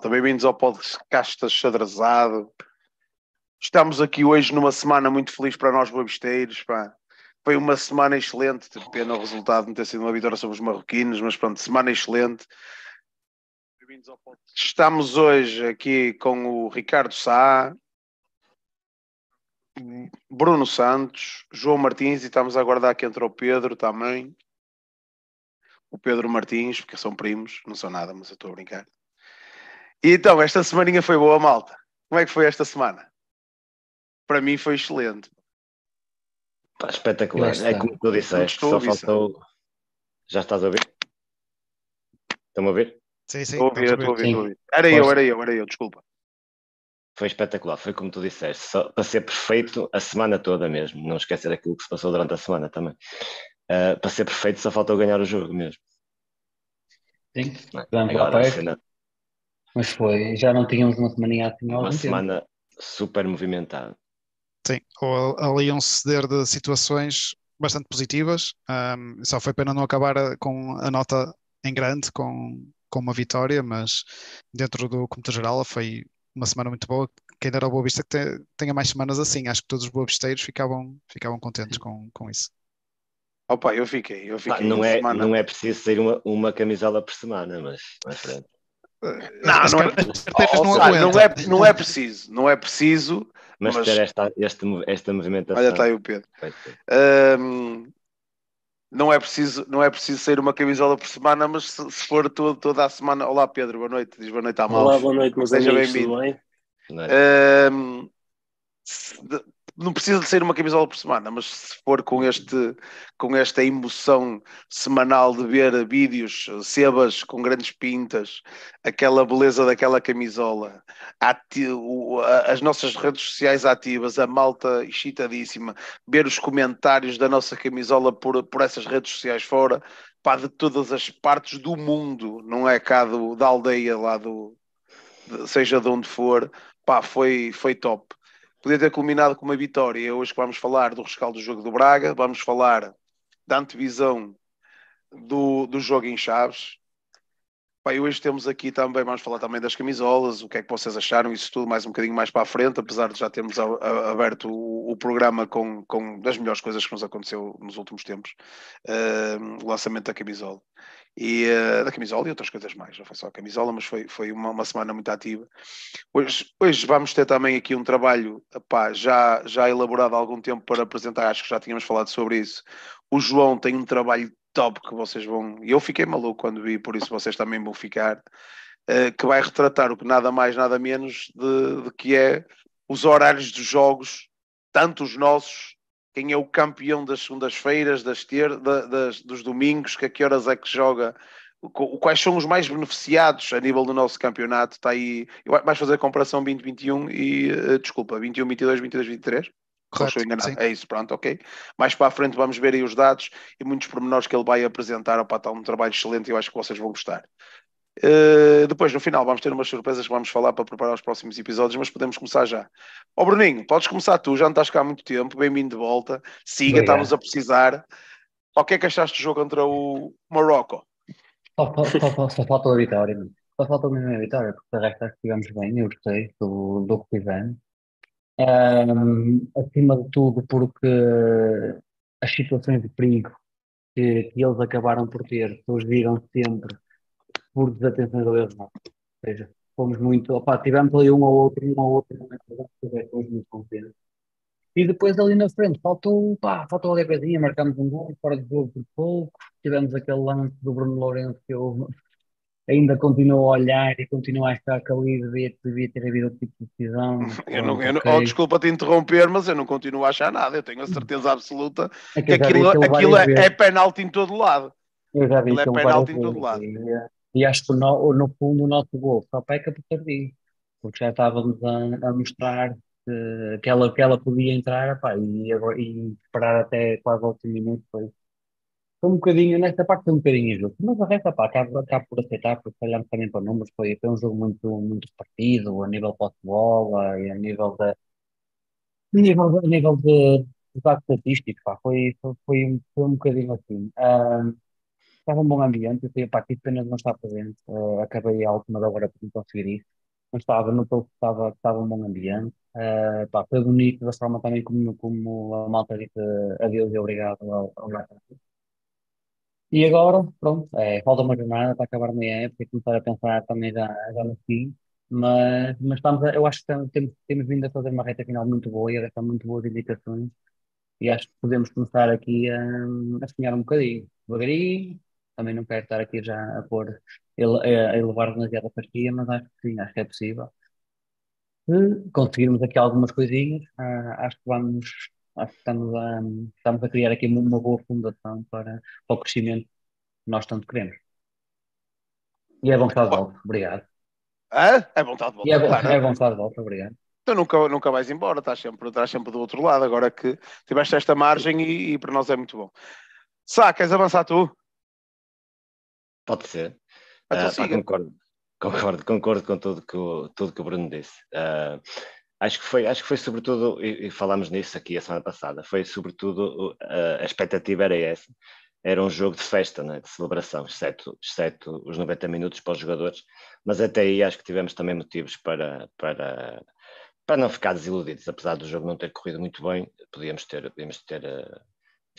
malta. Bem-vindos ao podcast Xadrezado. Estamos aqui hoje numa semana muito feliz para nós, babisteiros. Pá. Foi uma semana excelente. Pena o resultado não ter sido uma vitória sobre os marroquinos, mas pronto, semana excelente. Bem-vindos ao podcast. Estamos hoje aqui com o Ricardo Sá, Bruno Santos, João Martins e estamos a aguardar que entre o Pedro também. O Pedro Martins, porque são primos, não são nada, mas eu estou a brincar. E então, esta semaninha foi boa, malta. Como é que foi esta semana? Para mim foi excelente. Pá, espetacular. É como tu disseste, a só faltou. Já estás a ouvir? Estão-me a ouvir? Sim, sim. Estou a ouvir, estou a ouvir, estou a ouvir. Era eu, era eu, era eu, desculpa. Foi espetacular, foi como tu disseste, só para ser perfeito a semana toda mesmo, não esquecer aquilo que se passou durante a semana também. Ah, para ser perfeito só faltou ganhar o jogo mesmo. Sim, não é? Vamos Agora, a perto. cena- mas foi. Já não tínhamos uma semaninha assim há uma algum tempo. semana super movimentada. Sim, ou ali um ceder de situações bastante positivas. Ahm, só foi pena não acabar a- com a nota em grande, com, com uma vitória, mas dentro do cômputo geral foi uma semana muito boa. Quem dera ao Boa Vista que te- tenha mais semanas assim. Acho que todos os boavisteiros ficavam, ficavam contentes com, com isso. Opa, eu fiquei, eu fiquei. não, em é, semana. não é preciso sair uma, uma camisola por semana, mas, mas pronto. Não, As não é- não não aguentam. é, não é preciso, não é preciso. Mas, Mas- ter esta, mov- esta movimentação. Olha, está aí o Pedro. Ahm, não é preciso, não é preciso sair uma camisola por semana, mas se, se for todo, toda a semana. Olá, Pedro, boa noite. Diz boa noite à. Olá, boa noite, meus Seja amigos, bem-vindo. bem? É? De- não precisa de sair uma camisola por semana, mas se for com, este, com esta emoção semanal de ver vídeos, sebas com grandes pintas, aquela beleza daquela camisola, as nossas redes sociais ativas, a malta excitadíssima, ver os comentários da nossa camisola por, por essas redes sociais fora, pá, de todas as partes do mundo, não é cá do, da aldeia lá do, seja de onde for, pá, foi, foi top. Podia ter culminado com uma vitória. Hoje vamos falar do rescaldo do jogo do Braga, vamos falar da antevisão do, do jogo em Chaves. E hoje temos aqui também, vamos falar também das camisolas, o que é que vocês acharam, isso tudo mais um bocadinho mais para a frente, apesar de já termos a- a- aberto o, o programa com, com das melhores coisas que nos aconteceu nos últimos tempos, eh, o lançamento da camisola. E eh, da camisola e outras coisas mais, não foi só a camisola, mas foi, foi uma, uma semana muito ativa. Hoje, hoje vamos ter também aqui um trabalho já, já elaborado há algum tempo para apresentar, acho que já tínhamos falado sobre isso. O João tem um trabalho top que vocês vão. Eu fiquei maluco quando vi, por isso vocês também vão ficar. eh, que vai retratar o que nada mais, nada menos de, de que é os horários dos jogos, tanto os nossos, quem é o campeão das segundas-feiras, das, ter, da- das- dos domingos, que a que horas é que joga, quais são os mais beneficiados a nível do nosso campeonato. Está aí. eu- Vais fazer a comparação 2021 e, eh, desculpa, 21, 22, 22, 23? Ou estou Correto. É isso, pronto, ok. Mais para a frente vamos ver aí os dados e muitos pormenores que ele vai apresentar. Opa, está um trabalho excelente e eu acho que vocês vão gostar. Uh, depois, no final, vamos ter umas surpresas que vamos falar para preparar os próximos episódios, mas podemos começar já. Ó Bruninho, podes começar tu, já não estás cá há muito tempo, bem-vindo de volta. Siga, estamos a precisar. O que é que achaste do jogo contra o Marrocos? Só, só, só, faltou a vitória. Só mesmo a vitória, porque o resto acho que estivemos bem, eu gostei do, do que fizemos. Ahm, acima de tudo, porque as situações de perigo que, que eles acabaram por ter surgiram sempre por desatenções ao erro nosso. Ou seja, fomos muito, opá, tivemos ali um ou outro, um ou outro, mas fomos muito confiantes. E depois ali na frente, faltou, pá, faltou ali a coisinha, marcamos um gol, fora de jogo por pouco, tivemos aquele lance do Bruno Lourenço que eu ainda continuo a olhar e continuo a achar que ali devia, devia ter havido outro tipo de decisão. Eu não, eu não- oh, desculpa te interromper, mas eu não continuo a achar nada. Eu tenho a certeza absoluta É que vi aquilo, aquilo é, é penalti em todo lado. Eu já vi aquilo é penalti em todo lado. e, e acho que no, no fundo o nosso gol só peca por tardio, porque já estávamos a, a mostrar que, que, ela, que ela podia entrar epá, e, agora- e esperar até quase ao último minuto foi, foi um bocadinho, nesta parte foi um bocadinho injusto, mas a resta, pá, acabo por aceitar, porque olhamos também para números, foi, foi um jogo muito, muito partido, a nível de posse-bola e a nível de, a nível, a nível de, de dados estatísticos, pá, foi, foi, foi, um- foi um bocadinho assim. Ah, estava um bom ambiente, eu pá, tive pena de não estar presente, ah, acabei a última da hora por não conseguir ir, mas estava, notou que estava, estava um bom ambiente, Ah, pá, foi bonito da forma também como, como a malta disse adeus e obrigado ao, ao e agora, pronto, é, falta uma jornada para acabar a minha época e começar a pensar também já, já no fim, mas, mas estamos a- eu acho que temos, temos vindo a fazer uma reta final muito boa e a deixar muito boas indicações. E acho que podemos começar aqui a, a sonhar um bocadinho, devagarinho, também não quero estar aqui já a pôr, a, elevar demasiado a fasquia, mas acho que sim, acho que é possível. Se conseguirmos aqui algumas coisinhas, ah, acho que vamos, acho que estamos a, estamos a criar aqui uma boa fundação para, para o crescimento que nós tanto queremos. E é bom estar de volta, obrigado. Hã? É vontade de E é bom, claro. é bom estar de volta, obrigado. Tu nunca, nunca vais embora, estás sempre, estás sempre do outro lado, agora que tiveste esta margem e, e para nós é muito bom. Sá, queres avançar tu? Pode ser. Então Ah, pá, concordo, concordo, concordo com tudo que o, tudo que o Bruno disse. Ah, acho que foi, acho que foi sobretudo, e, e falámos nisso aqui a semana passada, foi sobretudo a, a expectativa era essa. Era um jogo de festa, né, de celebração, exceto, exceto os 90 minutos para os jogadores, mas até aí acho que tivemos também motivos para, para, para não ficar desiludidos, apesar do jogo não ter corrido muito bem, podíamos ter, podíamos ter ah,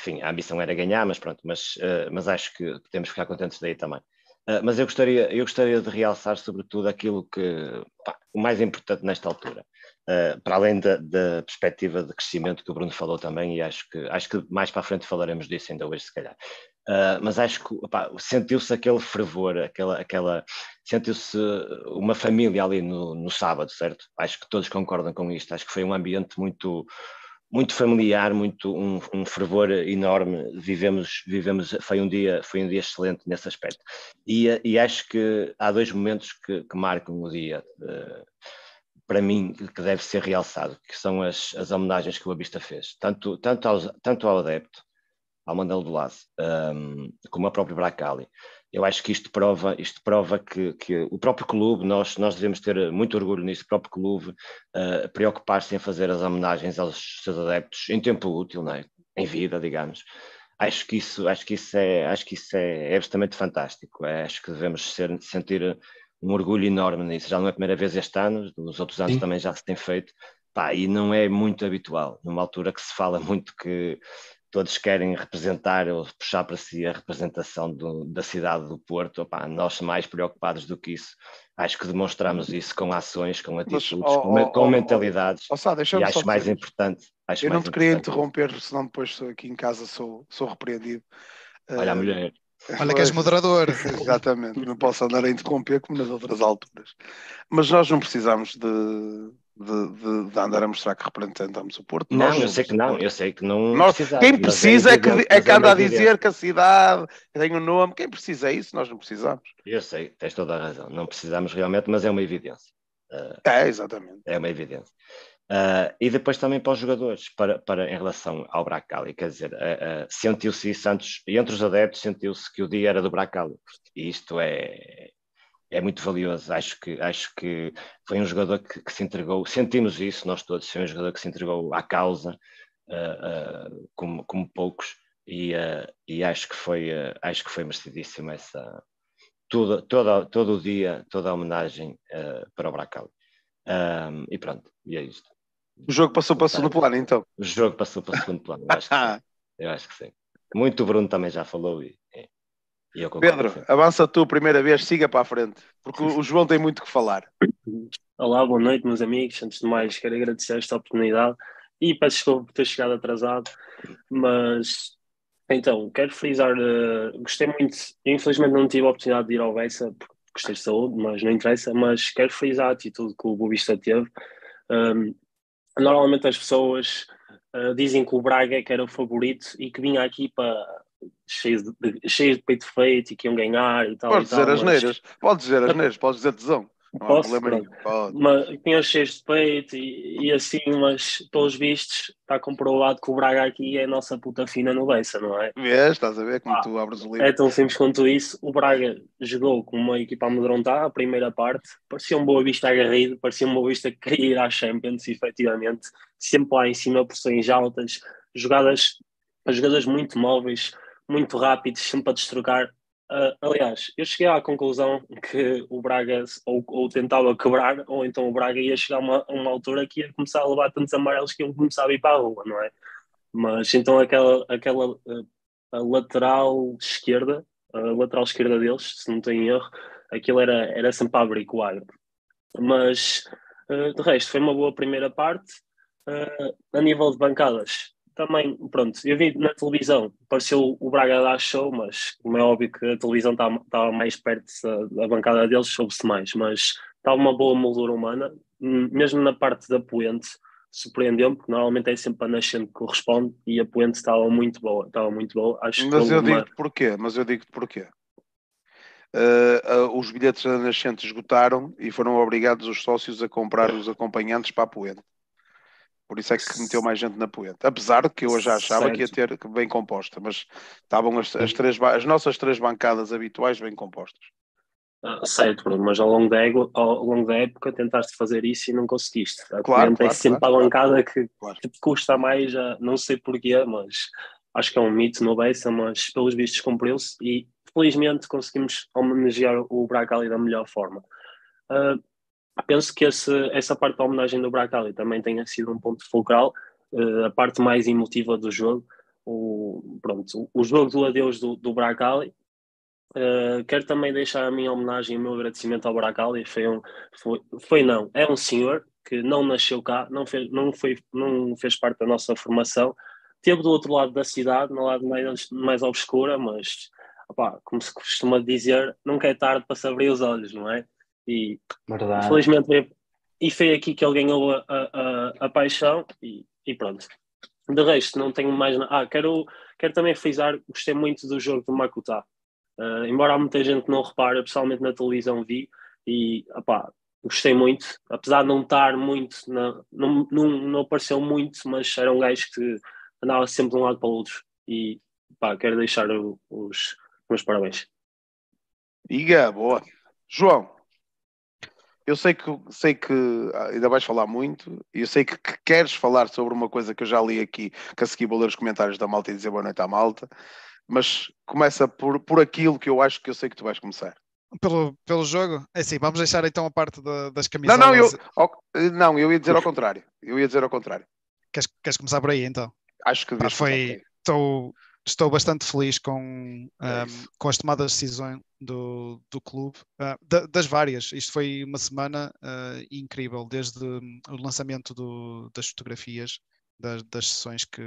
enfim, a ambição era ganhar, mas pronto, mas, ah, mas acho que que ficar contentes daí também. Uh, mas eu gostaria, eu gostaria de realçar sobretudo aquilo que pá, o mais importante nesta altura, uh, para além da, da, perspectiva de crescimento que o Bruno falou também, e acho que, acho que mais para a frente falaremos disso ainda hoje, se calhar. Uh, mas acho que sentiu-se aquele fervor, aquela, aquela sentiu-se uma família ali no, no sábado, certo? Acho que todos concordam com isto. Acho que foi um ambiente muito muito familiar, muito um, um, fervor enorme. Vivemos, vivemos, foi um dia, foi um dia excelente nesse aspecto. E, e acho que há dois momentos que, que marcam o dia. Uh, para mim, que deve ser realçado, que são as, as homenagens que o Abista fez, tanto, tanto, aos, tanto ao adepto, ao Mandelo do Laço, um, como ao próprio Bracali. Eu acho que isto prova, isto prova que, que, o próprio clube, nós, nós devemos ter muito orgulho nisso, o próprio clube, uh, preocupar-se em fazer as homenagens aos seus adeptos em tempo útil, não é? em vida, digamos. Acho que isso, acho que isso, é, acho que isso é, é absolutamente fantástico. É, acho que devemos ser, sentir um orgulho enorme nisso. Já não é a primeira vez este ano, os outros anos Sim. também já se tem feito. Pá, e não é muito habitual, numa altura que se fala muito que todos querem representar ou puxar para si a representação do, da cidade do Porto, Opa, nós mais preocupados do que isso. Acho que demonstramos isso com ações, com atitudes, Mas, oh, com, oh, com, mentalidades. Oh, Sá, e acho mais dizer. importante. Acho Eu mais não te queria interromper, senão depois aqui em casa sou, sou repreendido. Olha a mulher. Olha que és moderador. Exatamente, não posso andar a interromper como nas outras alturas. Mas nós não precisamos de, de, de, de, andar a mostrar que representamos o Porto. Não, nós eu sei que não, eu sei que não. Nós, quem precisa é, que, é que anda a dizer que a cidade tem um nome, quem precisa é isso, nós não precisamos. Eu sei, tens toda a razão, não precisamos realmente, mas é uma evidência. Uh, é, exatamente. É uma evidência. Uh, e depois também para os jogadores, para, para, em relação ao Bracali, quer dizer, uh, uh, sentiu-se isso antes, e entre os adeptos sentiu-se que o dia era do Bracali, e isto é, é muito valioso, acho que, acho que foi um jogador que, que se entregou, sentimos isso nós todos, foi um jogador que se entregou à causa, como, como poucos, e, e acho que foi, acho que foi merecidíssimo essa, todo, todo, todo o dia, toda a homenagem para o Bracali. Um, e pronto, e é isto. O jogo passou para o segundo plano, então. O jogo passou para o segundo plano, eu acho que sim. Eu acho que sim. Muito o Bruno também já falou e, Pedro, avança tu primeira vez, siga para a frente, porque o João tem muito que falar. Olá, boa noite, meus amigos. Antes de mais, quero agradecer esta oportunidade e peço desculpa por ter chegado atrasado, mas então, quero frisar, uh, gostei muito, infelizmente não tive a oportunidade de ir ao Bessa, porque gostei de saúde, mas não interessa, mas quero frisar a atitude que o Bobista teve. Um, normalmente as pessoas uh, dizem que o Braga é que era o favorito e que vinha aqui para cheio de, cheio de peito feito e que iam ganhar e tal. Podes dizer tal, as neiras, mas... podes dizer as neiras, podes dizer tesão. Não Posso? Mas tinha cheios de peito e, e assim, mas pelos vistos está comprovado que o Braga aqui é a nossa puta fina no não é? Vês? Estás a ver como Ah, tu abres o livro? É tão simples quanto isso. O Braga jogou com uma equipa amedrontada, a primeira parte. Parecia um Boa Vista agarrido, parecia um Boa Vista que queria ir à Champions, efetivamente. Sempre lá em cima, pressões altas, jogadas, jogadas muito móveis, muito rápidos, sempre a destrocar. Ah, aliás, eu cheguei à conclusão que o Braga ou, ou tentava quebrar, ou então o Braga ia chegar a uma, uma altura que ia começar a levar tantos amarelos que iam começar a ir para a rua, não é? Mas então aquela, aquela a lateral esquerda, a lateral esquerda deles, se não tenho erro, aquilo era, era sempre a Agra. Mas uh, de resto, foi uma boa primeira parte. Uh, a nível de bancadas, também, pronto, eu vi na televisão, pareceu o Braga dar show, mas como é óbvio que a televisão estava, estava mais perto da, da bancada deles, soube-se mais, mas estava uma boa moldura humana, Hum, mesmo na parte da Poente, surpreendeu-me, porque normalmente é sempre a nascente que corresponde e a Poente estava muito boa, estava muito boa. Acho Mas que eu uma- digo-te porquê. Mas eu digo-te porquê. Uh, uh, os bilhetes da Nascente esgotaram e foram obrigados os sócios a comprar os acompanhantes para a Poente. Por isso é que meteu mais gente na Poente. Apesar de que eu já achava que ia ter bem composta, mas estavam as, as três, as nossas três bancadas habituais bem compostas. Ah, certo, Bruno, mas ao longo, da ao longo da época tentaste fazer isso e não conseguiste. A Claro, cliente é claro, sempre claro, a bancada que, Claro. que te custa mais, já, não sei porquê, mas acho que é um mito no Bessa, mas pelos vistos cumpriu-se e felizmente conseguimos homenagear o Bracali da melhor forma. Ah, penso que esse, essa parte da homenagem do Bracali também tenha sido um ponto fulcral, ah, a parte mais emotiva do jogo. O, pronto, o jogo do adeus do, do Bracali, Uh, quero também deixar a minha homenagem e o meu agradecimento ao Bracali. Foi, um, foi, foi não, é um senhor que não nasceu cá, não fez, não, foi, não fez parte da nossa formação. Teve do outro lado da cidade, no lado mais, mais obscura, mas opá, como se costuma dizer, nunca é tarde para se abrir os olhos, não é? E Verdade. Felizmente veio- e foi aqui que ele ganhou a, a, a, paixão e, e pronto. De resto, não tenho mais nada. Ah, quero, quero também frisar, gostei muito do jogo do Makuta. Ah, embora há muita gente que não repare, pessoalmente na televisão vi e opá, gostei muito, apesar de não estar muito, na, não, não, não apareceu muito, mas era um gajo que andava sempre de um lado para o outro e pá, quero deixar o- os meus parabéns. Iga, boa. João, eu sei que, sei que ah, ainda vais falar muito e eu sei que, que queres falar sobre uma coisa que eu já li aqui, que a seguir vou ler os comentários da malta e dizer boa noite à malta, mas começa por, por aquilo que eu acho que eu sei que tu vais começar. Pelo, pelo jogo? É assim, vamos deixar então a parte da- das Não, camisolas. não, eu, ao- não, eu ia dizer ao contrário. Eu ia dizer ao contrário. Queres, queres começar por aí então? Acho que Pá, foi, estou, estou bastante feliz com, É um, com as tomadas de decisão do, do clube, ah, da- das várias. Isto foi uma semana ah, incrível, desde hum, o lançamento do- das fotografias, das, das sessões que,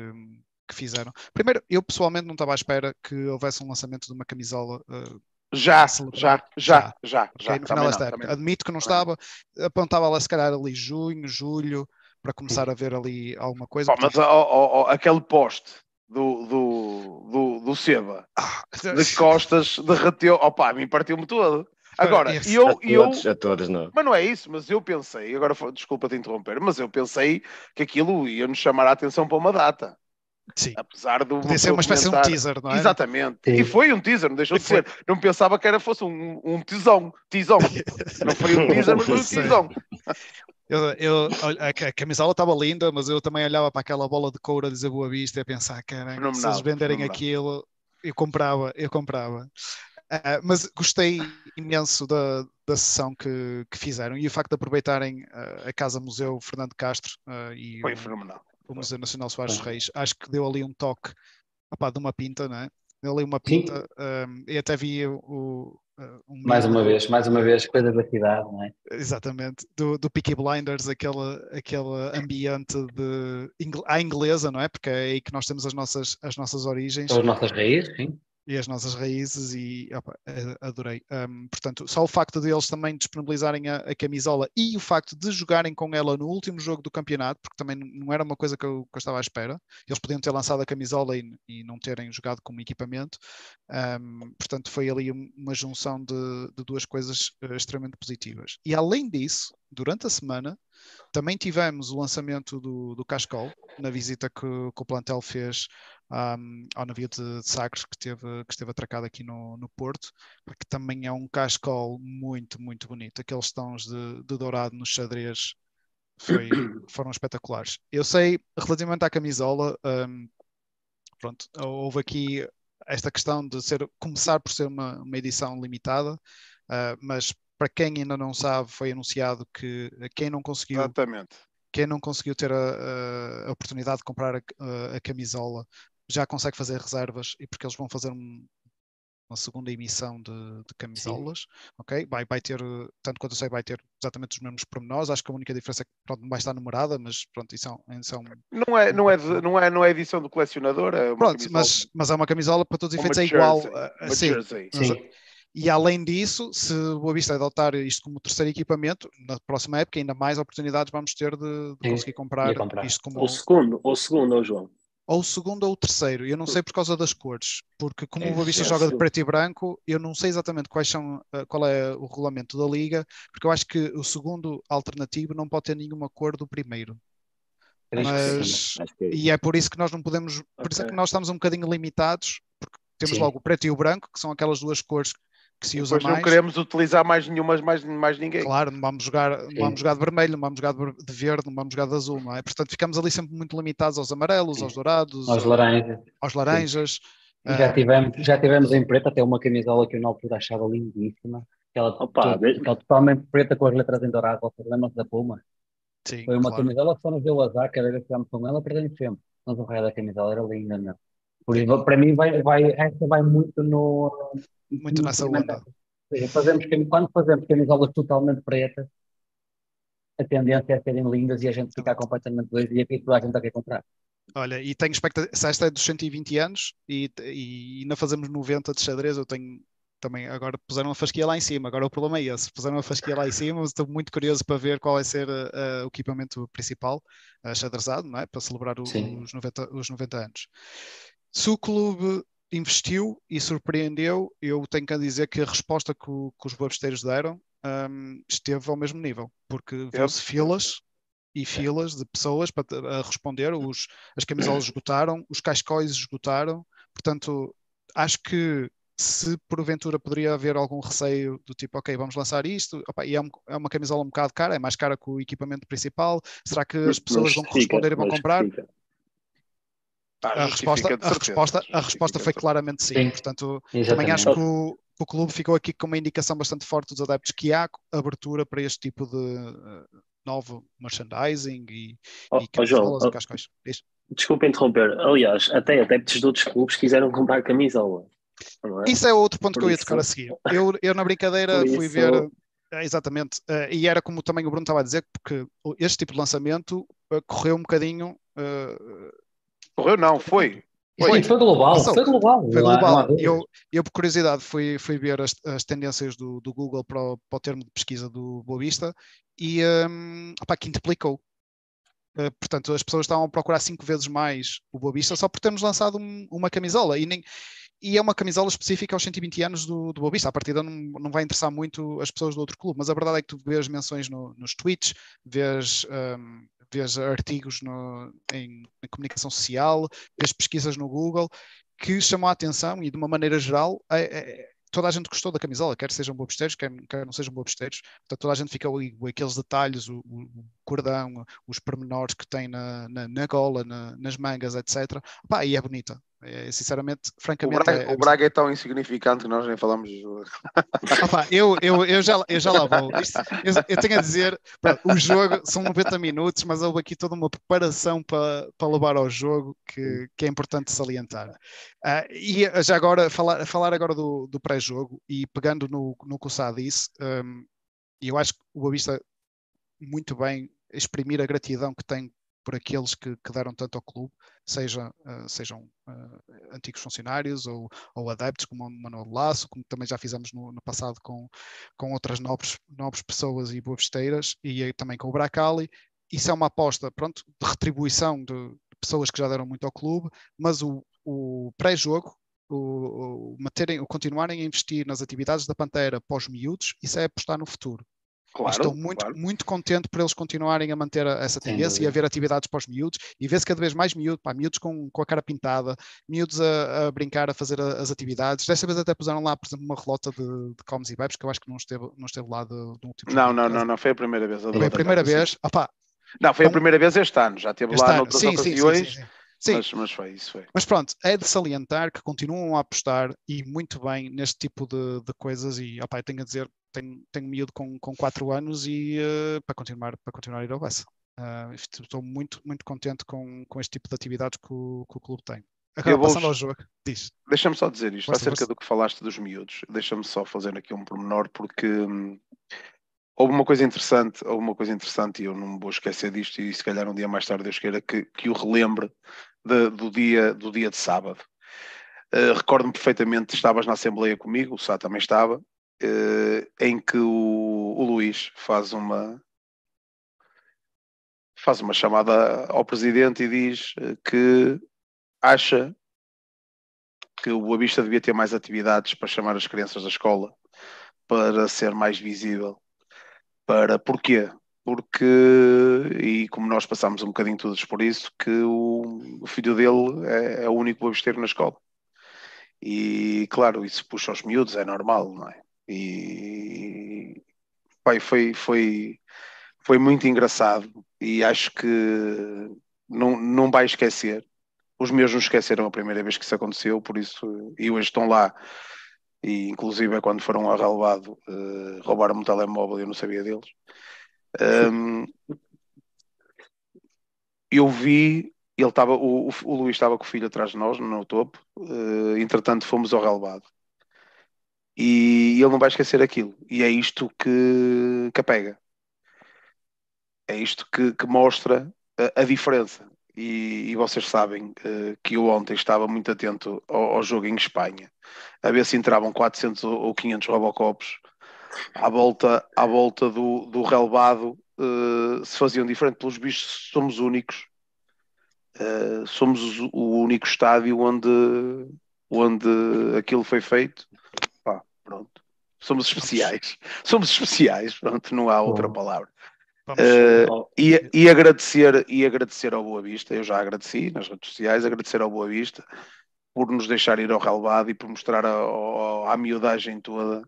que fizeram. Primeiro, eu pessoalmente não estava à espera que houvesse um lançamento de uma camisola. ah, Já, já, já, já, já. no final desta época. Admito que não Também estava, apontava lá se calhar ali junho, julho, para começar a ver ali alguma coisa. Mas ó, ó, ó, aquele poste do, do, do, do Seba Ah, de costas derreteu, opá, a mim partiu-me todo. Agora, Esse- eu, a eu, todos, a todos, não. mas não é isso, mas eu pensei, agora desculpa te interromper, mas eu pensei que aquilo ia nos chamar a atenção para uma data, Sim, apesar do podia ser uma espécie de um teaser, não é? Exatamente, Sim. e foi um teaser, não deixou E de ser. Não pensava que era fosse um, um tisão, tisão. Não foi um teaser, mas foi um Sei. Eu, eu, a, a camisola estava linda, mas eu também olhava para aquela bola de couro a dizer Boa Vista e a pensar, caramba, se eles venderem fenomenal. aquilo, eu comprava, eu comprava. Ah, mas gostei imenso da, da sessão que, que fizeram e o facto de aproveitarem ah, a Casa Museu Fernando Castro ah, e Foi o, fenomenal. o Museu Nacional Soares Foi. Reis, acho que deu ali um toque opá, de uma pinta, não é? Deu ali uma pinta ah, e até vi o, um Mais uma vez, mais uma vez, coisa da cidade, não é? Exatamente, do, do Peaky Blinders, aquele, aquele ambiente de à inglesa, não é? Porque é aí que nós temos as nossas, as nossas origens. As nossas raízes, sim. E as nossas raízes e opa, adorei. Um, portanto, só o facto de eles também disponibilizarem a, a, camisola e o facto de jogarem com ela no último jogo do campeonato, porque também não era uma coisa que eu, que eu estava à espera. Eles podiam ter lançado a camisola e, e não terem jogado como equipamento. Um, portanto, foi ali uma junção de, de duas coisas uh, extremamente positivas. E além disso, durante a semana, também tivemos o lançamento do, do Cascol, na visita que, que o plantel fez um, ao navio de, de, Sagres que, teve, que esteve atracado aqui no, no Porto, que também é um Cascol muito, muito bonito. Aqueles tons de, de dourado nos xadrez foi, foram espetaculares. Eu sei, relativamente à camisola, um, pronto, houve aqui esta questão de ser, começar por ser uma, uma edição limitada, uh, mas para quem ainda não sabe, foi anunciado que quem não conseguiu. Exatamente. Quem não conseguiu ter a, a oportunidade de comprar a, a, a, camisola já consegue fazer reservas e porque eles vão fazer um, uma segunda emissão de, de camisolas, Sim. ok? Vai, vai ter, tanto quanto eu sei, vai ter exatamente os mesmos pormenores. Acho que a única diferença é que pronto, não vai estar numerada, mas pronto, isso é, isso é um... Não é, não é, não é, não é edição do colecionador, é Pronto, mas, mas é uma camisola para todos os efeitos, é igual. Uh, sim, sim. E além disso, se o Boa Vista adotar isto como terceiro equipamento, na próxima época ainda mais oportunidades vamos ter de, de conseguir comprar, comprar, isto como... Ou segundo, ou segundo, ou João. Ou o segundo ou o terceiro, eu não sei por causa das cores, porque como é, o Boa Vista é joga de preto e branco, eu não sei exatamente quais são, eh, qual é o regulamento da liga, porque eu acho que o segundo alternativo não pode ter nenhuma cor do primeiro. Mas, é e é por isso que nós não podemos, por okay. isso é que nós estamos um bocadinho limitados, porque temos Sim. logo o preto e o branco, que são aquelas duas cores que se usa mais. não queremos utilizar mais nenhuma, mais, mais ninguém. Claro, não vamos jogar, não vamos jogar de vermelho, não vamos jogar de verde, não vamos jogar de azul, não é? Portanto, ficamos ali sempre muito limitados aos amarelos, Sim. aos dourados, aos laranjas. Aos laranjas. Já, tivemos, já tivemos em preto até uma camisola que eu na altura achava lindíssima. Aquela, Opa, aquela totalmente preta com as letras em dourado, vocês lembram-se da Puma? Sim, Foi uma claro. camisola que só nos deu azar, cada vez que ficámos com ela, perdemos sempre. Mas o resto da camisola era linda, não. Por isso, para mim, vai, vai, esta vai muito no. Muito no nessa onda seja, fazemos, quando fazemos camisolas totalmente pretas, a tendência é serem lindas e a gente ficar completamente doido e aqui toda a gente quer comprar. Olha, e tenho expectativa, se esta é dos 120 anos e, e ainda fazemos 90 de xadrez, eu tenho também, agora puseram a fasquia lá em cima, agora o problema é esse, puseram a fasquia lá em cima, estou muito curioso para ver qual vai ser uh, o equipamento principal, uh, xadrezado, não é? Para celebrar o, os, 90, os 90 anos. Se o clube investiu e surpreendeu. Eu tenho que dizer que a resposta que, o, que os babesteiros deram um, esteve ao mesmo nível, porque viu-se filas e filas de pessoas para responder. Os, as camisolas esgotaram, os cascóis esgotaram. Portanto, acho que se porventura poderia haver algum receio do tipo, ok, vamos lançar isto, opa, e é, um, é, uma camisola um bocado cara, é mais cara que o equipamento principal, será que as pessoas vão corresponder e vão comprar? A resposta, a resposta, a resposta foi claramente sim. sim. Portanto, Exatamente. também acho que o, o, clube ficou aqui com uma indicação bastante forte dos adeptos que há abertura para este tipo de uh, novo merchandising e, oh, e oh, João, oh. Desculpa interromper. Aliás, até adeptos de outros clubes quiseram comprar camisola. É? Isso é outro ponto Por que eu ia tocar a seguir. Eu, eu na brincadeira fui isso... ver. Eh, exatamente. Uh, e era como também o Bruno estava a dizer, porque este tipo de lançamento uh, correu um bocadinho Correu não, foi. Foi, foi global, foi global. Foi global. eu, eu, por curiosidade, fui, fui ver as, as tendências do, do Google para o, para o termo de pesquisa do Boa Vista e um, opa, quintuplicou. Uh, portanto, as pessoas estavam a procurar cinco vezes mais o Boa Vista só por termos lançado um, uma camisola. E, nem, e é uma camisola específica aos 120 anos do, do. A partida não, não vai interessar muito as pessoas do outro clube, mas a verdade é que tu vês menções no, nos tweets, vês um, vês artigos no, em, em, comunicação social, vês pesquisas no Google, que chamam a atenção e de uma maneira geral é, é, toda a gente gostou da camisola, quer sejam bobesteiros, quer, quer não sejam bobesteiros, portanto toda a gente fica ali, aqueles detalhes, o, o, cordão, os pormenores que tem na, na, na gola, na, nas mangas, etc. Pá, e é bonita, é, sinceramente, francamente. O Braga, é, o Braga, é tão insignificante que nós nem falamos. Opa, eu, eu, eu, já, eu já lá vou. Isto, eu, eu, tenho a dizer, pá, o jogo são 90 minutos, mas houve aqui toda uma preparação para, para levar ao jogo que, que é importante salientar. Uh, e já agora, falar, falar agora do, do pré-jogo e pegando no, no que o Sá disse, um, eu acho que o Boa Vista muito bem exprimir a gratidão que tem por aqueles que, que deram tanto ao clube, seja, uh, sejam uh, antigos funcionários ou, ou adeptos, como o Manuel Laço, como também já fizemos no, no passado com, com outras nobres, nobres pessoas e boavesteiras, e também com o Bracali. Isso é uma aposta pronto, de retribuição de, de pessoas que já deram muito ao clube, mas o, o pré-jogo, o, o, o continuarem a investir nas atividades da Pantera pós-miúdos, isso é apostar no futuro. Claro, Estou muito, claro. muito contente por eles continuarem a manter essa tendência e a haver atividades para os miúdos e vê-se cada vez mais miúdos, pá, miúdos com, com a cara pintada, miúdos a, a brincar, a fazer a, as atividades. Desta vez até puseram lá, por exemplo, uma relota de, de comes e bebes, que eu acho que não esteve, não esteve lá do último Não, não, não, não, foi a primeira vez. Foi a primeira vez. Opa, não, foi então, a primeira vez este ano, já esteve lá ano. noutras sim, ocasiões. Sim, sim, sim. Mas, mas, foi isso. Foi. Mas pronto, é de salientar que continuam a apostar e muito bem neste tipo de, de coisas. E opa, eu tenho a dizer, tenho, tenho miúdo com, com 4 anos e uh, para, continuar, para continuar a ir ao Bessa. Uh, estou muito, muito contente com, com este tipo de atividades que o, que o clube tem. Agora, vou... passando ao jogo, diz. Deixa-me só dizer isto, acerca você. do que falaste dos miúdos. Deixa-me só fazer aqui um pormenor, porque hum, houve uma coisa interessante, houve uma coisa interessante, e eu não me vou esquecer disto, e se calhar um dia mais tarde Deus queira que, que o relembre de, do, dia, do dia de sábado. Uh, Recordo-me perfeitamente, estavas na Assembleia comigo, o Sá também estava, uh, em que o, o Luís faz uma faz uma chamada ao presidente e diz eh, que acha que o Boa Vista devia ter mais atividades para chamar as crianças da escola para ser mais visível. Para porquê? Porque, e como nós passamos um bocadinho todos por isso, que o, o filho dele é, é, o único boavisteiro na escola. E claro, isso puxa aos miúdos, é normal, não é? E pai, foi, foi, foi muito engraçado e acho que não, não vai esquecer. Os meus não esqueceram a primeira vez que isso aconteceu, por isso, e hoje estão lá. E inclusive é quando foram a relevado, uh, roubaram-me um telemóvel e eu não sabia deles. Um, eu vi, ele estava, o, o, Luís estava com o filho atrás de nós, no topo, uh, entretanto fomos ao relevado. E ele não vai esquecer aquilo. E é isto que, que. É isto que, que mostra a, a diferença. E, e, vocês sabem uh, que eu ontem estava muito atento ao, ao, jogo em Espanha, a ver se entravam 400 ou 500 Robocops à volta, à volta do, do relevado uh, se faziam diferente. Pelos bichos, somos únicos. Uh, somos o único estádio onde, onde aquilo foi feito. Pá, pronto. Somos especiais. Somos especiais, pronto, não há outra palavra. Uh, e, e, agradecer, e agradecer ao Boa Vista, eu já agradeci nas redes sociais, agradecer ao Boa Vista por nos deixar ir ao relevado e por mostrar a, a, a miudagem toda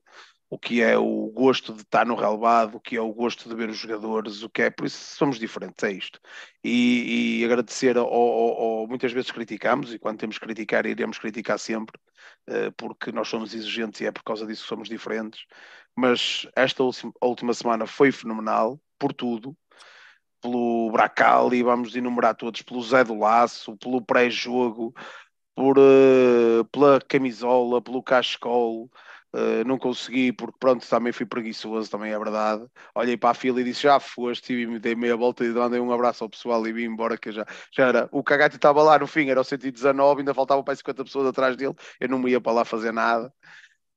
o que é o gosto de estar no relevado, o que é o gosto de ver os jogadores, o que é, por isso somos diferentes, é isto. E, e agradecer, ao, ao, ao, muitas vezes criticamos, e quando temos que criticar, iremos criticar sempre, uh, porque nós somos exigentes e é por causa disso que somos diferentes. Mas esta última semana foi fenomenal, por tudo, pelo Bracali, vamos enumerar todos, pelo Zé do Laço, pelo pré-jogo, uh, pela camisola, pelo cachecol, Uh, não consegui, porque pronto, também fui preguiçoso, também é verdade. Olhei para a fila e disse: Já foste, e me dei meia volta e mandei um abraço ao pessoal e vim embora. Que já, já era. O Cagati estava lá no fim, era o 119, ainda faltavam para 50 pessoas atrás dele. Eu não me ia para lá fazer nada.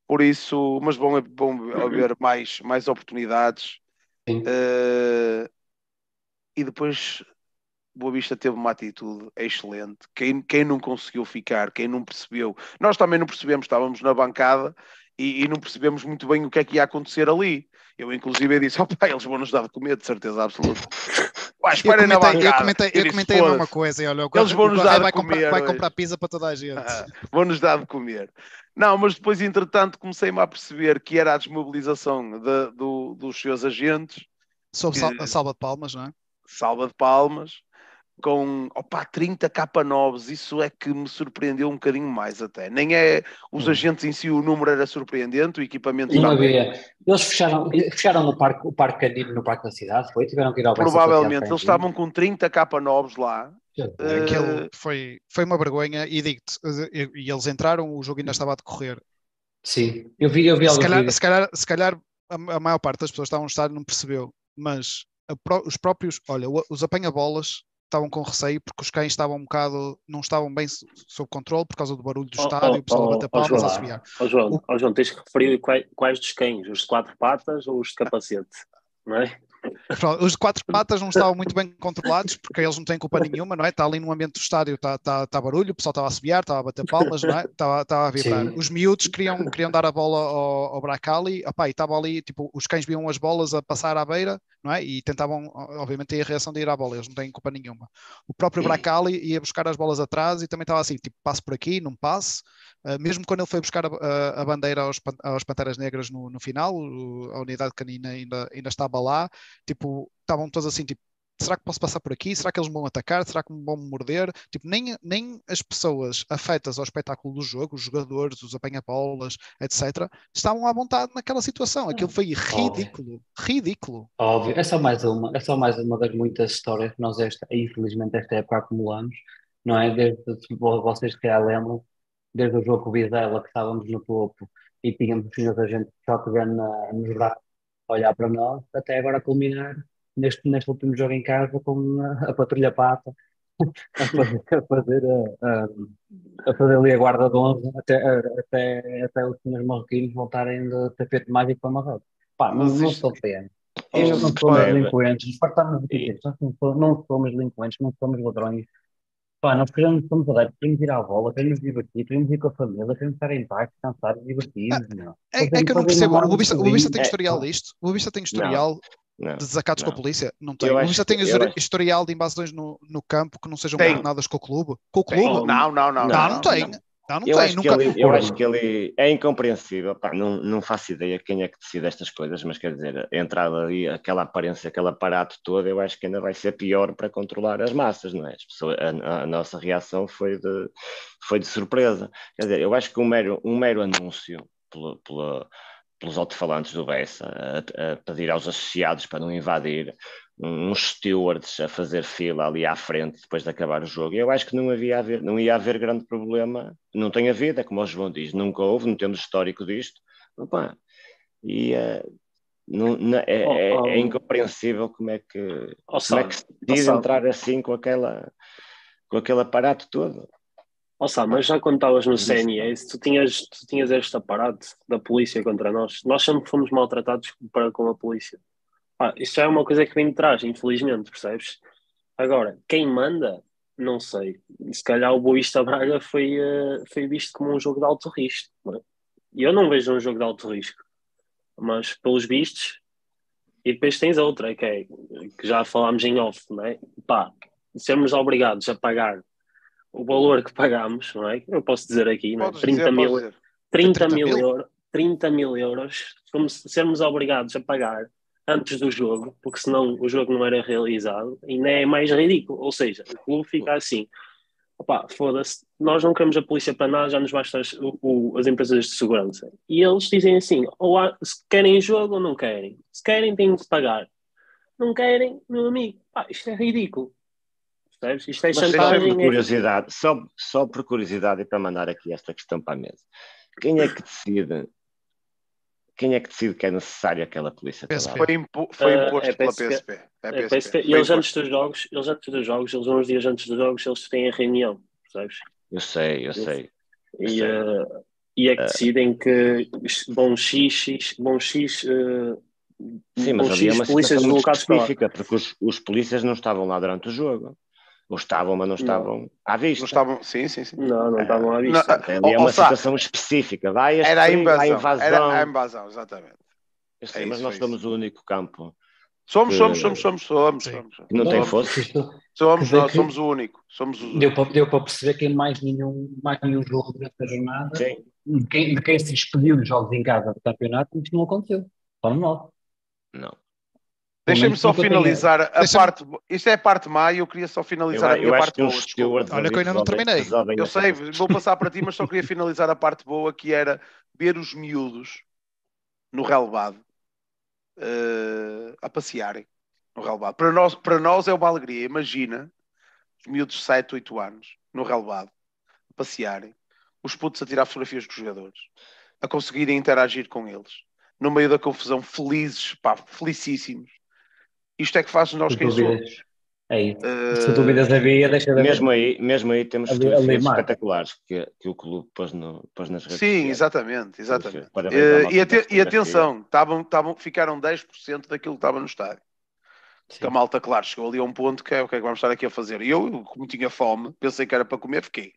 Por isso, mas bom é bom haver mais, mais oportunidades. Uh, e depois Boa Vista teve uma atitude excelente. Quem, quem não conseguiu ficar, quem não percebeu, nós também não percebemos, estávamos na bancada e, e, não percebemos muito bem o que é que ia acontecer ali. Eu, inclusive, disse: opa, eles vão nos dar de comer, de certeza absoluta. Pá, eu comentei, na bancada. Eu comentei, eu, comentei a mesma coisa. E olha, eles vão nos dar de vai comer. Comprar, vai comprar pizza para toda a gente. Ah, vão nos dar de comer. Não, mas depois, entretanto, comecei-me a perceber que era a desmobilização de, do, dos seus agentes. Sob que... salva de palmas, não é? Salva de palmas com opa, 30 K9s, isso é que me surpreendeu um bocadinho mais até. Nem é os hum. agentes em si, o número era surpreendente, o equipamento Não havia. Eles fecharam, fecharam o parque, o parque canino no parque da cidade, foi? Tiveram que ir ao Provavelmente, eles estavam com 30 K9s lá. Aquilo uh... foi, foi uma vergonha e digo-te, e eles entraram, o jogo ainda estava a decorrer. Sim, eu vi, eu vi se calhar, se calhar, se calhar a, a maior parte das pessoas que estavam no estádio não percebeu, mas a, os próprios, olha, os apanha-bolas estavam com receio porque os cães estavam um bocado, não estavam bem sob controle por causa do barulho do Oh, estádio, oh, o pessoal a oh, bater oh, palmas, João. a assobiar. Ó João, O- ó João, tens que referir quais, quais dos cães, os de quatro patas ou os de capacete, não é? Os de quatro patas não estavam muito bem controlados porque eles não têm culpa nenhuma, não é? Está ali no ambiente do estádio, está tá, tá barulho, o pessoal estava a assobiar, estava a bater palmas, não é? Estava, estava a vibrar. Sim. Os miúdos queriam, queriam dar a bola ao, ao Bracali, opá, e estava ali, tipo, os cães viam as bolas a passar à beira, não é? E tentavam, obviamente, ter a reação de ir à bola, eles não têm culpa nenhuma. O próprio Bracali ia buscar as bolas atrás e também estava assim, tipo, passo por aqui, não passe. Uh, mesmo quando ele foi buscar a, a- a bandeira aos, aos Panteras Negras no, no final, o- a unidade canina ainda, ainda estava lá, tipo, estavam todos assim, tipo, será que posso passar por aqui? Será que eles me vão atacar? Será que me vão morder? Tipo, nem, nem as pessoas afetas ao espetáculo do jogo, os jogadores, os apanha-bolas, etc., estavam à vontade naquela situação. Aquilo foi ridículo, ridículo. Óbvio, é só mais uma, é só mais uma das muitas histórias que nós, esta, infelizmente, esta época acumulamos, não é? Desde, vocês que já lembram, desde o jogo com o Vizela, que estávamos no topo e tínhamos os senhores da gente shotgun nos braços a olhar para nós, até agora culminar neste, neste último jogo em casa com a, a Patrulha Pata a fazer, a fazer, a, a, fazer ali a guarda de honra até, até, até os senhores marroquinos voltarem de tapete mágico para Marrocos. Pá, não, Mas não isto- sou pena. isto Não somos facto- delinquentes, fartamos de nós não somos- delinquentes, não somos ladrões. Pá, nós queremos, somos adeptos, queremos ir à bola, queremos divertir, queremos ir com a família, queremos estar em paz, descansar, divertir-nos, meu. É, é Fazer- que eu não percebo. O Bobista tem É, historial disto? O Bobista tem historial Não. de desacatos com a não. polícia? Não tem. Eu O que- tem eu histori- acho- historial de invasões no, no campo que não sejam Tem. coordenadas com o clube? Com o Tem. clube? Não, não, não. Não, não, tem. Não, não Eu, tem. acho que Nunca... ele, eu acho que ele é incompreensível, pá, não, não faço ideia quem é que decide estas coisas, mas quer dizer, a entrada ali, aquela aparência, aquele aparato todo, eu acho que ainda vai ser pior para controlar as massas, não é? As pessoas, a, a nossa reação foi de, foi de surpresa. Quer dizer, eu acho que um mero, um mero anúncio pelo, pelo, pelos alto-falantes do Bessa a, a pedir aos associados para não invadir, uns stewards a fazer fila ali à frente depois de acabar o jogo. Eu acho que não, havia haver, não ia haver grande problema. Não tem havido, é como o João diz, nunca houve, não temos histórico disto. Opa, e eh, não, não- é, é- Oh, oh. é incompreensível como é que, Ó, como é que se diz entrar assim com, aquela, com aquele aparato todo. Sá, mas já quando estavas no Isso. CNS, tu tinhas, tu tinhas este aparato da polícia contra nós. Nós sempre fomos maltratados para com a polícia. Pá, isto já é uma coisa que vem de trás, infelizmente, percebes? Agora, quem manda, não sei. Se calhar o Boista Braga foi, eh, foi visto como um jogo de alto risco. não é? E eu não vejo um jogo de alto risco, mas pelos vistos. E depois tens outra, que é que já falámos em off, não é? Pá, sermos obrigados a pagar o valor que pagamos, não é? Eu posso dizer aqui, não é? Podes 30 dizer, mil, podes dizer. 30 30 mil, mil? euros, 30 mil euros, como se sermos obrigados a pagar antes do jogo, porque senão o jogo não era realizado, ainda é mais ridículo. Ou seja, o clube fica assim: opá, foda-se, nós não queremos a polícia para nada, já nos basta as, o- o- as empresas de segurança. E eles dizem assim: ou há- se querem jogo ou não querem. Se querem, têm de pagar. Não querem, meu amigo, pá, isto é ridículo. Percebes? Isto é Mas Só por chantagem. é- curiosidade, só, só por curiosidade e para mandar aqui esta questão para a mesa. Quem é que decide? Quem é que decide que é necessário aquela polícia PSP. Foi, impo- foi Ah, imposto é pela PSP. PSP. É É, PSP. parece que Foi eles antes dos jogos, eles antes dos jogos, eles uns dias antes dos jogos, eles têm a reunião, percebes? Eu sei, eu sei. E, eh, e é que decidem que bom X, X bom X, eh, Sim, mas bom havia X uma polícias situação muito específica, porque os, os polícias não estavam lá durante o jogo. Ou estavam, mas não estavam à vista. Não estavam... Sim, sim, sim. Não, não estavam à vista. Não, Portanto, ali é Ó, ó, uma Sá, situação específica. Vai Era a invasão. invasão. Era a invasão, exatamente. Eu sei, É mas isso, nós é somos isso. o único campo Somos, Que- somos, somos, somos, somos. Somos. que não tem Não, força. Somos, nós somos o único. Somos os Deu para, deu para perceber que em mais nenhum, mais nenhum jogo desta jornada, Sim. de quem, de quem se despediu dos jogos em casa do campeonato, isto não aconteceu. Só no nosso. Não. Deixem-me menos só finalizar a Deixa-me- parte. Isto é a parte má e eu queria só Eu, finalizar a eu minha acho parte boa. Olha que eu ainda não terminei. Eu sei, vou passar para ti, mas só queria finalizar a parte boa que era ver os miúdos no relevado eh, a passearem no relevado. Para nós, para nós é uma alegria. Imagina os miúdos de 7, 8 anos no relevado a passearem, os putos a tirar fotografias dos jogadores, a conseguirem interagir com eles, no meio da confusão, felizes, pá, felicíssimos. Isto é que faz nós Tu quem somos. É isso. Se dúvidas havia, deixa de mesmo aí, mesmo aí temos ali espetaculares que, que o clube pôs, no, pôs nas redes Sim, sociais. exatamente, exatamente. e, e, e atenção, tavam, tavam, ficaram 10% daquilo que estava no estádio. Sim. A malta, claro, chegou ali a um ponto que é o que é que vamos estar aqui a fazer. E eu, como tinha fome, pensei que era para comer, fiquei.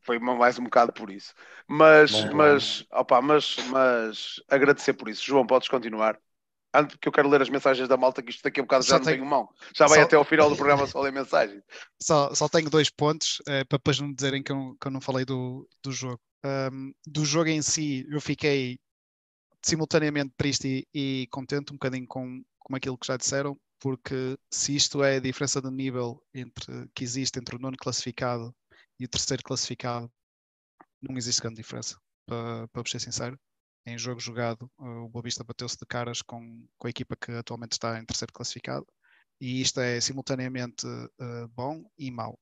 Foi mais um bocado por isso. Mas, bom, mas, bom. Opa, mas, mas agradecer por isso. João, podes continuar antes que eu quero ler as mensagens da malta, que isto daqui a um bocado já não tenho mão. Já vai só... até ao final do programa só ler mensagens. Só, só tenho dois pontos, é, para depois não dizerem que eu, que eu não falei do, do jogo. Um, do jogo em si, eu fiquei simultaneamente triste e, e contente um bocadinho com, com aquilo que já disseram, porque se isto é a diferença de nível entre, que existe entre o nono classificado e o terceiro classificado, não existe grande diferença, para, para ser sincero em jogo jogado, o Boa Vista bateu-se de caras com, com a equipa que atualmente está em terceiro classificado, e isto é simultaneamente uh, bom e mau.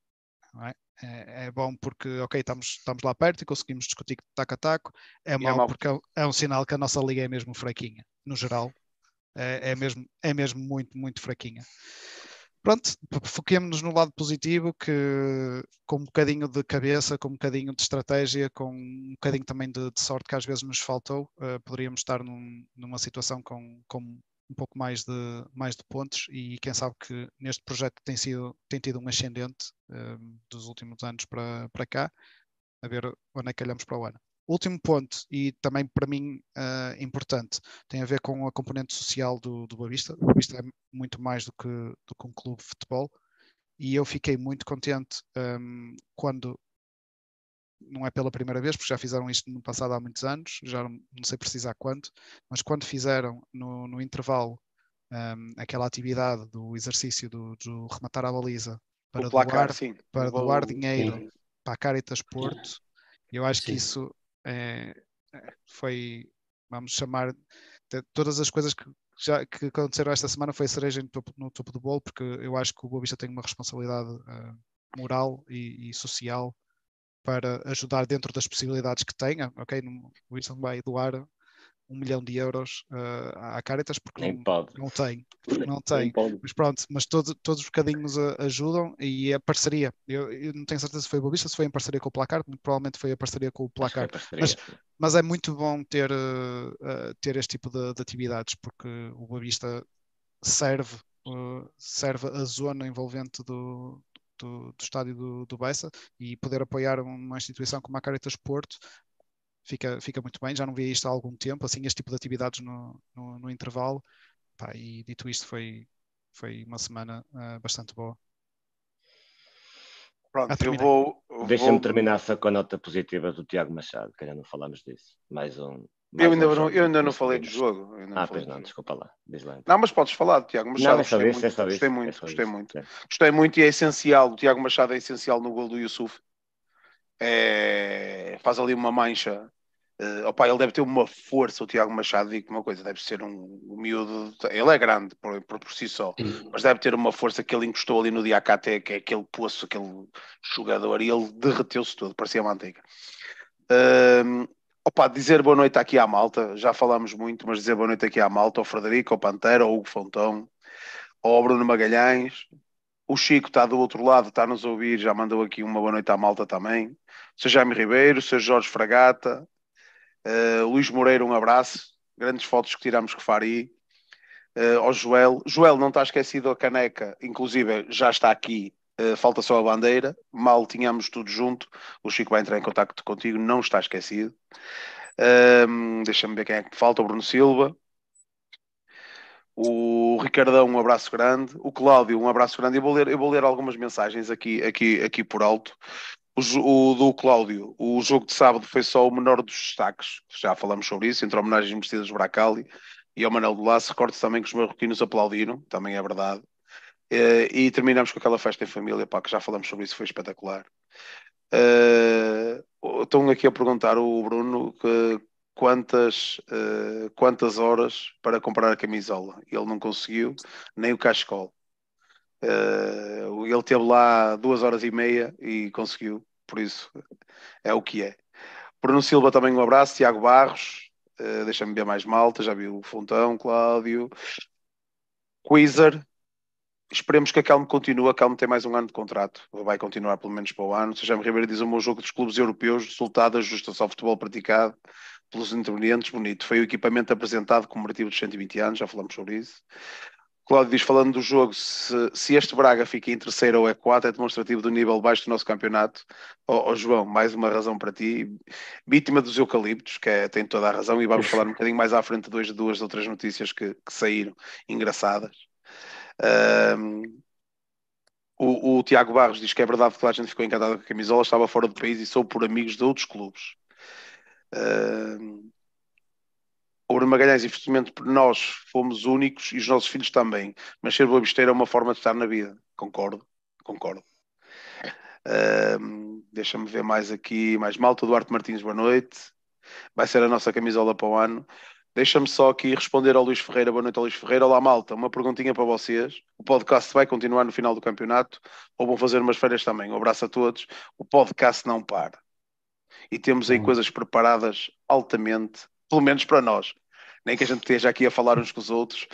É? É, é? bom porque, ok, estamos, estamos lá perto e conseguimos discutir taco a taco, é, é mau, mau porque é, é, um sinal que a nossa liga é mesmo fraquinha, no geral, é, é, mesmo, é mesmo muito, muito fraquinha pronto, foquemos-nos no lado positivo, que com um bocadinho de cabeça, com um bocadinho de estratégia, com um bocadinho também de, de sorte que às vezes nos faltou, uh, poderíamos estar num, numa situação com, com um pouco mais de, mais de pontos e quem sabe que neste projeto tem, sido, tem tido um ascendente uh, dos últimos anos para, para cá, a ver onde é que olhamos para o ano último ponto, e também para mim uh, importante, tem a ver com a componente social do, do Boavista. O Boavista é muito mais do que, do que um clube de futebol, e eu fiquei muito contente um, quando, não é pela primeira vez, porque já fizeram isto no passado há muitos anos, já não, não sei precisar quanto, mas quando fizeram no, no intervalo um, aquela atividade do exercício do, do rematar a baliza para, placar, doar, para doar dinheiro sim. para a Caritas Porto, eu acho sim. que isso é, é, foi, vamos chamar, todas as coisas que já que aconteceram esta semana foi a cereja no topo, no topo do bolo, porque eu acho que o Boa Vista tem uma responsabilidade uh, moral e, e, social para ajudar dentro das possibilidades que tenha, ok? o Wilson vai doar um milhão de euros uh, à Caritas porque Nem não, pode. não tem. Não tem. Mas pronto, mas todo, todos os bocadinhos uh, ajudam e a parceria. Eu, eu, não tenho certeza se foi o Bobista, se foi em parceria com o Placar, muito provavelmente foi a parceria com o Placar. Mas, mas é muito bom ter, uh, ter este tipo de, de, atividades porque o Bobista serve, serve a zona envolvente do, do, do, estádio do, do Bessa e poder apoiar uma instituição como a Caritas Porto fica, fica muito bem. Já não vi isto há algum tempo, assim, este tipo de atividades no, no, no intervalo. Pá, e dito isto, foi, foi uma semana uh, bastante boa. Pronto, eu vou. Deixa-me vou... terminar só com a nota positiva do Tiago Machado, que ainda não falamos disso. Mais um. Mais eu ainda, um não, eu ainda não falei do jogo. ah, pois não, desculpa lá. lá então. Não, mas podes falar do Tiago Machado. Não, é gostei, muito, é gostei muito, gostei muito. É. Gostei muito e é essencial. O Tiago Machado é essencial no gol do Yusuf é, faz ali uma mancha. Uh, opa, ele deve ter uma força, o Tiago Machado, digo uma coisa, deve ser um, um miúdo, ele é grande por, por, por si só, mas deve ter uma força que ele encostou ali no Diacate, que é aquele poço, aquele jogador, e ele derreteu-se todo, parecia manteiga. Uh, opa, dizer boa noite aqui à malta, já falámos muito, mas dizer boa noite aqui à malta, ao Frederico, ao Pantera, ao Hugo Fontão, ao Bruno Magalhães, o Chico está do outro lado, está nos a ouvir, já mandou aqui uma boa noite à malta também. Sr. Jaime Ribeiro, Sr. Jorge Fragata, uh, Luís Moreira, um abraço. Grandes fotos que tiramos com Fari. Uh, ao Joel. Joel, não está esquecido a caneca, inclusive já está aqui, uh, falta só a bandeira. Mal tínhamos tudo junto. O Chico vai entrar em contato contigo, não está esquecido. Uh, Deixa-me ver quem é que falta. O Bruno Silva o Ricardão, um abraço grande, o Cláudio, um abraço grande. Eu vou ler, eu vou ler algumas mensagens aqui, aqui, aqui por alto. O, o, do Cláudio, o jogo de sábado foi só o menor dos destaques, já falamos sobre isso, entre homenagens merecidas Bracali e ao Manel do Laço. Recordo também que os marroquinos aplaudiram, também é verdade. Uh, e terminamos com aquela festa em família, pá, que já falamos sobre isso, foi espetacular. Uh, estão aqui a perguntar o Bruno que, quantas, uh, quantas horas para comprar a camisola. Ele não conseguiu, nem o cachecol. Uh, ele teve lá duas horas e meia e conseguiu, por isso é o que é. Bruno Silva também um abraço, Tiago Barros, uh, deixa-me ver mais malta, já viu o Fontão, Cláudio, Quizer, esperemos que a Calme continue. A Calme tem mais um ano de contrato, vai continuar pelo menos para o ano. Sejam Ribeiro diz o meu jogo dos clubes europeus, resultado ajusta-se ao futebol praticado pelos intervenientes, bonito. Foi o equipamento apresentado comemorativo dos 120 anos, já falamos sobre isso. Cláudio diz, falando do jogo, se, se, este Braga fica em terceiro ou é quatro, é demonstrativo do nível baixo do nosso campeonato. Oh, oh, João, mais uma razão para ti. Vítima dos eucaliptos, que é, tem toda a razão, e vamos falar um bocadinho mais à frente de duas, duas outras notícias que, que saíram engraçadas. Um, o, o, Tiago Barros diz que é verdade que a gente ficou encantado com a camisola, estava fora do país e sou por amigos de outros clubes. Um, o Bruno Magalhães, infelizmente, nós fomos únicos e os nossos filhos também. Mas ser boa besteira é uma forma de estar na vida. Concordo, concordo. Um, Deixa-me ver mais aqui. Mais malta, Duarte Martins, boa noite. Vai ser a nossa camisola para o ano. Deixa-me só aqui responder ao Luís Ferreira. Boa noite ao Luís Ferreira. Olá, malta. Uma perguntinha para vocês. O podcast vai continuar no final do campeonato ou vão fazer umas férias também? Um abraço a todos. O podcast não para. E temos aí hum. coisas preparadas altamente, pelo menos para nós. Nem que a gente esteja aqui a falar uns com os outros.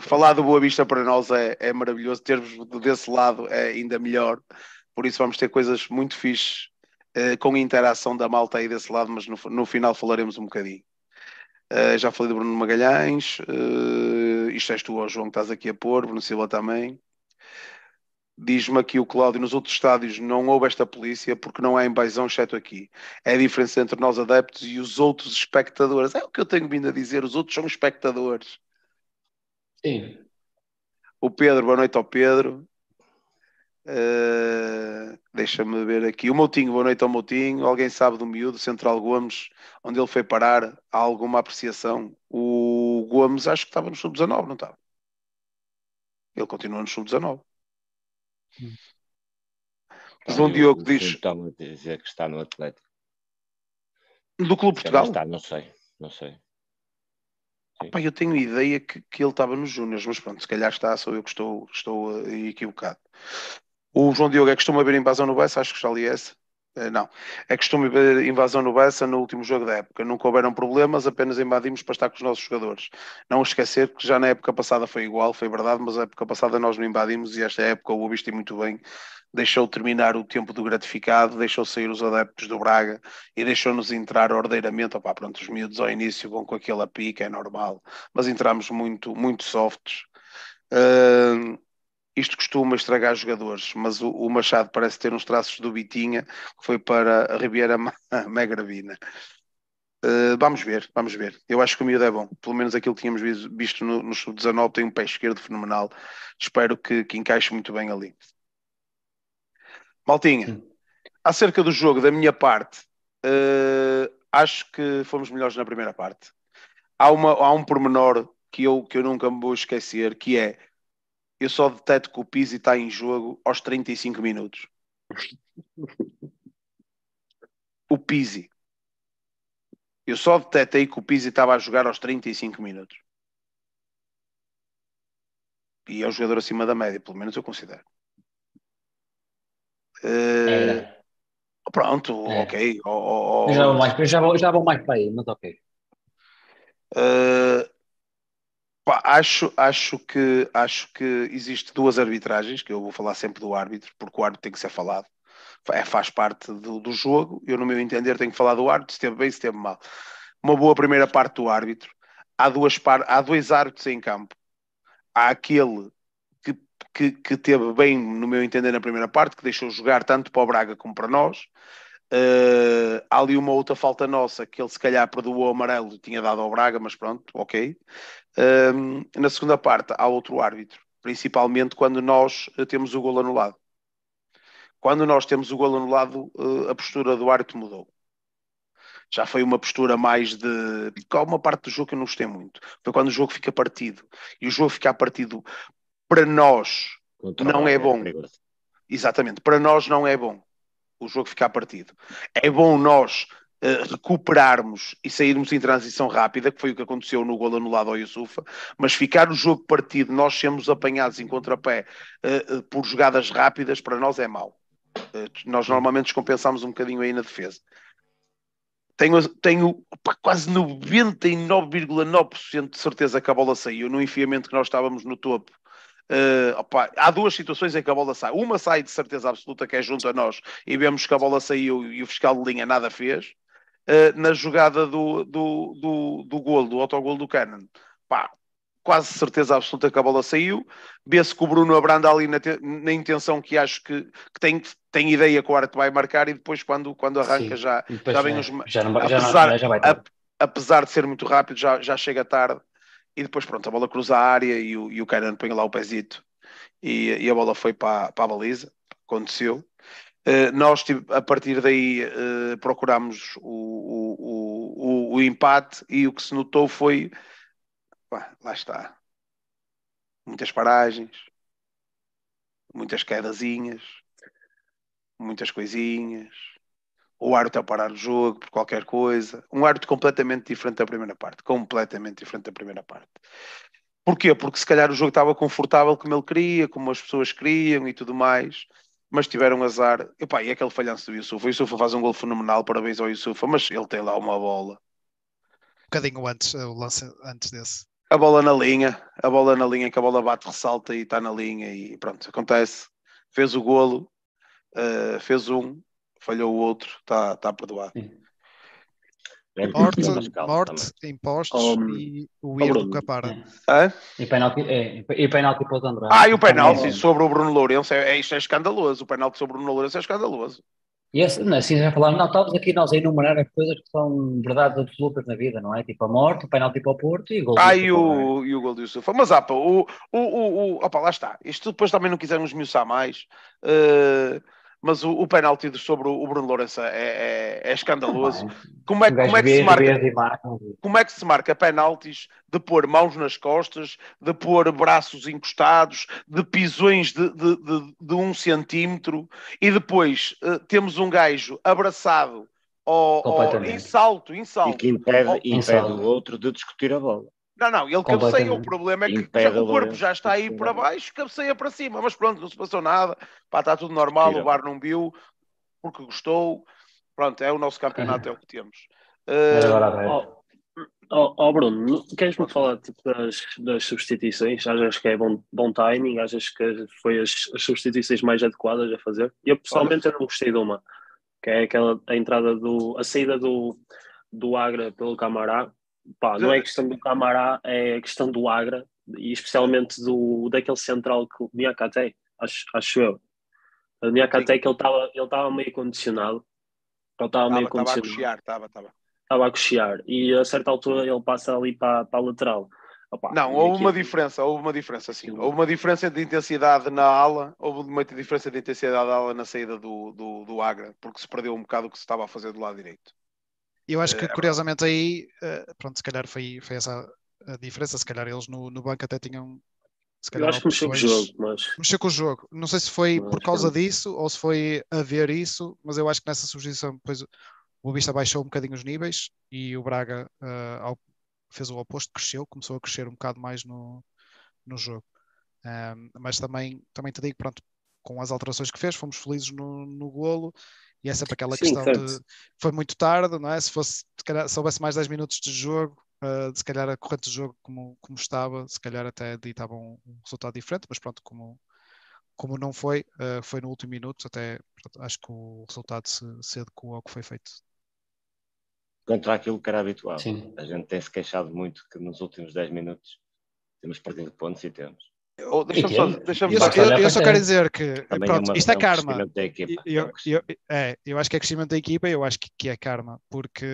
Falar do Boa Vista para nós é, é maravilhoso. Termos desse lado é ainda melhor. Por isso vamos ter coisas muito fixes eh, com a interação da malta aí desse lado, mas no, no final falaremos um bocadinho. Uh, já falei do Bruno Magalhães, uh, isto és tu, ó, João, que estás aqui a pôr, Bruno Silva também. Diz-me aqui o Cláudio, nos outros estádios não houve esta polícia porque não há embaixão, exceto aqui. É a diferença entre nós adeptos e os outros espectadores. É o que eu tenho vindo a dizer, os outros são espectadores. Sim. O Pedro, boa noite ao Pedro. Uh, Deixa-me ver aqui. O Moutinho, boa noite ao Moutinho. Alguém sabe do miúdo, Central Gomes, onde ele foi parar? Há alguma apreciação? O Gomes acho que estava no sub-19, não estava? Ele continua no sub-19. João Diogo diz. Estão a dizer que está no Atlético. Do Clube Portugal? Está, não sei, não sei. Eu tenho ideia que, que ele estava nos Júniors, mas pronto, se calhar está, sou eu que estou, estou uh, equivocado. O João Diogo é costume haver invasão no Bessa, acho que já li essa. Uh, não, é costume invasão no Bessa no último jogo da época. Nunca houveram problemas, apenas invadimos para estar com os nossos jogadores. Não esquecer que já na época passada foi igual, foi verdade, mas a época passada nós não invadimos e esta época o visto muito bem deixou terminar o tempo do gratificado, deixou sair os adeptos do Braga e deixou-nos entrar ordeiramente. Opa, pronto, os miúdos ao início vão com aquela pica, é normal, mas entramos muito, muito softs. Uh, isto costuma estragar jogadores, mas o, o, Machado parece ter uns traços do Bitinha, que foi para a Ribeira Megravina. Uh, vamos ver, vamos ver. Eu acho que o miúdo é bom. Pelo menos aquilo que tínhamos visto no, no sub-19 tem um pé esquerdo fenomenal. Espero que, que encaixe muito bem ali. Maltinha, Sim. acerca do jogo, da minha parte, uh, acho que fomos melhores na primeira parte. Há, uma, há um pormenor que eu, que eu nunca me vou esquecer, que é eu só deteto que o Pizzi está em jogo aos 35 minutos. o Pizzi. Eu só detetei que o Pizzi estava a jogar aos 35 minutos. E é um jogador acima da média, pelo menos eu considero. Uh, pronto, é. ok. Oh, oh, já, vou mais, já, vou, já vou mais para aí, mas ok. Uh, pá, acho, acho, que, acho que existe duas arbitragens, que eu vou falar sempre do árbitro, porque o árbitro tem que ser falado. É, faz parte do, do jogo. Eu, no meu entender, tenho que falar do árbitro, se esteve bem, se esteve mal. Uma boa primeira parte do árbitro. Há, duas par há dois árbitros em campo. Há aquele que, que teve bem, no meu entender, na primeira parte, que deixou jogar tanto para o Braga como para nós. Uh, há ali uma outra falta nossa que ele se calhar perdoou o amarelo tinha dado ao Braga, mas pronto, ok. Uh, na segunda parte há outro árbitro, principalmente quando nós eh, temos o gol anulado. Quando nós temos o gol anulado, uh, a postura do árbitro mudou. Já foi uma postura mais de. Há uma parte do jogo que eu não gostei muito. Foi quando o jogo fica partido. E o jogo ficar partido para nós não é, bom. Exatamente, para nós não é bom o jogo ficar partido. É bom nós recuperarmos e sairmos em transição rápida, que foi o que aconteceu no gol anulado ao Yusufa, mas ficar o jogo partido, nós sermos apanhados em contrapé uh, uh, por jogadas rápidas, para nós é mau. nós normalmente descompensamos um bocadinho aí na defesa. Tenho, tenho quase 99,9% de certeza que a bola saiu no enfiamento que nós estávamos no topo Uh, opa, há duas situações em que a bola sai. Uma sai de certeza absoluta que é junto a nós e vemos que a bola saiu e o fiscal de linha nada fez. Uh, na jogada do, do, do, do gol, do autogol do Cannon, pá, quase certeza absoluta que a bola saiu. Vê-se que o Bruno abranda ali na, na intenção que acho que, que, tem, tem ideia que o Arte vai marcar e depois quando, quando arranca Sim. já, já vem os... Já não, apesar, já, já vai a, apesar de ser muito rápido, já, já chega tarde e depois pronto, a bola cruza a área e o, e o põe lá o pezito e, e a bola foi para, para a baliza, aconteceu. Uh, nós, a partir daí, uh, procurámos o, o, o, o, empate e o que se notou foi lá está. Muitas paragens, muitas quedazinhas, muitas coisinhas. O árbitro a parar o jogo por qualquer coisa. Um árbitro completamente diferente da primeira parte. Completamente diferente da primeira parte. Porquê? Porque se calhar o jogo estava confortável como ele queria, como as pessoas queriam e tudo mais, mas tiveram azar. E, pá, e aquele falhanço do Yusufa. O Yusufa faz um gol fenomenal, parabéns ao Yusufa, mas ele tem lá uma bola. Um bocadinho antes, o lance antes desse a bola na linha, a bola na linha, que a bola bate, ressalta e está na linha e pronto, acontece. Fez o golo, uh, fez um, falhou o outro, está tá perdoado. Morte, morte impostos um, e o erro do Capara. É? E penalti, é, e penalti para os Andrade. Ah, e o penalti sobre o Bruno Lourenço, é, é, isto é escandaloso. O penalti sobre o Bruno Lourenço é escandaloso. E esse, assim já falamos, não, estamos aqui nós a enumerar as coisas que são verdades absolutas na vida, não é? Tipo a morte, o penalti para o Porto e o gol Ah, e o, é? e o gol do Yusufa. Mas, apa, o, o, o, o, opa, lá está. Isto depois também não quisermos esmiuçar mais. Uh, mas o, o penalti sobre o Bruno Lourenço é, é, é escandaloso. Como é, como, é que se marca, como é que se marca penaltis de pôr mãos nas costas, de pôr braços encostados, de pisões de, de, de, de um centímetro e depois uh, temos um gajo abraçado ao, ao, em salto, em salto. E que impede, impede o outro de discutir a bola. Não, não, ele cabeceia. O problema é que já, o corpo já está aí para baixo, cabeceia para cima. Mas pronto, não se passou nada. Pá, está tudo normal. O bar não viu porque gostou. Pronto, é o nosso campeonato, é o que temos. Uh, oh, oh, Bruno, queres-me falar tipo, das, das substituições? Achas que é bom, bom timing? Achas que foi as, as substituições mais adequadas a fazer? Eu pessoalmente eu não gostei de uma, que é aquela a entrada do. a saída do, do Agra pelo Camará pá, não é questão do Camará, é questão do Agra e especialmente do, daquele central que o Niakate, acho, acho eu. O Niakate que ele estava ele meio condicionado. Ele estava meio condicionado. Estava a cochear, estava, estava. Estava a cochear e a certa altura ele passa ali para, para a lateral. Opa, não, houve uma diferença, houve uma diferença sim. Houve uma diferença de intensidade na ala, houve uma diferença de intensidade da ala na saída do, do, do Agra, porque se perdeu um bocado o que se estava a fazer do lado direito. Eu acho que, é, é curiosamente, aí, eh, pronto, se calhar foi, foi essa a diferença. Se calhar eles no, no banco até tinham. Se calhar, eu acho que mexeu com o jogo, mas. Mexeu com o jogo. Não sei se foi por causa disso ou se foi a ver isso, mas eu acho que nessa substituição depois o Vista baixou um bocadinho os níveis e o Braga uh, fez o oposto, cresceu, começou a crescer um bocado mais no, no jogo. Um, mas também, também te digo, pronto, com as alterações que fez, fomos felizes no, no golo e é sempre aquela Sim, questão certo. de foi muito tarde, não é? Se fosse, se, calhar, se houvesse mais 10 minutos de jogo, uh, se calhar a corrente de jogo como, como estava, se calhar até ditava um, um resultado diferente, mas pronto, como, como não foi, uh, foi no último minuto, até pronto, acho que o resultado se, se adequou ao que foi feito. Contra aquilo que era habitual. Sim. A gente tem se queixado muito que nos últimos 10 minutos temos perdido pontos e temos. Oh, deixa só, deixa eu, eu, eu, só quero dizer que pronto, uma, isto é, é karma. Eu, eu, é, eu acho que é crescimento da equipa, eu acho que, que é karma, porque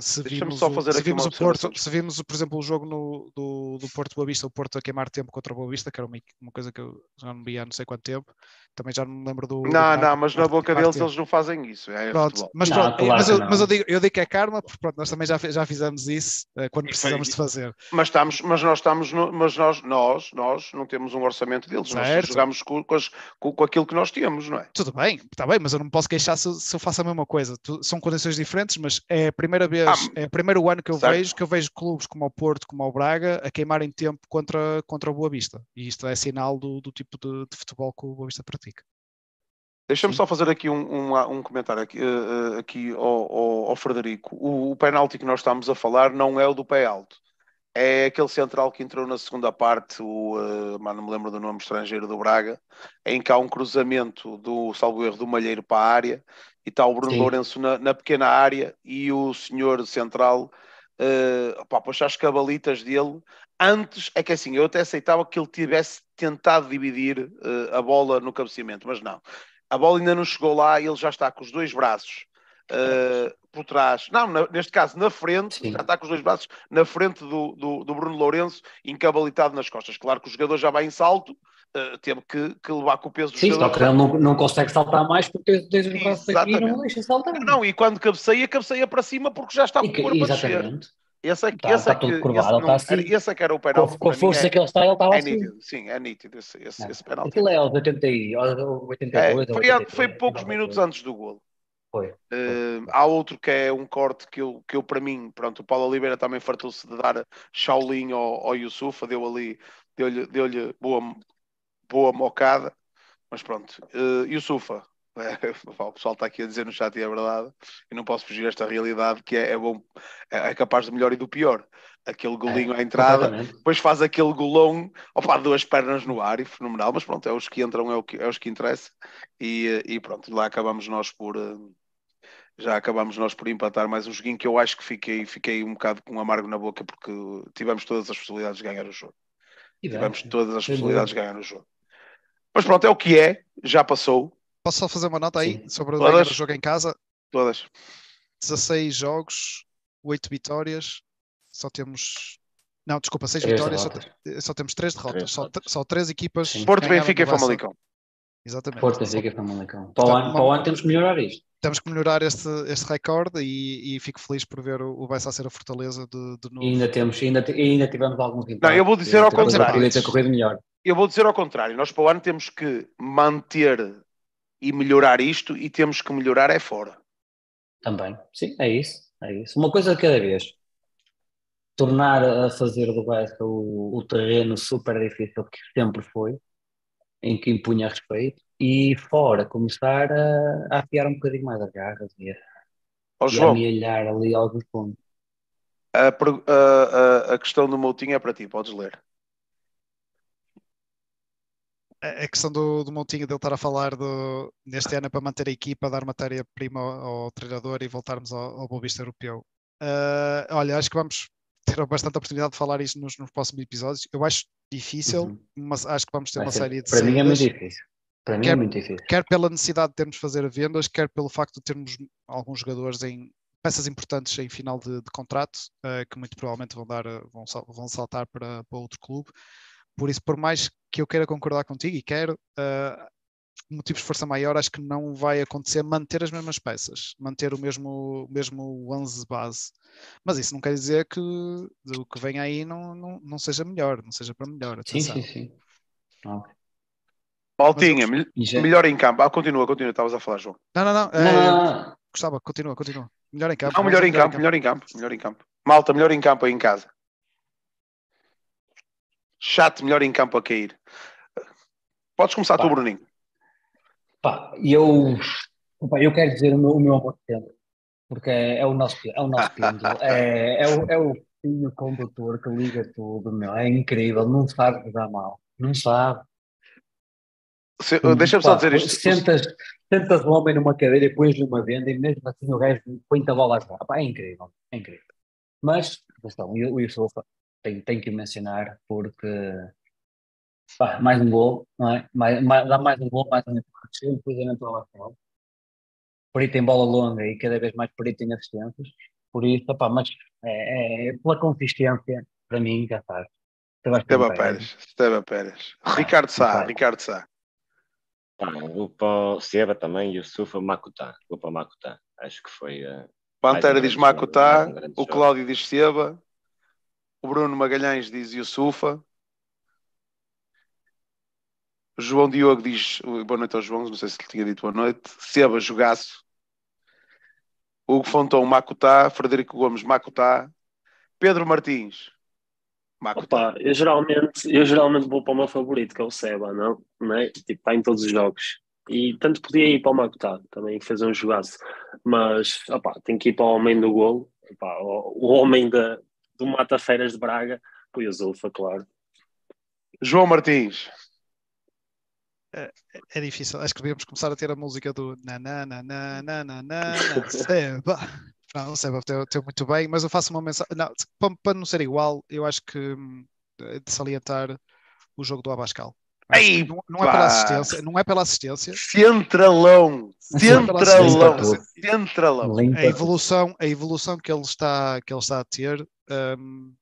se vimos, só fazer se vimos o Porto, se vimos, por exemplo, o jogo no, do, do Porto Boa Vista, o Porto a queimar tempo contra o Boa Vista, que era uma, uma coisa que eu já não vi há não sei quanto tempo, também já não me lembro do. Não, do não, mas na boca deles eles não fazem isso. É pronto, mas, não, pronto, claro mas, eu, mas eu, digo, eu digo que é karma, porque pronto, nós também já, já fizemos isso uh, quando precisamos de fazer. Mas, estamos, mas nós estamos, no, mas nós, nós, nós não temos um orçamento deles, certo. nós jogamos com, com, com, aquilo que nós temos, não é? Tudo bem, está bem, mas eu não me posso queixar se, se eu faço a mesma coisa. Tu, são condições diferentes, mas é a primeira vez, ah, é o primeiro ano que eu certo. vejo que eu vejo clubes como o Porto, como o Braga, a queimarem tempo contra, contra o Boa Vista. E isto é sinal do, do tipo de, de futebol que o Boa Vista pratica. Deixa-me só fazer aqui um, um, um comentário aqui, uh, aqui ao, ao, ao, Frederico. O, o penalti que nós estamos a falar não é o do pé alto. É aquele central que entrou na segunda parte, o, uh, mas não me lembro do nome estrangeiro do Braga, em que há um cruzamento do salvo erro do Malheiro para a área e está o Bruno Sim. Lourenço na, na, pequena área e o senhor central uh, pá, puxa as cabalitas dele. Antes, é que assim, eu até aceitava que ele tivesse tentado dividir uh, a bola no cabeceamento, mas não. A bola ainda não chegou lá e ele já está com os dois braços uh, por trás, não, na, neste caso na frente, Sim. já está com os dois braços na frente do, do, do, Bruno Lourenço, encabalitado nas costas. Claro que o jogador já vai em salto, uh, teve que, que, levar com o peso do Sim, jogador. Sim, só que ele não, não consegue saltar mais porque tem os braços aqui e não deixa saltar. Não, e quando cabeceia, cabeceia para cima porque já está com o corpo exatamente. Esse é, tá, esse é tá que, curvado, esse, não, assim, era, esse é que era o penalti. Com, a força é, que ele está, ele estava é assim. Nítido, sim, é nítido esse, esse, é. esse penalti. Aquilo é aos 80 e, 82, é, foi, 83, foi poucos minutos antes do golo. Foi. Uh, há outro que é um corte que eu, que eu para mim, pronto, o Paulo Oliveira também fartou-se de dar Shaolin ao, ao Yusufa, deu ali, deu-lhe deu boa, boa mocada, mas pronto, uh, Yusufa, é, o pessoal está aqui a dizer no chat e é verdade, e não posso fugir a esta realidade que é, é bom, é, é, capaz do melhor e do pior. Aquele golinho é, à entrada, depois faz aquele golão, opa, duas pernas no ar e fenomenal, mas pronto, é os que entram, é, o que, é os que interessa, e, e pronto, lá acabamos nós por, uh, já acabámos nós por empatar mais um joguinho que eu acho que fiquei, fiquei um bocado com um amargo na boca porque tivemos todas as possibilidades de ganhar o jogo. E tivemos todas as possibilidades de ganhar o jogo. Mas pronto, é o que é, já passou. Posso só fazer uma nota aí Sim. sobre Todas? ganhar o jogo em casa? Todas. 16 jogos, 8 vitórias, só temos. Não, desculpa, 6 vitórias, só, só, temos 3 derrotas. Só, só 3 equipas. Sim. Porto, Benfica e Famalicão. Exatamente. Porto, Benfica e Famalicão. Para o, ano, para o ano temos que melhorar isto temos que melhorar este, este recorde e, e fico feliz por ver o, o Bessa a ser a Fortaleza de, de novo. E ainda, temos, ainda, ainda tivemos alguns Não, eu vou dizer ao contrário. Ter corrido melhor. Eu vou dizer ao contrário. Nós para o ano temos que manter e melhorar isto e temos que melhorar é fora. Também, sim, é isso. É isso. Uma coisa de cada vez. Tornar a fazer do Bessa o, o terreno super difícil que sempre foi, em que impunha respeito e fora começar a, a afiar um bocadinho mais as garras e a, oh, e a amealhar ali alguns pontos. A, a, a, questão do Moutinho é para ti, podes ler. A questão do, do Moutinho, de ele estar a falar do, neste ano é para manter a equipa, dar matéria-prima ao, ao, treinador e voltarmos ao, ao Bobista Europeu. Uh, olha, acho que vamos ter bastante oportunidade de falar isso nos, nos próximos episódios. Eu acho difícil, uhum. mas acho que vamos ter Vai uma ser, série de Para mim é muito difícil. Para mim é quer, é muito difícil. Quer pela necessidade de termos de fazer vendas, quer pelo facto de termos alguns jogadores em peças importantes em final de, de contrato, uh, que muito provavelmente vão, dar, vão, vão saltar para, para outro clube. Por isso, por mais que eu queira concordar contigo e quero, uh, motivos de força maior, acho que não vai acontecer manter as mesmas peças, manter o mesmo, mesmo 11 base. Mas isso não quer dizer que o que vem aí não, não, não seja melhor, não seja para melhor. Atenção. Sim, sim, sim. Okay. Maltinha, melhor em campo. Ah, continua, continua, estavas a falar, João. Não, não, não. É, Gostava, continua, continua. Melhor em campo. Não, melhor em campo, melhor em campo, melhor em campo. Malta, melhor em campo aí em casa. Chato, melhor em campo a cair. Podes começar pá. tu, Bruninho. Pá, eu, pá, eu quero dizer o meu, o meu amor de tempo, porque é, é, o nosso, é o nosso pêndulo, é, é, o, é o fio condutor que liga tudo, meu, é incrível, não sabe dar mal, não sabe. Deixa-me só dizer isto. Sentas, sentas o homem numa cadeira e pões-lhe uma venda e mesmo assim o gajo põe-te a bola. É incrível, é incrível. Mas, questão, o Yusuf tem, tem que mencionar porque pá, mais um gol, não é? Mais, mais, dá mais um gol, mais um empate, um cruzamento ao lateral. Perito em bola longa e cada vez mais perito em assistências. Por isso, pá, mas é, é, pela consistência, para mim, já faz. Esteban Pérez, Esteban Pérez. Ricardo Sá, Ricardo Sá. Vou para o Seba também e o Sufa Makuta. Vou para Makuta. Acho que foi. Uh, Pantera diz Makuta, o Cláudio diz Seba, o Bruno Magalhães diz Yusufa. João Diogo diz boa noite aos João, não sei se lhe tinha dito boa noite. Seba, jogaço. Hugo Fontão, Makuta. Frederico Gomes, Makuta. Pedro Martins, Opa, eu geralmente, eu geralmente vou para o meu favorito, que é o Seba, não? não é? Tipo, está em todos os jogos. E tanto podia ir para o Makuta, também fazer um jogaço. Mas, opa, tem que ir para o homem do golo, opa, o, o, homem da, do Mata-Feiras de Braga, foi o Zulfa, claro. João Martins. É, é, difícil. Acho que devíamos começar a ter a música do na na na na na na na Seba. Não, Seba teve muito bem, mas eu faço uma mensagem. Não, para, para não ser igual, eu acho que hum, de salientar o jogo do Abascal. Ei, não, não, é pela assistência, não é pela assistência. Centralão, centralão, centralão. A evolução, a evolução que ele está, que ele está a ter, um,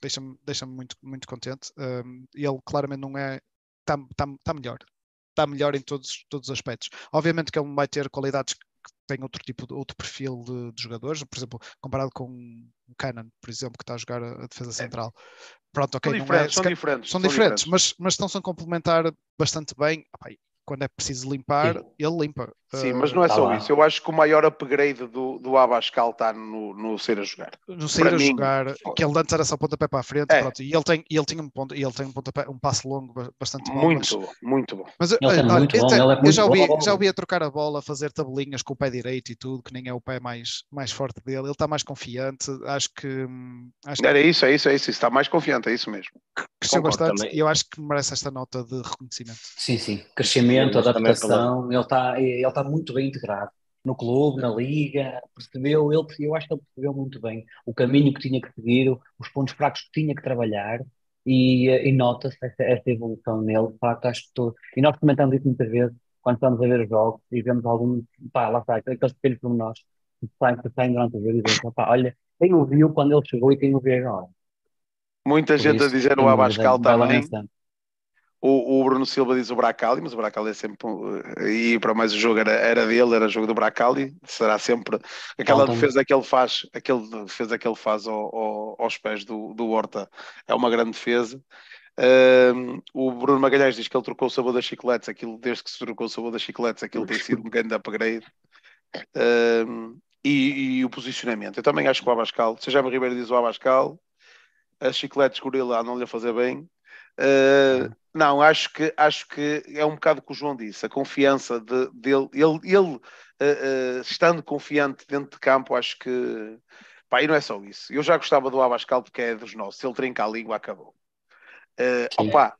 deixa-me deixa muito, muito contente. Um, ele claramente não é, está tá, tá melhor, está melhor em todos, todos os aspectos. Obviamente que ele não vai ter qualidades tem outro tipo de outro perfil de, de, jogadores, por exemplo, comparado com o Cannon, por exemplo, que está a jogar a, defesa é. central. Pronto, ok, são, diferentes, é, são, diferentes, são, são diferentes, mas, mas estão-se a complementar bastante bem. Ah, quando é preciso limpar, Sim. ele limpa. Sim, uh, mas não é tá só lá. isso. Eu acho que o maior upgrade do, do Abascal está no, no ser a jogar. No ser Para a mim, jogar, que ele antes era só pontapé para a frente, é. pronto, e ele tem, ele tem um ponto, ele tem um pontapé, um passo longo bastante bom. Muito mas, bom, muito bom. Mas, ele olha, muito bom, eu, é eu já ouvi, já ouvi a trocar a bola, fazer tabelinhas com o pé direito e tudo, que nem é o pé mais, mais forte dele. Ele está mais confiante, acho que. Hum, acho era isso, é isso, é isso. Está mais confiante, é isso mesmo. Cresceu Concordo bastante e eu acho que merece esta nota de reconhecimento. Sim, sim. Crescimento, adaptação, ele está ele está muito bem integrado no clube, na liga, percebeu, ele, eu acho que ele percebeu muito bem o caminho que tinha que seguir, os pontos fracos que tinha que trabalhar e, e nota-se essa, essa, evolução nele, de facto, acho que todo, e nós comentamos isso muitas vezes quando estamos a ver os jogos e vemos algum, pá, lá está, aqueles pequenos pormenores que saem, que saem durante o jogo e dizem, pá, olha, quem o viu quando ele chegou e quem o vê agora. Muita Por gente isso, a dizer o Abascal também. O, o, Bruno Silva diz o Bracali, mas o Bracali é sempre. E para mais o jogo era, era dele, era jogo do Bracali. Será sempre aquela defesa que ele faz, aquele defesa que ele faz ao, ao, aos pés do, do Horta é uma grande defesa. Um, o Bruno Magalhães diz que ele trocou o sabor das chicletes, aquilo, desde que se trocou o sabor das chicletes, aquilo tem sido um grande upgrade. Um, e, e, o posicionamento. Eu também acho que o Abascal, se já Ribeiro diz o Abascal, as chicletes gorila andam-lhe a fazer bem. Uh, não, acho que, acho que é um bocado o que o João disse, a confiança de, dele, ele, ele uh, uh, estando confiante dentro de campo, acho que pá, e não é só isso. Eu já gostava do Abascal porque é dos nossos, se ele trinca a língua, acabou. Uh, opa,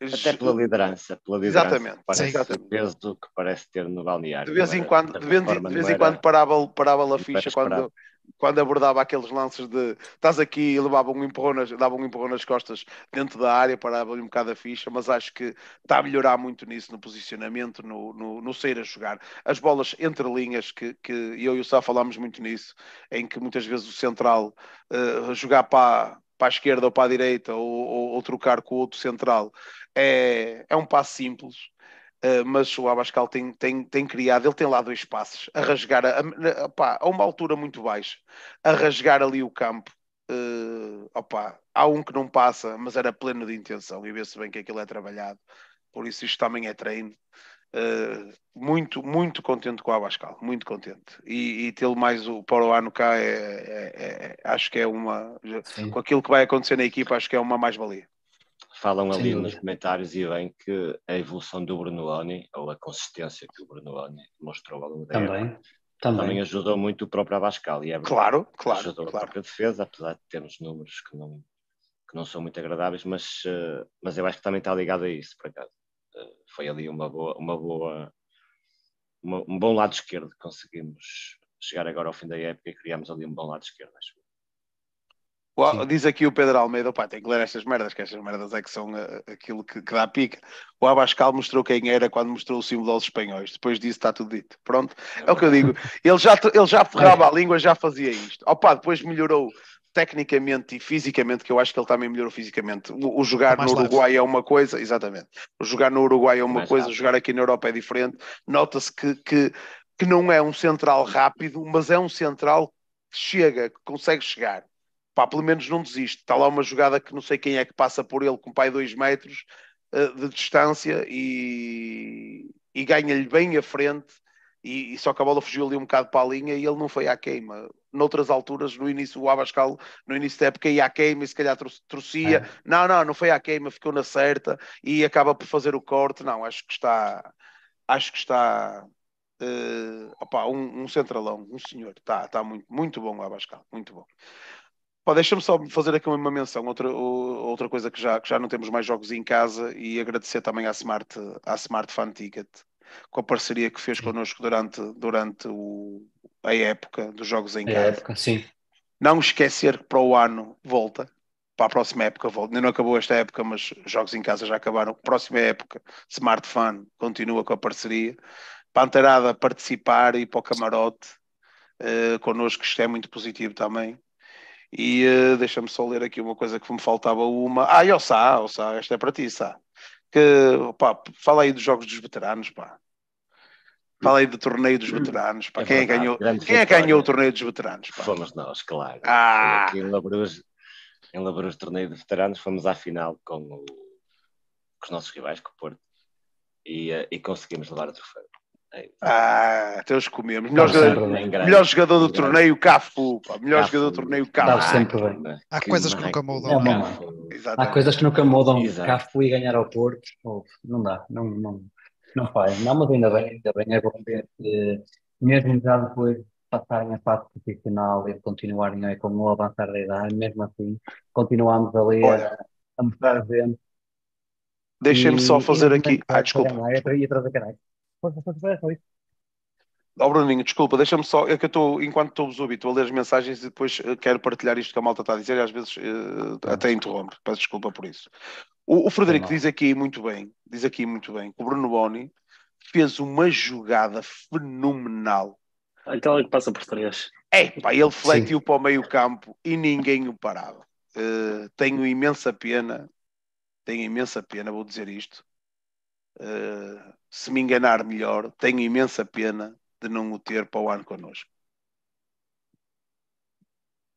até pela liderança, pela liderança exatamente, parece exatamente. o peso que parece ter no balneário. De vez em quando, de vez, de vez em quando parava, parava a ficha quando, quando abordava aqueles lances de estás aqui e levava um empurrão nas, dava um empurrão nas costas dentro da área, parava-lhe um bocado a ficha, mas acho que está a melhorar muito nisso, no posicionamento, no, no, no sair a jogar. As bolas entre linhas, que, que eu e o Sá falámos muito nisso, em que muitas vezes o central uh, jogar para, para a esquerda ou para a direita ou, ou, ou trocar com o outro central é, é um passo simples Uh, mas o Abascal tem, tem, tem criado, ele tem lá dois passos, a rasgar a, a, a uma altura muito baixa, a rasgar ali o campo. Uh, opa, há um que não passa, mas era pleno de intenção e vê-se bem que aquilo é trabalhado. Por isso, isto também é treino. Uh, muito, muito contente com o Abascal, muito contente. E, e tê-lo mais o, para o ano cá, é, é, é, acho que é uma. Sim. Com aquilo que vai acontecer na equipa, acho que é uma mais-valia. Falam ali Sim. nos comentários e bem que a evolução do Brunoni, ou a consistência que o Brunoni mostrou ao longo da também, época, também. também ajudou muito o próprio Abascal. E é claro, claro. Ajudou claro. a própria defesa, apesar de termos números que não, que não são muito agradáveis, mas, uh, mas eu acho que também está ligado a isso, por acaso. Uh, foi ali uma boa, uma boa uma, um bom lado esquerdo que conseguimos chegar agora ao fim da época e criámos ali um bom lado esquerdo, acho o, diz aqui o Pedro Almeida, pá, tem que ler estas merdas, que estas merdas é que são uh, aquilo que, que, dá pica. O Abascal mostrou quem era quando mostrou o símbolo aos espanhóis. Depois disso está tudo dito. Pronto, é o que eu digo. Ele já, ele já ferrava a língua, já fazia isto. Opa, depois melhorou tecnicamente e fisicamente, que eu acho que ele também melhorou fisicamente. O, o jogar no Uruguai leve. é uma coisa, exatamente. O jogar no Uruguai é uma mais coisa, rápido. jogar aqui na Europa é diferente. Nota-se que, que, que não é um central rápido, mas é um central que chega, que consegue chegar pá, pelo menos não desiste. Está lá uma jogada que não sei quem é que passa por ele com pai dois metros uh, de distância e, e ganha-lhe bem à frente. E, e, só que a bola fugiu ali um bocado para a linha e ele não foi à queima. Noutras alturas, no início, o Abascal, no início da época, ia à queima e se calhar trouxia. É. Não, não, não foi à queima, ficou na certa e acaba por fazer o corte. Não, acho que está. Acho que está. Uh, opa, um, um centralão, um senhor, está tá muito, muito bom o Abascal, muito bom. Pá, Deixa-me só fazer aqui uma menção, outra, outra coisa que já, que já não temos mais jogos em casa e agradecer também à Smart, à Smart Fan Ticket com a parceria que fez connosco durante, durante o, a época dos jogos em casa. época, sim. Não esquecer que para o ano volta, para a próxima época volta. Ainda não acabou esta época, mas jogos em casa já acabaram. Próxima época, Smart Fan continua com a parceria. Panterada a participar e para o camarote eh, connosco, isto é muito positivo também. E eh, deixa-me só ler aqui uma coisa que me faltava uma. Ah, e o Sá, o Sá, esta é para ti, Sá. Que, pá, fala aí dos jogos dos veteranos, pá. Fala aí do torneio dos veteranos, pá. É quem, é que verdade, ganhou, quem é que ganhou o torneio dos veteranos, pá? Fomos nós, claro. Ah! Aqui em Labruz, em Labruz, torneio de veteranos, fomos à final com, o- com os nossos rivais, com o Porto, e, eh, e conseguimos levar o troféu. É, Ah, até os comemos. Melhor, jogador, melhor jogador do torneio, Cafu. pá. Melhor Cafu. jogador do torneio, Cafu. sempre bem. Há coisas que nunca mudam, É uma- Cafu. Há coisas que nunca mudam. Exato. Cá fui ganhar ao Porto, oh, não dá, não, não, não faz. Não, mas ainda bem, ainda bem, é bom ver que mesmo já depois de passarem a fase profissional e de continuarem aí com o avançar da idade, mesmo assim, continuamos ali Olha. a, a mostrar gente. Deixem-me e- só e fazer não aqui. Ah, que desculpa. ganhar, é atrás da caralho. Força, força, força, força. Ó Bruninho, desculpa, deixa-me só. É que eu estou, enquanto estou-vos estou a ler as mensagens e depois eh, quero partilhar isto que a malta está a dizer e às vezes eh, até interrompe. Peço desculpa por isso. O, o Frederico Não. diz aqui muito bem, diz aqui muito bem, que o Bruno Boni fez uma jogada fenomenal. Aquela que passa por três. É, pá, ele fletiu para o meio campo e ninguém o parava. Eh, tenho imensa pena, tenho imensa pena, vou dizer isto. Se me enganar melhor, tenho imensa pena de não o ter para o ano connosco.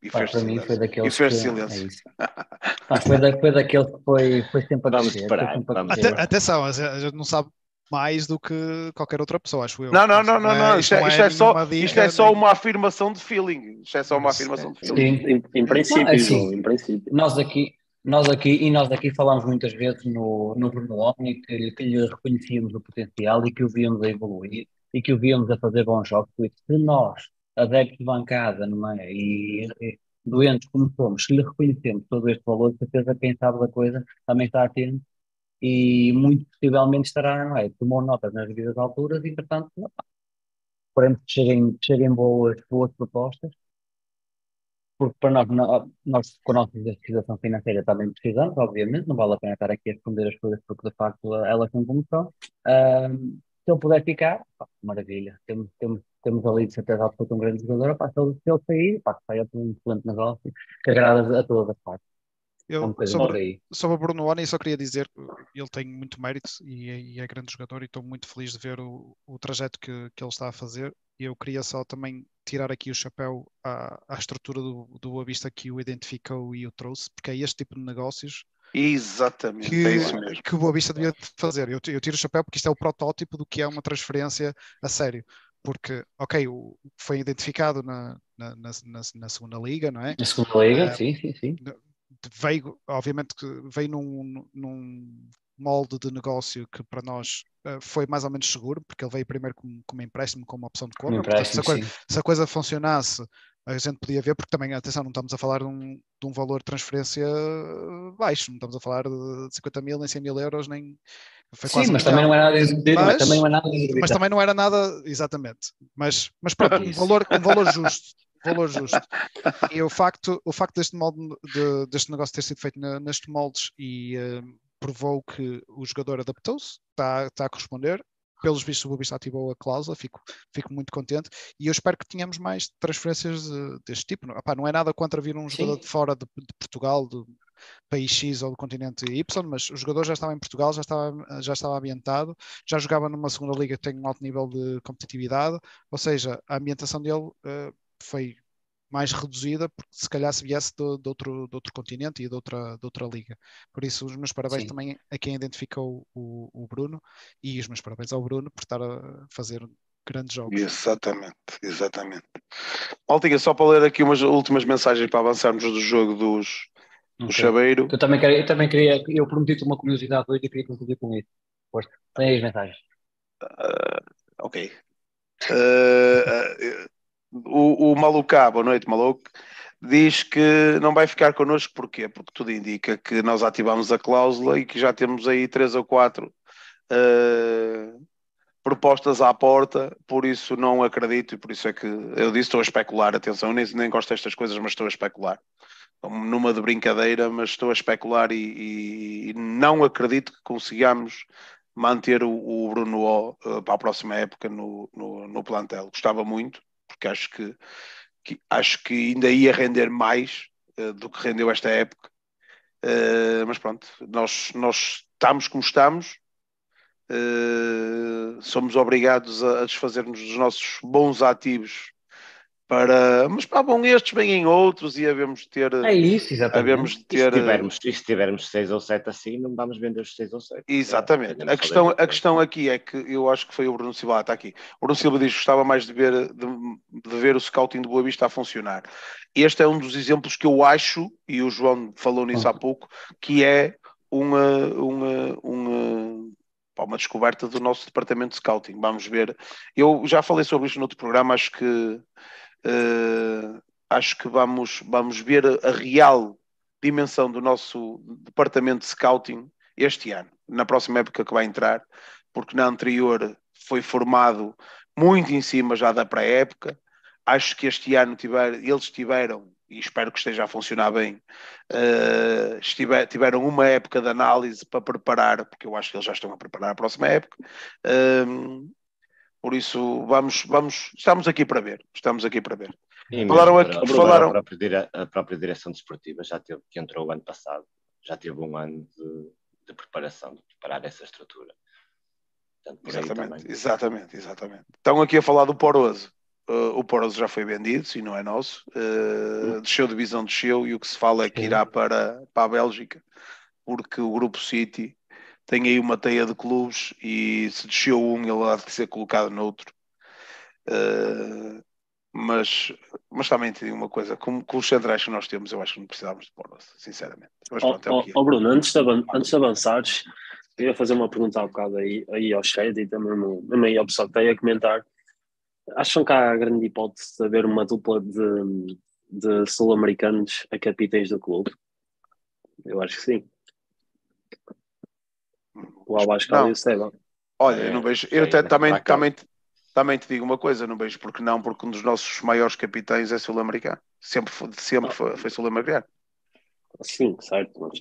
E Pá, fez para mim silêncio. foi daqueles E fez que, silêncio. é. Pá, foi, da, foi daqueles que foi, foi sempre a Vamos crescer, esperar, foi sempre a vamos crescer. Até- atenção, a gente não sabe mais do que qualquer outra pessoa, acho eu. Não, não, não, não, não. Isto é, isto é só, isto é só uma afirmação de feeling. Isto é só uma afirmação de feeling. Sim, Em, em princípio, Não, é assim. Em princípio. Nós aqui, nós aqui e nós aqui falámos muitas vezes no, no Bruno Omni que, que lhe reconhecíamos o potencial e que o víamos a evoluir e que o víamos a fazer bons jogos. Se nós, adeptos de bancada, é? E, e doentes como somos, se lhe reconhecemos todo este valor, certeza quem sabe da coisa também está atento e muito possivelmente estará, não é? Tomou notas nas devidas alturas e, portanto, esperemos que cheguem, cheguem boas, boas propostas porque para nós, nó- nós com a nossa situação financeira também precisamos, obviamente, não vale a pena estar aqui a esconder as coisas porque de facto elas são como são. Se ele puder ficar, pá, maravilha, temos, temos, temos ali de certeza absoluta um grande jogador, pá, se ele, se ele sair, pá, que saia um excelente negócio que agrada a todas as partes. Eu, sobre, sobre o Bruno Oni, só queria dizer que ele tem muito mérito e, é- e é grande jogador e estou muito feliz de ver o, o trajeto que, que ele está a fazer. E eu queria só também tirar aqui o chapéu à, à estrutura do, do Boa Vista que o identificou e o trouxe, porque é este tipo de negócios Exatamente, que, é isso mesmo. que o Boa Vista devia fazer. Eu, eu tiro o chapéu porque isto é o protótipo do que é uma transferência a sério. Porque, ok, o, foi identificado na, na, na, na- na segunda liga, não é? A segunda liga, Ah, sim, sim, sim. Veio, obviamente que veio num, num molde de negócio que para nós eh, foi mais ou menos seguro, porque ele veio primeiro como, como empréstimo, como opção de compra. Portanto, se, a coisa, se a coisa funcionasse, a gente podia ver, porque também, atenção, não estamos a falar de um, de um valor de transferência baixo, não estamos a falar de 50 mil, nem 100 mil euros, nem. Sim, mas também não nada de Mas- também não é nada Mas também não era nada, exatamente. Mas, mas pronto, um valor, um valor justo. Valor justo. E o facto, o facto deste, molde, de- deste negócio ter sido feito na- nestes moldes e eh, provou que o jogador adaptou-se, está, está a corresponder. Pelos vistos, o Boa Vista ativou a cláusula, fico, fico muito contente. E eu espero que tenhamos mais transferências eh, deste tipo. Não, opá, não é nada contra vir um jogador Sim. de fora de, de Portugal, do país X ou do continente Y, mas o jogador já estava em Portugal, já estava, já estava ambientado, já jogava numa segunda liga que tem um alto nível de competitividade, ou seja, a ambientação dele eh, foi mais reduzida, porque se calhar se viesse de, de outro, de outro continente e de outra, de outra liga. Por isso, os meus parabéns Sim. também a quem identificou o, o Bruno e os meus parabéns ao Bruno por estar a fazer grandes jogos. Exatamente, exatamente. Maltinha, só para ler aqui umas últimas mensagens para avançarmos do jogo dos, do Ok. Chaveiro. Eu também queria, eu também queria, eu prometi-te uma curiosidade hoje e queria concluir com isso. Pois, tem aí as mensagens. Ok. Eh, eh, o, o Malucá, boa noite, maluco. diz que não vai ficar connosco, porquê? Porque tudo indica que nós ativamos a cláusula e que já temos aí três ou quatro uh, propostas à porta, por isso não acredito e por isso é que eu disse estou a especular, atenção, nem, nem gosto destas coisas, mas estou a especular. Numa de brincadeira, mas estou a especular e, e não acredito que consigamos manter o, o Bruno o, uh, para a próxima época no, no, no, plantel. Gostava muito, porque acho que, que, acho que ainda ia render mais uh, do que rendeu esta época. Uh, mas pronto, nós, nós estamos como estamos, uh, somos obrigados a, a desfazer-nos dos nossos bons ativos para. Mas pá, bom, estes vêm em outros e havemos de ter. É isso, exatamente. Havemos de ter... E, se tivermos, e se tivermos seis ou sete assim, não vamos vender os seis ou sete. Exatamente. É, a, questão, a questão aqui é que eu acho que foi o Bruno Silva, ah, está aqui. O Bruno Silva diz que gostava mais de ver, de, de, ver o scouting de Boa Vista a funcionar. Este é um dos exemplos que eu acho, e o João falou nisso há pouco, que é uma, uma, uma, uma descoberta do nosso departamento de scouting. Vamos ver. Eu já falei sobre isto no outro programa, acho que uh, acho que vamos, vamos ver a, real dimensão do nosso departamento de scouting este ano, na próxima época que vai entrar, porque na anterior foi formado muito em cima já da pré-época. Acho que este ano tiver, eles tiveram e espero que esteja a funcionar bem, uh, estiver, tiveram uma época de análise para preparar, porque eu acho que eles já estão a preparar a próxima época. Uh, por isso, vamos, vamos, estamos aqui para ver. Estamos aqui para ver. falaram aqui, falaram... A própria, a própria direção desportiva já teve, que entrou o ano passado, já teve um ano de, de preparação, de preparar essa estrutura. Portanto, exatamente, exatamente, exatamente. Estão aqui a falar do Poroso. Uh, o Poroso já foi vendido, se não é nosso. Uh, desceu divisão, desceu, e o que se fala é que irá para, para a Bélgica, porque o Grupo City tem aí uma teia de clubes e se desceu um, ele há de ser colocado noutro. Uh, mas, mas também te digo uma coisa, com, com os centrais que nós temos, eu acho que não precisávamos de Poroso, sinceramente. Mas pronto, oh, é o que é. oh, Bruno, antes de, antes de avançares, queria fazer uma pergunta há um bocado aí, aí ao chat e também, também ao pessoal que está aí a comentar acham que há grande hipótese de haver uma dupla de, de sul-americanos a capitães do clube? Eu acho que sim. O Abascal e o Seba. Olha, eu não vejo. Eu até, também, também, também te digo uma coisa, não vejo porque não, porque um dos nossos maiores capitães é sul-americano. Sempre, foi, sempre foi, foi sul-americano. Sim, certo, mas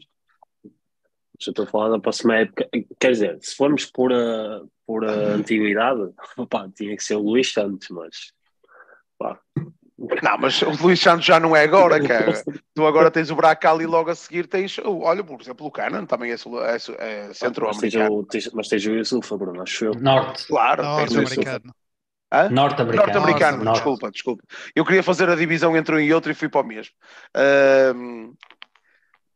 já estou a falar da próxima época. Quer dizer, se formos por a, por a antiguidade, opa, tinha que ser o Luís Santos, mas. Pá. Não, mas o Luís Santos já não é agora, cara. tu agora tens o Bracal e logo a seguir tens. Olha, por exemplo, o Canan também é, é, é centro-americano. Mas tens o Yusufa, Bruno, acho eu. Norte. Claro, norte-americano. Norte-americano. Norte-americano, desculpa, desculpa. Eu queria fazer a divisão entre um e outro e fui para o mesmo. Uh,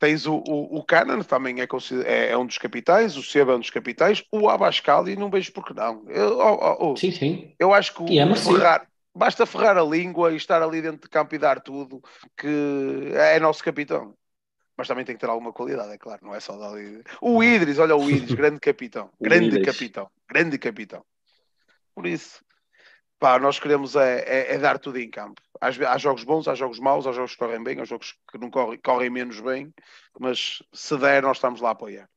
Tens o, o, o Canan, também é, é, é, um dos capitais, o Seba é um dos capitais, o Abascal, e não vejo por que não. Eu, oh, oh, sim, sim. Eu acho que o, é ferrar, basta ferrar a língua e estar ali dentro de campo e dar tudo, que é nosso capitão. Mas também tem que ter alguma qualidade, é claro, não é só dali. O Idris, olha o Idris, grande capitão, grande capitão, grande capitão. Por isso, Pá, nós queremos é, é, é, dar tudo em campo. Há, há, jogos bons, há jogos maus, há jogos que correm bem, há jogos que não correm, correm menos bem, mas se der, nós estamos lá a apoiar.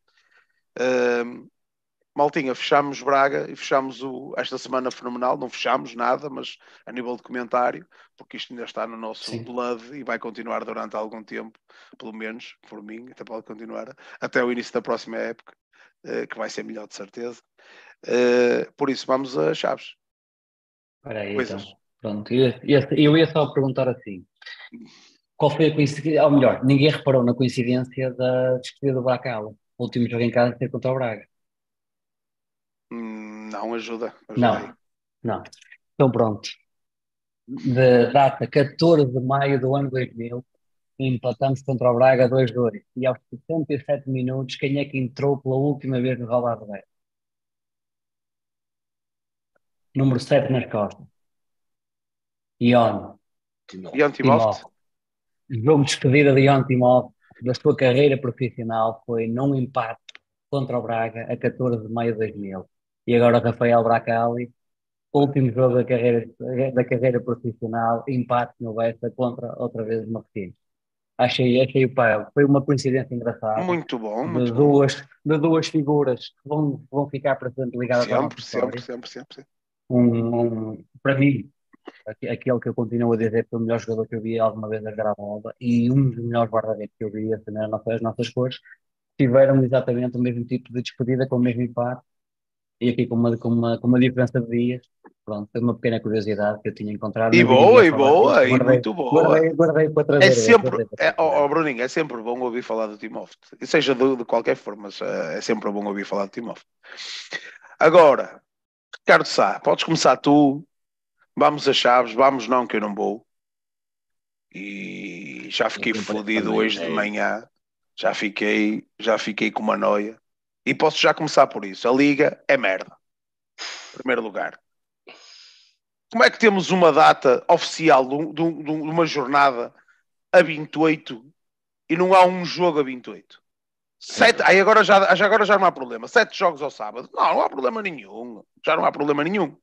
Maltinha, fechamos Braga e fechamos o, esta semana fenomenal. Não fechamos nada, mas a nível de comentário, porque isto ainda está no nosso Sim. blood e vai continuar durante algum tempo, pelo menos por mim, até pode continuar até o início da próxima época, uh, que vai ser melhor de certeza. Uh, por isso, vamos a Chaves. Espera aí, então. Pronto, eu ia só perguntar assim. Qual foi a coincidência? Ou melhor, ninguém reparou na coincidência da despedida do Bracala. O último jogo em casa ser contra o Braga. Não ajuda. Não, não. Então pronto. De data 14 de maio do ano 2000, empatamos contra o Braga 2-2. E aos 67 minutos, quem é que entrou pela última vez no Roda Roberto? número 7 nas costas. Ion. Ion Timóteo. O jogo de despedida de Ion Timóteo da sua carreira profissional foi num empate contra o Braga a 14 de maio de 2000. E agora Rafael Bracali último jogo da carreira, da carreira profissional, empate no Bessa contra outra vez o Martins. Achei, achei pá, foi uma coincidência engraçada. Muito bom, de muito bom. duas, de duas figuras que vão, vão ficar para sempre ligadas à nossa Sempre, sempre, sempre, sempre, sempre. Um, um- para mim, aqu- aquele que eu continuo a dizer que foi o melhor jogador que eu vi alguma vez a jogar a bola e um dos melhores guarda-redes que eu vi a defender as nossas, as nossas cores, tiveram exatamente o mesmo tipo de despedida, com o mesmo impacto e aqui com uma, com uma, com uma diferença de dias. Pronto, foi uma pequena curiosidade que eu tinha encontrado. E boa, e boa, disso. e Guardei- muito boa. Guardei, guardei para trazer. É sempre, é, ó, Bruninho, é sempre bom ouvir falar do Timóteo. E seja de, de qualquer forma, mas eh, é sempre bom ouvir falar do Timóteo. Agora, Ricardo Sá, podes começar tu. Vamos a chaves, vamos não, que eu não vou. E já fiquei fodido hoje de manhã. Já fiquei, já fiquei com uma noia. E posso já começar por isso. A Liga é merda. Em primeiro lugar. Como é que temos uma data oficial de, um- de um- uma jornada a 28 e não há um jogo a 28? Sete, aí agora já, já agora já não há problema. Sete jogos ao sábado. Não, não há problema nenhum. Já não há problema nenhum.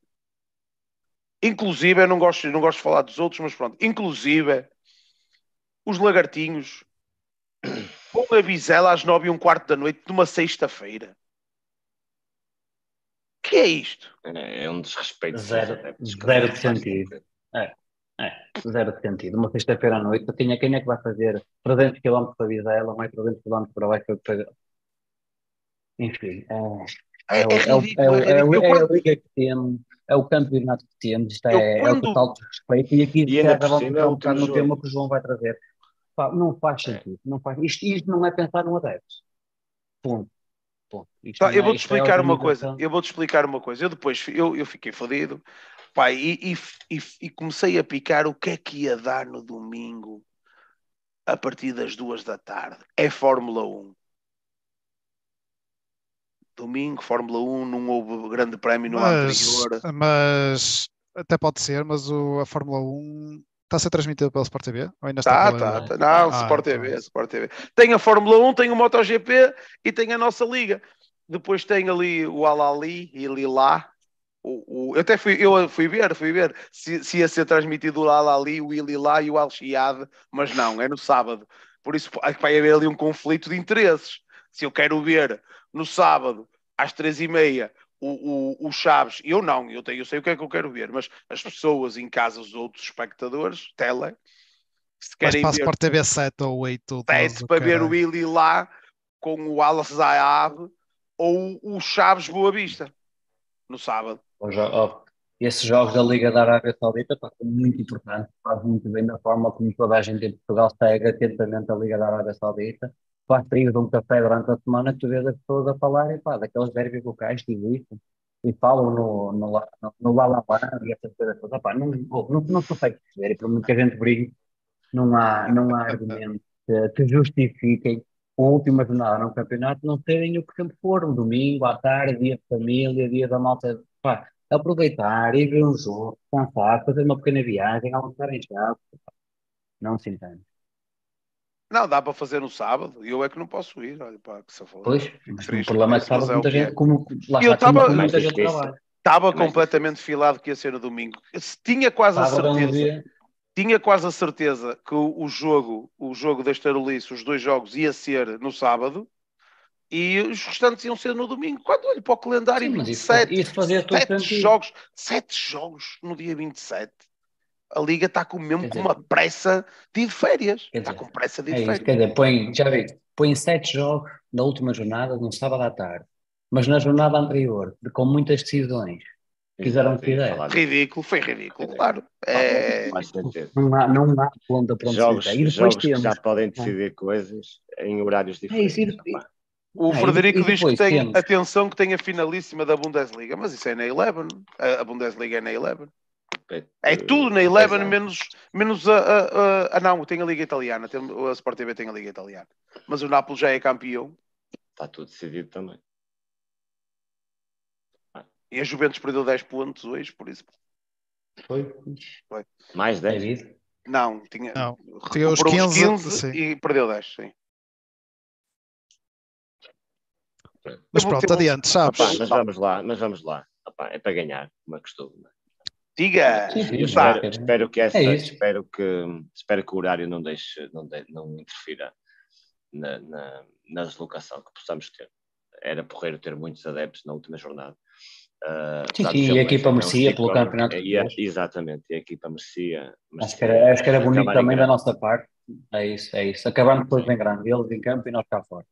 Inclusive, eu não gosto, não gosto de falar dos outros, mas pronto. Inclusive, os lagartinhos com a Vizela às nove e um quarto da noite de uma sexta-feira. que é isto? É, é um desrespeito. Zero- zero de sentido. É, zero de sentido. Uma sexta-feira à noite, quem é, quem é que vai fazer 300 km para Vizela, mais 300 km para baixo para... Enfim, é, É, é, o- é é, o- é, o- é é, o- é quando- liga que temos, é o campeonato que temos, isto é, é o quando- total desrespeito. E aqui E ainda já por vamos cima é o um bocado no tema que o João vai trazer. Pá, não faz É. sentido. Não faz, isto, isto não é pensar no adepto. Ponto. Ponto. Tá, eu é- vou-te é explicar uma coisa. Eu vou-te explicar uma coisa. Eu depois eu, eu fiquei fodido. Pá, e, e, e, e comecei a picar o que é que ia dar no domingo a partir das duas da tarde. É Fórmula 1. Domingo, Fórmula 1, não houve grande prémio no Mas, anterior. mas até pode ser, mas o, a Fórmula 1 está a ser transmitida pela Sport TV? Ou ainda está Tá, pela... tá. Não, Ah, Sport então. TV, Sport TV. Tem a Fórmula 1, tem o MotoGP e tem a nossa liga. Depois tem ali o Alali e Lilá. O, o, eu até fui, eu fui ver, fui ver se, se ia ser transmitido o Alali, o Ililá e o Al Shiad, mas não, é no sábado. Por isso vai haver ali um conflito de interesses. Se eu quero ver no sábado, às três e meia, o, o, o Chaves, eu não, eu, tenho, eu sei o que é que eu quero ver, mas as pessoas em casa, os outros espectadores, tele, se querem para a ver Sport TV 7 ou 8 ou 12, sete para ver o. Willy lá com o Al Zaab ou o Chaves Boa Vista no sábado. Esses jogos da Liga da Arábia Saudita são muito importantes, faz muito bem da forma como toda a gente em Portugal segue atentamente a Liga da Arábia Saudita. Faz sair de um café durante a semana, tu vês as pessoas a falarem pá, daqueles derbys locais que existem e falam no, no, no, no Lalapã e essas coisas todas. Pá, não, não, não, não se consegue perceber e por muito que a gente brigue, não há, não há argumentos que, que justifiquem a última jornada no campeonato não serem o que sempre foram, domingo, à tarde, dia de família, dia da malta. Pá, aproveitar, ir ver um jogo, descansar, fazer uma pequena viagem, almoçar em casa. Não se entende. Não, dá para fazer no sábado e eu é que não posso ir. Olha, pá, que se foda. Pois, mas o triste, problema é que é o muita é. gente, como lá Eu está, como, tava- como muita gente trabalha. Estava É completamente filado que ia ser no domingo. Se Tinha quase a é certeza, tinha quase a certeza que o, o jogo, o jogo da Estarolice, os dois jogos, ia ser no sábado e os restantes iam ser no domingo. Quando olho para o calendário, sim, mas isso, 27, isso fazia todo sete sentido. jogos, sete jogos no dia 27. A Liga está com mesmo com uma pressa de ir de férias. Está dizer, com pressa de ir É de isso, férias. quer dizer, põe, já vi, põe sete jogos na última jornada, no sábado à tarde, mas na jornada anterior, de- com muitas decisões, Quiseram que falar. Ridículo, foi ridículo, claro. É, não há, não há para onde Jogos. E jogos que temos. já podem decidir coisas em horários É isso, e diferentes. o Ah, e Frederico de- e diz que tem, temos- atenção, que tem a finalíssima da Bundesliga, mas isso é na Eleven. A, a Bundesliga é na Eleven. É tudo na Eleven, Pois é. menos, menos a, a, a- Ah, não, tem a Liga Italiana. Tem, a Sport TV tem a Liga Italiana. Mas o Napoli já é campeão Está tudo decidido também. e a Juventus perdeu 10 pontos hoje, por isso. Foi. Mais É 10? isso. Não, tinha, Não, tinha os recuperou 15, sim. e perdeu 10, sim. Mas pronto, adiante, sabes? Opá, mas vamos lá, mas vamos lá. Opá, é para ganhar, como é costume. Diga! Sim, sim, Está. Espero, espero que essa, É espero que espero que o horário não deixe, não, de- não interfira na, na, na deslocação que possamos ter. Era porreiro ter muitos adeptos na última jornada. Ah, Sim, sim, e a equipa é merecia pelo campeonato é, fez. Exatamente, e a equipa merecia. Acho que era, acho que era bonito também da nossa parte. É isso, é isso. Acabarmos depois bem grande, eles em campo e nós cá fora.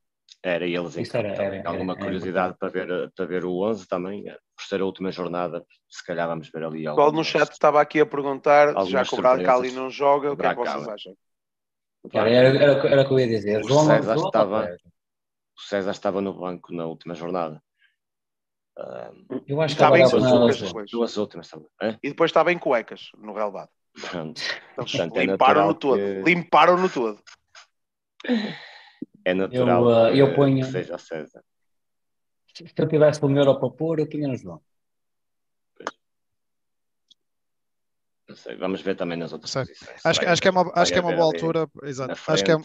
Era eles em campo era- era- Alguma era- era curiosidade para, ver, para ver o 11 também, eh, por ser a última jornada, se calhar vamos ver ali O pessoal no chat estava aqui a perguntar, já que o Bracali não joga, o que é que vocês acham? Era, era, era, era o que eu ia dizer. O João César João estava- César. O César estava no banco na última jornada. Eu acho que Está bem agora com não- as depois. duas últimas também. E depois estava em cuecas, no relevado. Então, é Limparam-no natural todo. que- Limparam-no todo. É natural Eu, que, eu ponho- que seja o César. Se eu tivesse um euro para pôr, eu punha no João. Não sei, vamos ver também nas outras. Acho, acho que é uma, acho que é uma boa altura. Exato. Acho que é,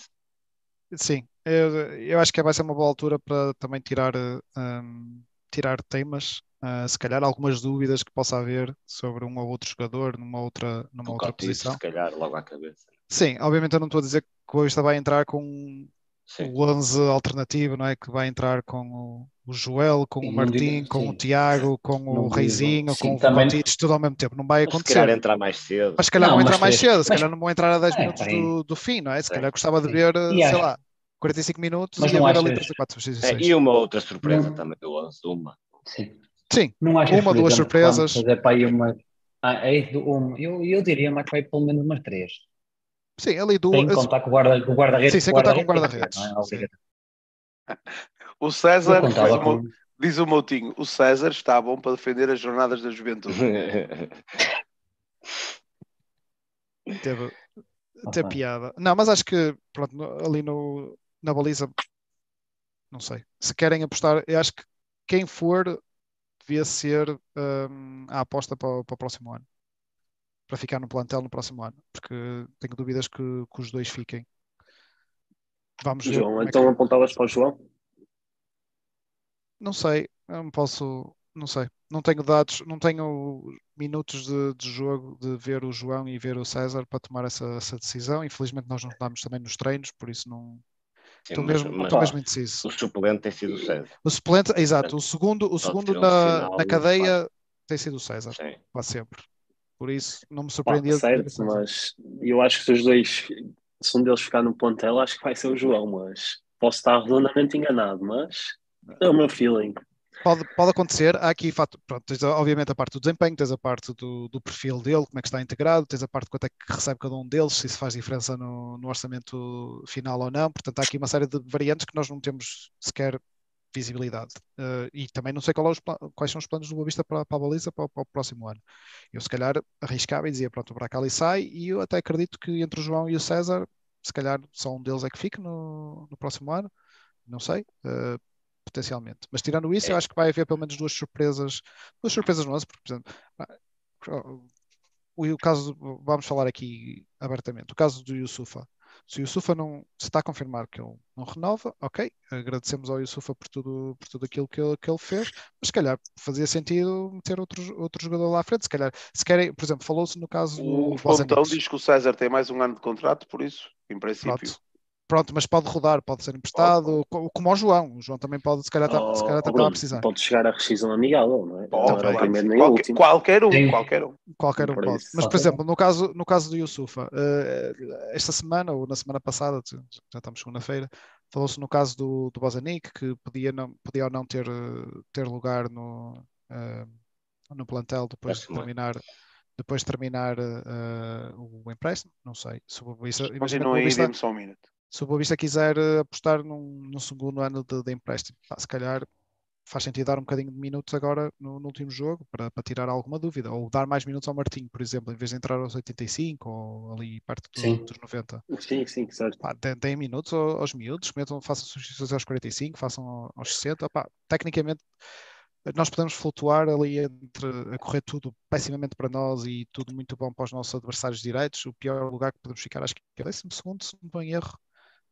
sim, eu, eu acho que vai ser uma boa altura para também tirar, um, tirar temas, ah, se calhar algumas dúvidas que possa haver sobre um ou outro jogador numa outra, numa o outra posição. se calhar, logo à cabeça. Sim, obviamente eu não estou a dizer que o Boavista vai entrar com Sim. o 11 alternativo, não é? Que vai entrar com o, o Joel, com Sim, o Martim, digo- com o sim. Tiago, com Não o Reizinho, sim, com o Cotitos, tudo ao mesmo tempo. Não vai Mas se acontecer. calhar entrar mais cedo. Mas se calhar Não, vão entrar mas mais cedo, se mas- calhar não vão entrar a 10 É, minutos peraí. do, do fim, não é? Se Sim. calhar gostava de ver, E sei acho- lá, 45 minutos Mas e não a ver ali achas- 3 ou 4 É, e uma outra surpresa Não. também do 11, uma. Sim. Sim, Não achas Uma, duas exemplo, surpresas. Fazer para aí uma. Ah, é um, eu, eu diria mais para aí pelo menos umas três. Sim, ali Sem duas. contar com o guarda- com o guarda-redes. Sim, sem contar com o guarda-redes, é? Obrigatório. O César, diz o, com. diz o Moutinho, o César está bom para defender as jornadas da juventude. Teve, teve piada. Não, mas acho que pronto, ali no, na baliza, não sei. Se querem apostar, eu acho que quem for devia ser hum, a aposta para, para o próximo ano. Para ficar no plantel no próximo ano. Porque tenho dúvidas que, que os dois fiquem. Vamos ver. João, como é que- então apontavas para o João? Não sei, eu não posso, não sei. Não tenho dados, não tenho minutos de, de jogo de ver o João e ver o César para tomar essa, essa decisão. Infelizmente nós não estamos também nos treinos, por isso não Sim, estou mas- mesmo, mas estou mesmo indeciso. o suplente tem sido o César. O suplente, exato, o segundo, o segundo um na, na cadeia tem sido o César, Sim. quase sempre. Por isso não me surpreendia. de ter certo, essa- mas eu acho que se os dois, se um deles ficar no plantel, acho que vai ser o João, mas posso estar redondamente enganado, mas é o meu feeling. Pode, pode acontecer, há aqui pronto, tens obviamente a parte do desempenho, tens a parte do, do perfil dele, como é que está integrado, tens a parte de quanto é que recebe cada um deles, se isso faz diferença no, no orçamento final ou não. Portanto, há aqui uma série de variantes que nós não temos sequer visibilidade. Eh, e também não sei qual é quais são os planos do Boa Vista para, para a baliza para, o- para o próximo ano. Eu se calhar arriscava e dizia, pronto, o Bracali sai e eu até acredito que entre o João e o César, se calhar só um deles é que fique no, no próximo ano, não sei. eh, potencialmente. Mas tirando isso, É. eu acho que vai haver pelo menos duas surpresas, duas surpresas no 11, porque, por exemplo, ah, o, o caso, vamos falar aqui abertamente, o caso do Yusufa. Se o Yusufa não se está a confirmar que ele não renova, ok, agradecemos ao Yusufa por tudo, por tudo aquilo que ele, que ele fez, mas se calhar fazia sentido meter outro, outro jogador lá à frente, se calhar, se querem, por exemplo, falou-se no caso do O Fontão diz que o César tem mais um ano de contrato, por isso, em princípio. Pronto. Pronto, mas pode rodar, pode ser emprestado, co- como ao João. O João também pode, se calhar, tá- se calhar Oh, até Bruno, a precisar. Pode chegar a rescisão amigável, não é? Pode, não era o claro. primeiro nem o qualquer, último. qualquer um, Sim. qualquer um. Qualquer um Por pode. isso. Mas, por exemplo, no caso, no caso do Yusufa, eh, esta semana ou na semana passada, já estamos segunda-feira, falou-se no caso do, do Bozanic, que podia, não, podia ou não ter, ter lugar no, eh, no plantel depois de ano. terminar, depois de terminar eh, o empréstimo. Não sei. Se o Boa Vista, imagina que o Continua Boa aí, Vista, dê-me só um minuto. Se o Boa Vista quiser eh, apostar num, num segundo ano de, de empréstimo, pá, se calhar faz sentido dar um bocadinho de minutos agora no, no último jogo para, para tirar alguma dúvida, ou dar mais minutos ao Martinho, por exemplo, em vez de entrar aos 85 ou ali perto do- dos 90. Sim, sim, certo. Pá, deem, minutos ao- aos miúdos, metam, façam substituições aos 45, façam ao- aos 60. Pá, tecnicamente, nós podemos flutuar ali entre a correr tudo pessimamente para nós e tudo muito bom para os nossos adversários direitos. O pior lugar que podemos ficar, acho que é o 12 segundo, se não estou em erro.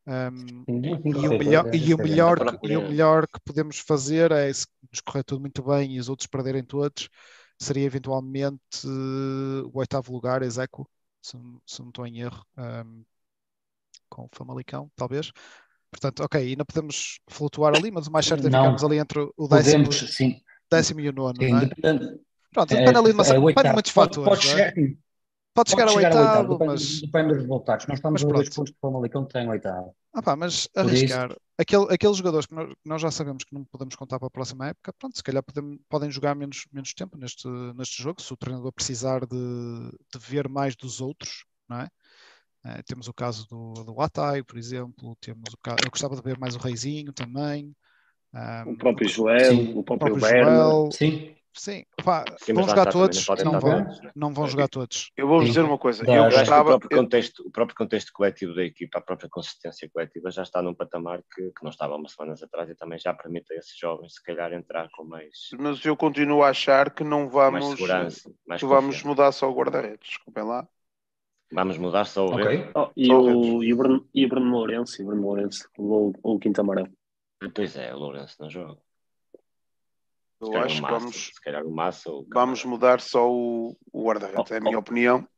Um, e, o melhor, e, o melhor que, e o melhor que podemos fazer é se nos correr tudo muito bem e os outros perderem todos, seria eventualmente uh, o oitavo lugar, Execo, se, se não estou em erro, um, com o Famalicão, talvez. Portanto, ok, ainda podemos flutuar ali, mas o mais certo é ficarmos ali entre o décimo, Podemos, sim. décimo e o nono, Sim, não é? depende- Pronto, é- depende ali de, uma, é de muitos Pode- fatores. Pode é? chegar, sim, Pode chegar ao pode chegar ao oitavo, depende, mas, depende dos resultados. Nós estamos a dois pontos do Famalicão que tem oitavo. ah pá, mas isso- arriscar aquele, aqueles jogadores que nós, que nós já sabemos que não podemos contar para a próxima época, pronto, se calhar podem, podem jogar menos, menos tempo neste, neste jogo, se o treinador precisar de, de ver mais dos outros, não é? Eh, temos o caso do, do Atai, por exemplo, temos o caso, eu gostava de ver mais o Reizinho também. ah, O próprio o- Joel, Sim. o o próprio próprio Werner. Joel, Sim, sim, pá, Sim, vão jogar todos, não não vão, todos, né? não vão jogar todos. Eu vou-vos Sim. dizer uma coisa. Dá, Eu que o gostava. próprio, eu- contexto, o próprio contexto coletivo da equipa, a própria consistência coletiva já está num patamar que, que não estava há umas semanas atrás e também já permite a esses jovens, se calhar, entrar com mais, Mas eu continuo a achar que não mais vamos, segurança, mais que vamos confiança. mudar só o guarda-redes. Desculpem lá. Vamos mudar só o ok. Rede? Oh, e, Só o, e, o Bruno, e o Bruno Lourenço, e o Bruno Lourenço levou o quinto amarelo. Pois é, o Lourenço não joga. Eu acho que Massa, vamos, se calhar o Massa ou vamos mudar só o, o guarda-redes. É a minha Oh, oh. opinião.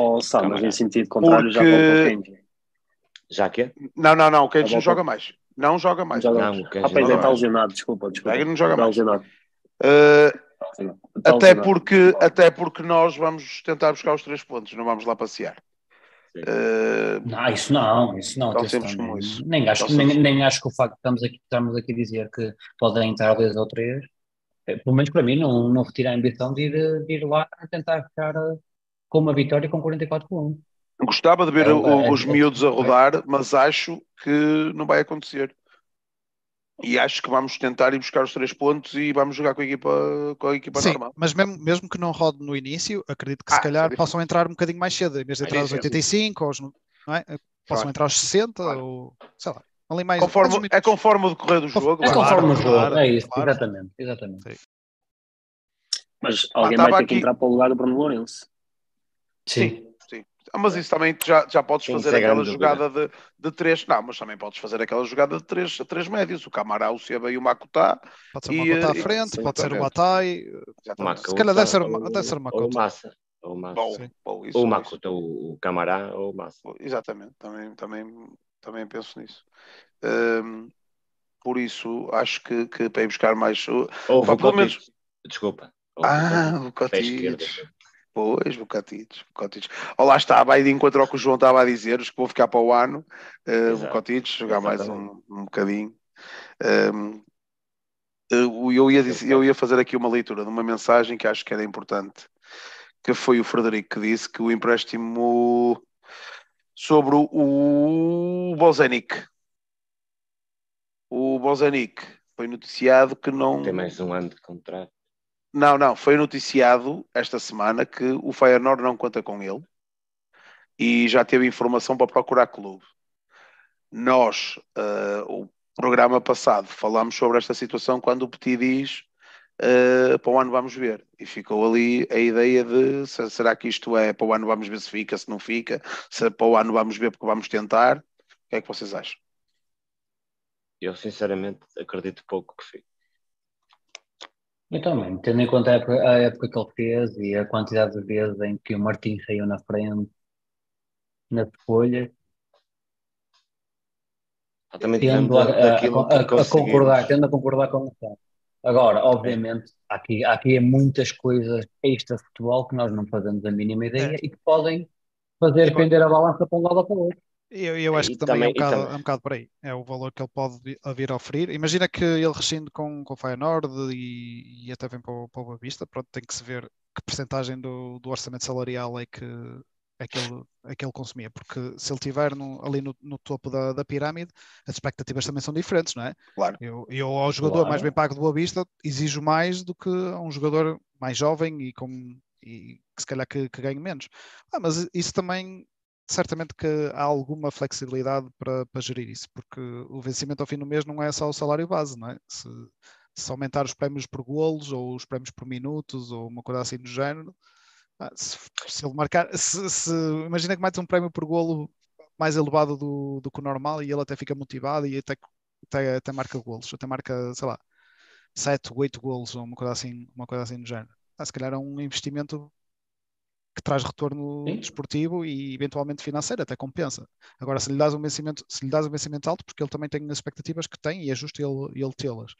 Oh, sabe, mas em sentido contrário já Porque- o Kenji. Já que é? Não, não, não. O Kenji Tá não joga tá. mais. Não joga mais. Joga- Não, o Kenji Ah, pois não é, está lesionado, desculpa, desculpa. Pega, não joga mais. lesionado. Uh, Está lesionado. Está até, lesionado. porque, até porque nós vamos tentar buscar os três pontos. Não vamos lá passear. Uh, Não, isso não, isso não. Nem- isso. Nem acho, nem, nem acho que o facto de estamos aqui, estamos aqui a dizer que podem entrar dois ou três, eh, pelo menos para mim, não, não retira a ambição de ir, de ir lá a tentar ficar eh, com uma vitória com 44 pontos. gostava de ver É, o- é, os é, miúdos a é. rodar, mas acho que não vai acontecer. E acho que vamos tentar ir buscar os três pontos e vamos jogar com a equipa, com a equipa Sim, normal. mas mesmo, mesmo que não rode no início, acredito que Ah, se é calhar possam entrar um bocadinho mais cedo, em vez de entrar aos cedo. 85, aos, não é? possam Claro. entrar aos 60, Claro. ou sei lá, ali mais. Conforme, mais é conforme o decorrer do jogo. É conforme o jogo, claro, é isso, claro. exatamente, exatamente. Mas alguém estava vai ter que aqui- entrar para o lugar do Bruno Lourenço. Sim. Sim. Ah, Mas isso também já, já podes Sim, fazer aquela jogada de, de três. Não, mas também podes fazer aquela jogada de três, três médios. O Camará, o Seba e o Makutá. Pode ser cota à frente, sim, pode ser o. Batai, se calhar deve ser, deve ser o. Massa. Ou o Massa. Bom, Sim. bom, isso, Ou o o, o Camará ou o Massa. Exatamente, também, também, também penso nisso. Hum, por isso, acho que, que para ir buscar mais. Ou Pá, o pelo menos-. Desculpa. Ou o Ah. Bocatites. Pois, Bocatites. Bocatites. Ou lá está, vai de encontro ao que o João estava a dizer, os que vão ficar para o ano. Uh, jogar mais um, Exatamente. um bocadinho. Eu, eu ia dizer- eu ia fazer aqui uma leitura de uma mensagem que acho que era importante, que foi o Frederico que disse que o empréstimo sobre o, Bozenic. O Bozenic foi noticiado que não. Tem mais um ano de contrato. Não, não, foi noticiado esta semana que o Feyenoord não conta com ele e já teve informação para procurar clube. Nós, eh, o programa passado, falámos sobre esta situação quando o Petit diz eh, para o ano vamos ver. E ficou ali a ideia de se- será que isto é para o ano vamos ver se fica, se não fica, se para o ano vamos ver porque vamos tentar. O que é que vocês acham? Eu, sinceramente, acredito pouco que fique. Eu também, tendo em conta a época, a época que ele fez e a quantidade de vezes em que o Martins saiu na frente, Ah, Também tendo a, a- a- a concordar, tendo a concordar com o Agora, obviamente, há aqui, há aqui muitas coisas extra-futebol que nós não fazemos a mínima ideia e que podem fazer E pender a balança para um lado ou para o outro. Eu, eu acho E que também, é, um também- bocado, também- é um bocado por aí. É o valor que ele pode vir a oferir. Imagina que ele rescinde com, com o Feyenoord e, e até vem para o, para o Boa Vista. Pronto, tem que se ver que percentagem do, do orçamento salarial é que, é, que ele, é que ele consumia. Porque se ele estiver no- ali no, no topo da, da pirâmide, as expectativas também são diferentes, não é? Claro. Eu, eu ao jogador Claro. mais bem pago do Boa Vista exijo mais do que a um jogador mais jovem e com e que se calhar que, que ganhe menos. Ah, mas isso também certamente que há alguma flexibilidade para, para gerir isso, porque o vencimento ao fim do mês não é só o salário base, não é? Se, se aumentar os prémios por golos ou os prémios por minutos ou uma coisa assim do género, se, se ele marcar, se, se- imagina que mete um prémio por golo mais elevado do, do que o normal e ele até fica motivado e até, até, até marca golos, até marca, sei lá, 7, 8 golos ou uma coisa assim, uma coisa assim do género. ah, se calhar é um investimento que traz retorno Sim. desportivo e eventualmente financeiro, até compensa. Agora, se lhe dás um vencimento, se lhe dás um vencimento alto, porque ele também tem as expectativas que tem e é justo ele, ele tê-las,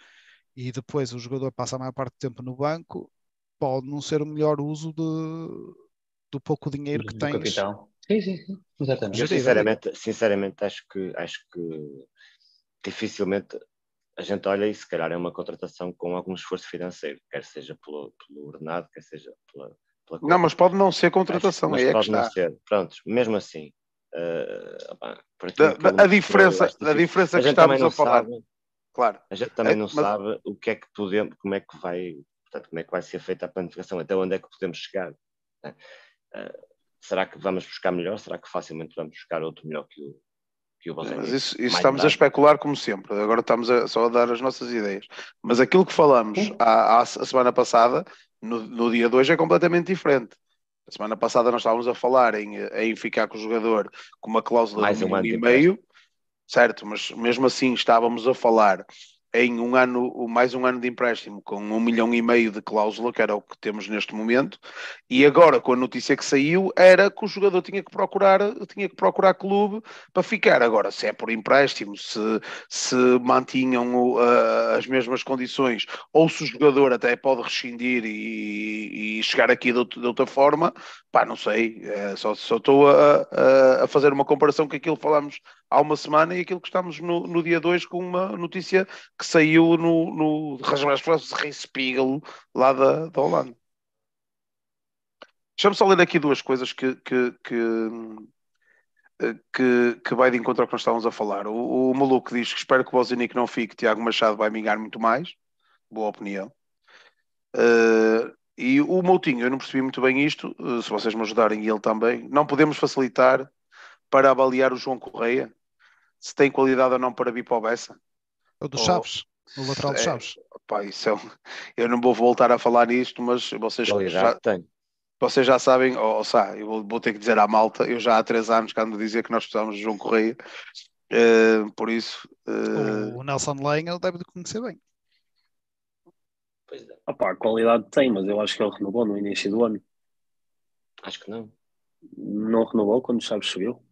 e depois o jogador passa a maior parte do tempo no banco, pode não ser o melhor uso de, do pouco dinheiro que do tens. capital. Sim, sim, sim, exatamente. Eu sinceramente, sinceramente acho que acho que dificilmente a gente olha e se calhar é uma contratação com algum esforço financeiro, quer seja pelo, pelo ordenado, quer seja pela, pela Não, mas pode não ser Acho- contratação, mas aí é que pode não está. ser. Prontos, mesmo assim. eh, opá, por Da- a diferença, a diferença A que estamos não a falar, sabe, claro. a gente também É, não mas- sabe o que é que podemos, como é que vai, portanto, como é que vai ser feita a planificação, até onde é que podemos chegar. né? Eh, será que vamos buscar melhor? Será que facilmente vamos buscar outro melhor que o, que o Mas Bozanic? isso, isso Mais estamos a barato? especular como sempre. Agora estamos a- só a dar as nossas ideias. Mas aquilo que falamos a, a semana passada, no, no dia de hoje, é completamente diferente. A semana passada nós estávamos a falar em, em ficar com o jogador com uma cláusula Mais de um ano e meio, certo? Mas mesmo assim estávamos a falar em um ano, mais um ano de empréstimo com um milhão e meio de cláusula, que era o que temos neste momento, e agora com a notícia que saiu era que o jogador tinha que procurar, tinha que procurar clube para ficar. Agora, se é por empréstimo, se, se mantinham ah, as mesmas condições, ou se o jogador até pode rescindir e, e chegar aqui de, de outra forma, pá, não sei. É, só estou a, a, a fazer uma comparação com aquilo que falámos há uma semana e aquilo que estamos no, no dia 2 com uma notícia que saiu no, no Spiegel lá da, da Holanda. Deixa-me só ler aqui duas coisas que, que, que, que, que vai de encontro ao que nós estávamos a falar. O, o maluco diz que espera que o Bozinic não fique, Tiago Machado vai mingar muito mais. Boa opinião. Uh, e o Moutinho, eu não percebi muito bem isto, uh, se vocês me ajudarem e ele também, não podemos facilitar para avaliar o João Correia se tem qualidade ou não para vir para o Bessa. O do Oh, Chaves, o lateral do é, Chaves. Pá, isso é um- Eu não vou voltar a falar nisto, mas vocês já, tem. vocês já sabem, ou, ou eu vou, vou ter que dizer à malta, eu já há três anos que ando a dizer que nós precisamos de João Correia, Uh, por isso, uh, O Nelson Lenha ele deve de conhecer bem. Pois é, Opá, a qualidade tem, mas eu acho que ele renovou no início do ano. acho que não. Não renovou quando o Chaves subiu.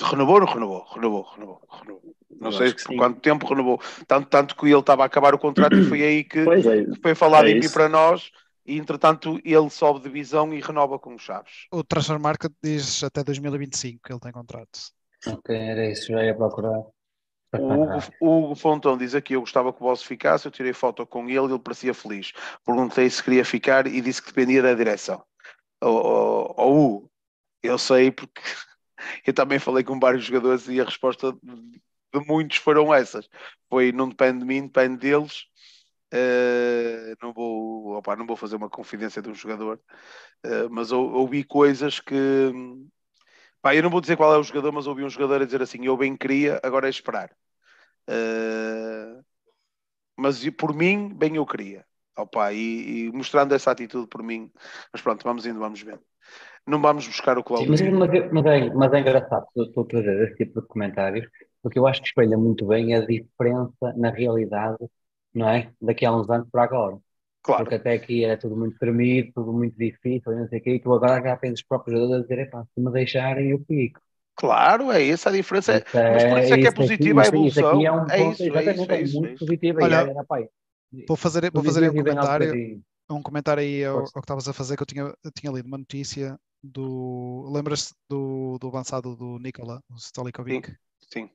renovou ou não renovou? Renovou, renovou, renovou. Não Eu sei por quanto tempo renovou. Tanto, tanto que ele estava a acabar o contrato e foi aí que é, foi falado é isso. para nós e entretanto ele sobe de divisão e renova com os Chaves. O Transfer Market diz até 2025 que ele tem contrato. Ok, era isso, já ia procurar. O Hugo, o Hugo Fontão diz aqui: Eu gostava que o Boss ficasse. Eu tirei foto com ele, ele parecia feliz. Perguntei se queria ficar e disse que dependia da direção. O oh, oh, Hugo, eu sei porque eu também falei com vários jogadores e a resposta de, muitos foram essas: foi não depende de mim, depende deles. Uh, não, vou, opa, não vou fazer uma confidência de um jogador, uh, mas ou, ouvi coisas que Pá, eu não vou dizer qual é o jogador, mas ouvi um jogador a dizer assim: eu bem queria, agora é esperar. Uh, mas por mim, bem eu queria. Opa, e, e mostrando essa atitude por mim, mas pronto, vamos indo, vamos vendo. Não vamos buscar o Cláudio. Mas, mas, é- mas, é, mas é engraçado estou a trazer esse tipo de comentários, porque eu acho que espelha muito bem a diferença na realidade, não é? Daqui a uns anos para agora. Claro, Porque até aqui era tudo muito tremido, tudo muito difícil, não sei o quê, e tu agora já tens os próprios jogadores a dizer, epá, se me deixarem eu fico. claro, é essa a diferença. É, Isso mas por isso é que é isso aqui- positiva a isso- isso evolução. aqui é um É ponto, isso, é isso, exatamente, é isso. é muito isso. positivo. Olha, e rapaz, Vou fazer, vou fazer um comentário, um comentário aí ao, ao que estavas a fazer, que eu tinha, eu tinha lido uma notícia do. Lembras-te do, do avançado do Nikola, o Stolikovic? Sim, Sim,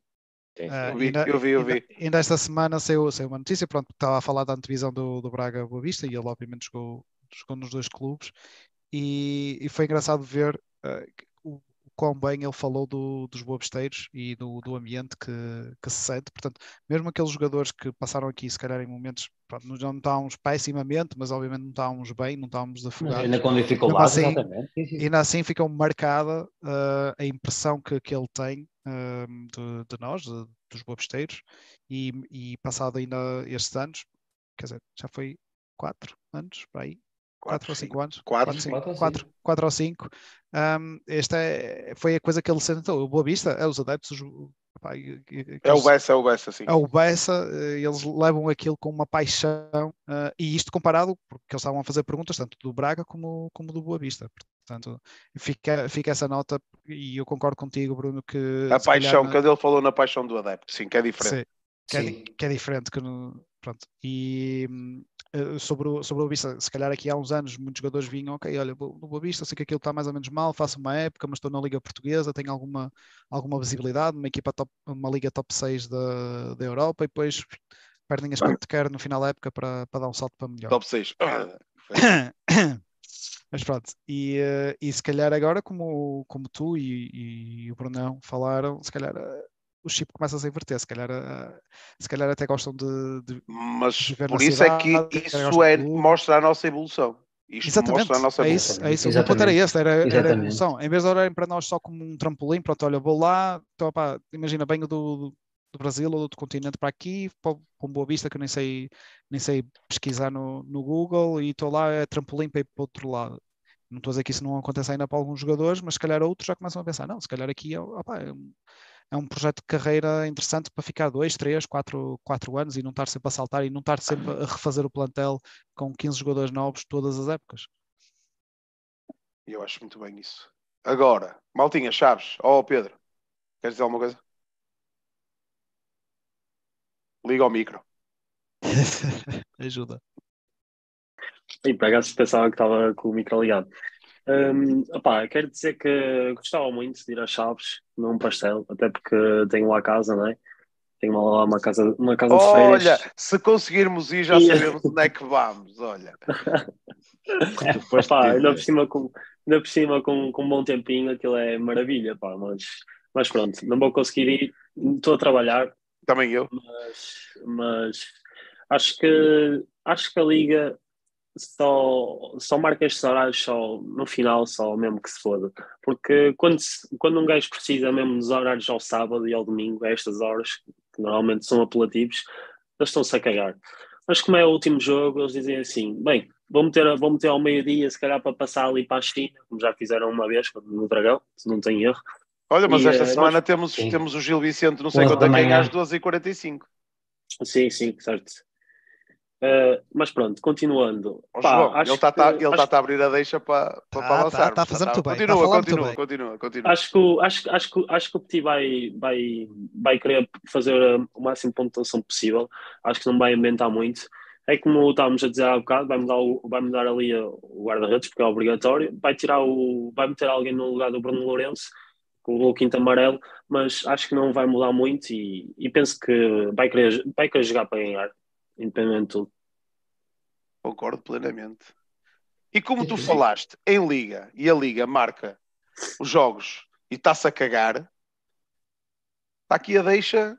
sim. Ah, Eu vi, ainda, eu vi, eu ainda- vi. ainda esta semana saiu, saiu uma notícia, pronto, estava a falar da antevisão do, do Braga Boa Vista e ele obviamente jogou, jogou nos dois clubes e, e foi engraçado ver o quão bem ele falou do- dos boabesteiros e do, do ambiente que, que se sente, portanto, mesmo aqueles jogadores que passaram aqui se calhar em momentos, pronto, não estávamos pessimamente, mas obviamente não estávamos bem, não estávamos afogados. ainda com dificuldades, assim, exatamente. Ainda assim ficam marcada ah, a impressão que, que ele tem ah, de, de nós, de- dos bobesteiros, e, e passado ainda estes anos, quer dizer, já foi quatro anos, para aí, quatro, ou cinco anos, Quatro, sim. sim, Quatro ou quatro, quatro ou cinco. Ahm, esta é- foi a coisa que ele sentou. O Boa Vista, é, os adeptos, os, pá, e- e- É o Bessa, é o Bessa, sim. é o Bessa, eh, eles levam aquilo com uma paixão, eh, e isto comparado, porque eles estavam a fazer perguntas tanto do Braga como, como do Boa Vista. Portanto, fica, fica essa nota, e eu concordo contigo, Bruno, que A calhar paixão, na- quando ele falou na paixão do adepto, sim, que é diferente. Sim, que, é, Sim. que é diferente que no, pronto. E eh, sobre o, sobre o Boa Vista, se calhar aqui há uns anos muitos jogadores vinham, ok, olha, no Boa Vista sei que aquilo está mais ou menos mal, faço uma época, mas estou na Liga Portuguesa, tenho alguma, alguma visibilidade, uma equipa top, uma Liga top 6 da, da Europa e depois perdem as que quer no final da época para, para dar um salto para melhor. Top 6. Mas pronto, e, eh, e se calhar agora, como, como tu e, e o Brunão falaram, se calhar eh, o chip começa a se inverter, se calhar, eh, se calhar até gostam de, de- Mas Viver por na isso é cidade, que que isso é, de mostra a nossa evolução. Isto Exatamente, mostra a nossa é evolução. isso, é isso. O meu ponto era Exatamente. esse, era, era a Exatamente. evolução. Em vez de olharem para nós só como um trampolim, pronto, olha, vou lá, então, pá, imagina, venho do, do Brasil ou do outro continente para aqui, para, para um Boa Vista que eu nem sei, nem sei pesquisar no, no Google e estou lá, é trampolim para ir para o outro lado. Não estou a dizer que isso não acontece ainda para alguns jogadores, mas se calhar outros já começam a pensar, não, se calhar aqui é, opá, é um, é um projeto de carreira interessante para ficar dois, três, quatro, quatro anos e não estar sempre a saltar e não estar sempre a refazer o plantel com 15 jogadores novos todas as épocas. E eu acho muito bem isso. Agora, Maltinha, Chaves, ó Pedro, queres dizer alguma coisa? Liga ao micro. Ajuda. E por acaso pensava que estava com o micro ligado. Hum, opá, quero dizer que gostava muito de ir às Chaves, num pastel, até porque tenho lá casa, não é? Tenho lá uma casa, uma casa de férias. Olha, se conseguirmos ir, já sabemos onde é que vamos. Olha, Pá, dizer. ainda por cima, com, ainda por cima com, com um bom tempinho, aquilo é maravilha, pá, mas, mas pronto, não vou conseguir ir, estou a trabalhar, também eu. mas, mas acho que acho que a Liga só, só marca estes horários só no final, só mesmo que se foda. Porque quando, se- quando um gajo precisa mesmo dos horários ao sábado e ao domingo, a estas horas, que normalmente são apelativos, eles estão-se a cagar. Mas como é o último jogo, eles dizem assim: bem, vou meter, vou meter ao meio-dia, se calhar para passar ali para a China, como já fizeram uma vez no Dragão, se não tem erro. Olha, mas E, esta eh, semana nós- temos, Sim. temos o Gil Vicente, não sei quanto é que é, às 12h45. Sim, sim, certo. Uh, mas pronto, continuando. Ó, Pá, João, acho ele está ele acho- tá a abrir a deixa para, para, Tá, para tá, avançar. tá a fazer muito bem, tá Continua, muito continua, bem. continua, continua. Acho que, o- acho, acho, que, acho que o Petit vai, vai, vai querer fazer uh, o máximo de pontuação possível. Acho que não vai inventar muito. É como estávamos a dizer há bocado, vai mudar, o, vai mudar ali uh, o guarda-redes, porque é obrigatório. Vai, tirar o, vai meter alguém no lugar do Bruno Lourenço, com o quinto amarelo, mas acho que não vai mudar muito e, e penso que vai querer, vai querer jogar para ganhar, independente de tudo. Concordo plenamente. E como tu falaste em Liga, e a Liga marca os jogos e está-se a cagar, está aqui a deixa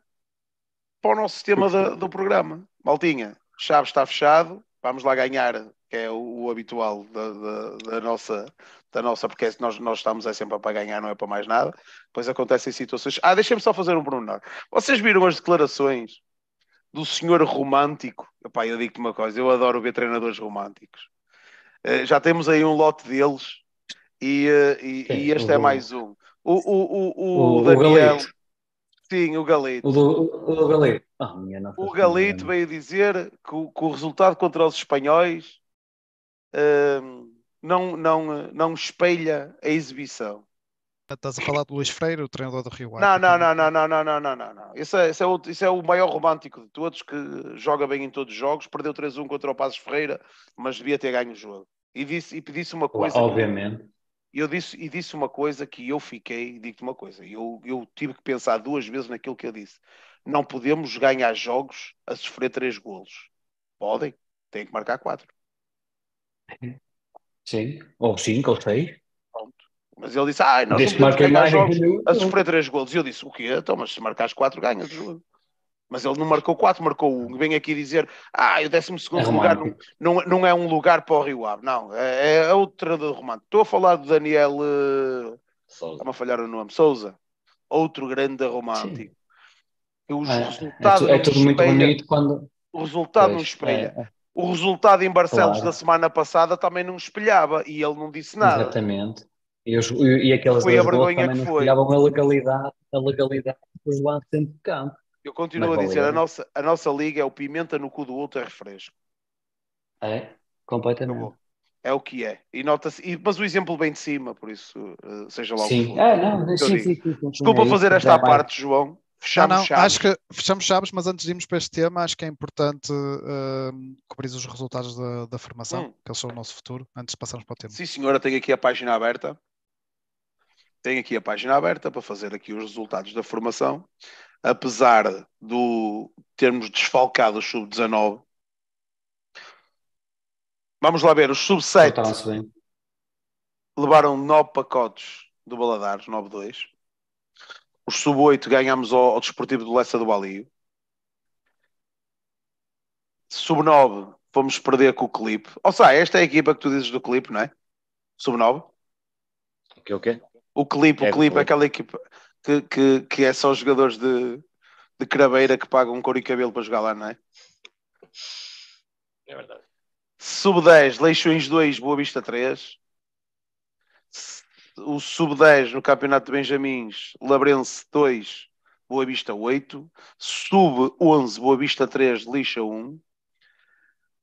para o nosso sistema da- do programa. Maltinha, Chaves está fechado, vamos lá ganhar, que é o, o habitual da, da- da nossa, da nossa, porque nós, nós estamos é sempre para ganhar, não é para mais nada. Depois acontecem situações. Ah, deixem-me só fazer um pormenor. Vocês viram as declarações do senhor romântico? Epá, eu digo-te uma coisa, eu adoro ver treinadores românticos. Eh, já temos aí um lote deles e, eh, e- e este O é mais um. O, o, o, o, O, o Daniel, Galito. sim, o Galito. O do, o do Galito. Ah, O. Galito veio dizer que o, que o resultado contra os espanhóis hum, não, não, não espelha a exibição. Estás a falar do Luís Freire, o treinador do Rio Ave. Não, não, não, não, não, não, não, não, não, não. Isso é, isso, é o, isso é o maior romântico de todos, que joga bem em todos os jogos, perdeu 3-1 contra o Passos Ferreira, mas devia ter ganho o jogo. E disse, e disse uma coisa. Obviamente. Eu disse, e disse uma coisa que eu fiquei, digo-te uma coisa, eu, eu tive que pensar duas vezes naquilo que eu disse. Não podemos ganhar jogos a sofrer três golos. Podem, têm que marcar quatro. Sim. Ou cinco, ou seis. Mas ele disse, ah, nós não Desde que podemos ganhar mais. jogos entendeu? a sofrer três golos. E eu disse, o quê? Então, mas se marcares quatro, ganhas o jogo. Mas ele não marcou quatro, marcou um. Vem aqui dizer, ah, o décimo segundo É lugar não, não, não é um lugar para o Rio Ave. Não, é, é outro treinador romântico. Estou a falar do Daniel... eh. Está-me a falhar o nome. Souza. Outro grande romântico. Os É, é, resultados tu- é não tudo muito espelha- bonito quando. O resultado não Pois, espelha. é, é, O resultado em Barcelos Claro. da semana passada também não espelhava e ele não disse nada. exatamente. E, os, e, e aqueles Foi gols também que não espelhavam a legalidade, a legalidade dos lances dentro de campo. Eu continuo Mas a dizer, a nossa, a nossa liga é o pimenta no cu do outro é refresco. É, completamente. É o que é. E nota-se, mas o exemplo vem de cima, por isso, eh, seja lá o que Sim, for. é, não, sim, sim, sim, sim, sim, Desculpa é fazer mas esta é parte, João. Não, Fechamos não, chaves. acho que fechamos chaves, mas antes de irmos para este tema, acho que é importante uh, cobrir os resultados da, da formação, Hum. que eles são o nosso futuro, antes de passarmos para o tema. Sim, senhora, tenho aqui a página aberta. Tenho aqui a página aberta para fazer aqui os resultados da formação. Apesar do termos desfalcado o sub-19. Vamos lá ver, os sub-7 Portaram-se bem. levaram 9 pacotes do Baladares, 9-2. Os sub-8 ganhamos ao, ao Desportivo do Lessa do Balio. Sub-9 fomos perder com o clipe. Ou seja, esta é a equipa que tu dizes do clipe, não é? Sub-9. O que o quê? O clipe, É o clipe, Clipe. aquela equipa que, que, que é só os jogadores de, de craveira que pagam couro e cabelo para jogar lá, não é? É verdade. Sub-10, Leixões 2, Boa Vista 3. O Sub-10 no Campeonato de Benjamins, Labrense 2, Boa Vista 8. Sub-11, Boa Vista 3, Lixa 1.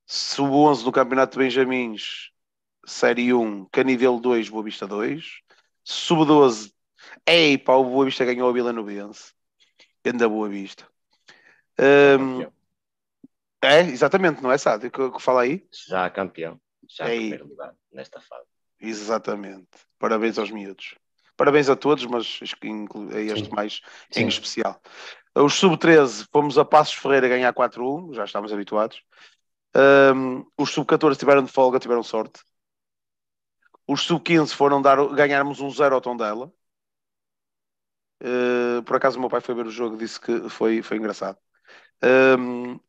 Sub-11 no Campeonato de Benjamins, Série 1, Canidelo 2, Boa Vista 2. Sub-12, ei pá, o Boa Vista ganhou a Vila Novense. Anda Boa Vista. Campeão. é, exatamente, não é, Sádio, que, que fala aí? Já campeão. Já Ei. primeiro lugar nesta fase. Exatamente. Parabéns aos miúdos. Parabéns a todos, mas a este Sim. mais Sim. em especial. Os sub-13 fomos a Passos Ferreira ganhar 4-1, já estamos habituados. Um, os sub-14 tiveram de folga, tiveram sorte. Os sub-15 foram dar, ganharmos um 0 ao Tondela. Uh, por acaso o meu pai foi ver o jogo disse que foi, foi engraçado. Um,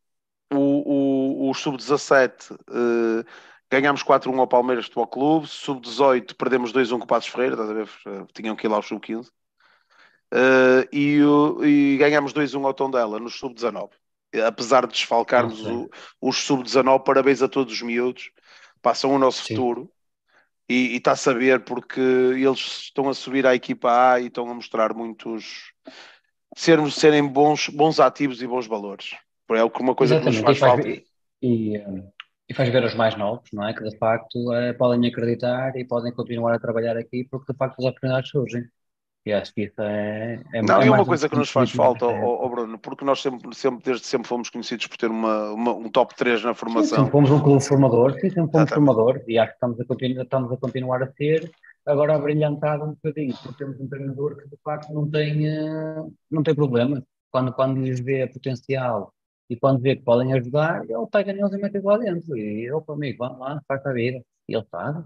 o, o, o sub-17 uh, ganhámos 4-1 ao Palmeiras Futebol Clube, sub-18 perdemos 2-1 com o Passos Ferreira, estás a ver? Uh, Tinham que ir lá ao sub-15. Uh, e, e ganhámos 2-1 ao Tondela no sub-19. Apesar de desfalcarmos o, os sub-19, parabéns a todos os miúdos, passam o nosso Sim. futuro. E está a saber porque eles estão a subir à equipa A e estão a mostrar muitos sermos, serem bons, bons ativos e bons valores. É uma coisa que nos Exatamente, faz e falta. faz, e, um, e faz ver aos mais novos, não é? Que de facto eh, podem acreditar e podem continuar a trabalhar aqui porque de facto as oportunidades surgem. E acho que isso é, é Não, é é uma coisa que nos faz falta, época. ó, Bruno, porque nós sempre, sempre, desde sempre fomos conhecidos por ter uma, uma- um top 3 na Sim, formação. sempre fomos um clube formador, sim, sempre fomos Exatamente. formador e acho que estamos a, continu estamos a continuar a ser, agora abrilhantado um bocadinho, porque temos um treinador que de facto não tem, eh, não tem problema. Quando, quando lhes vê potencial e quando vê que podem ajudar, ele pega neles e mete lá dentro. E eu, amigo, vamos lá, faz a vida. E ele faz.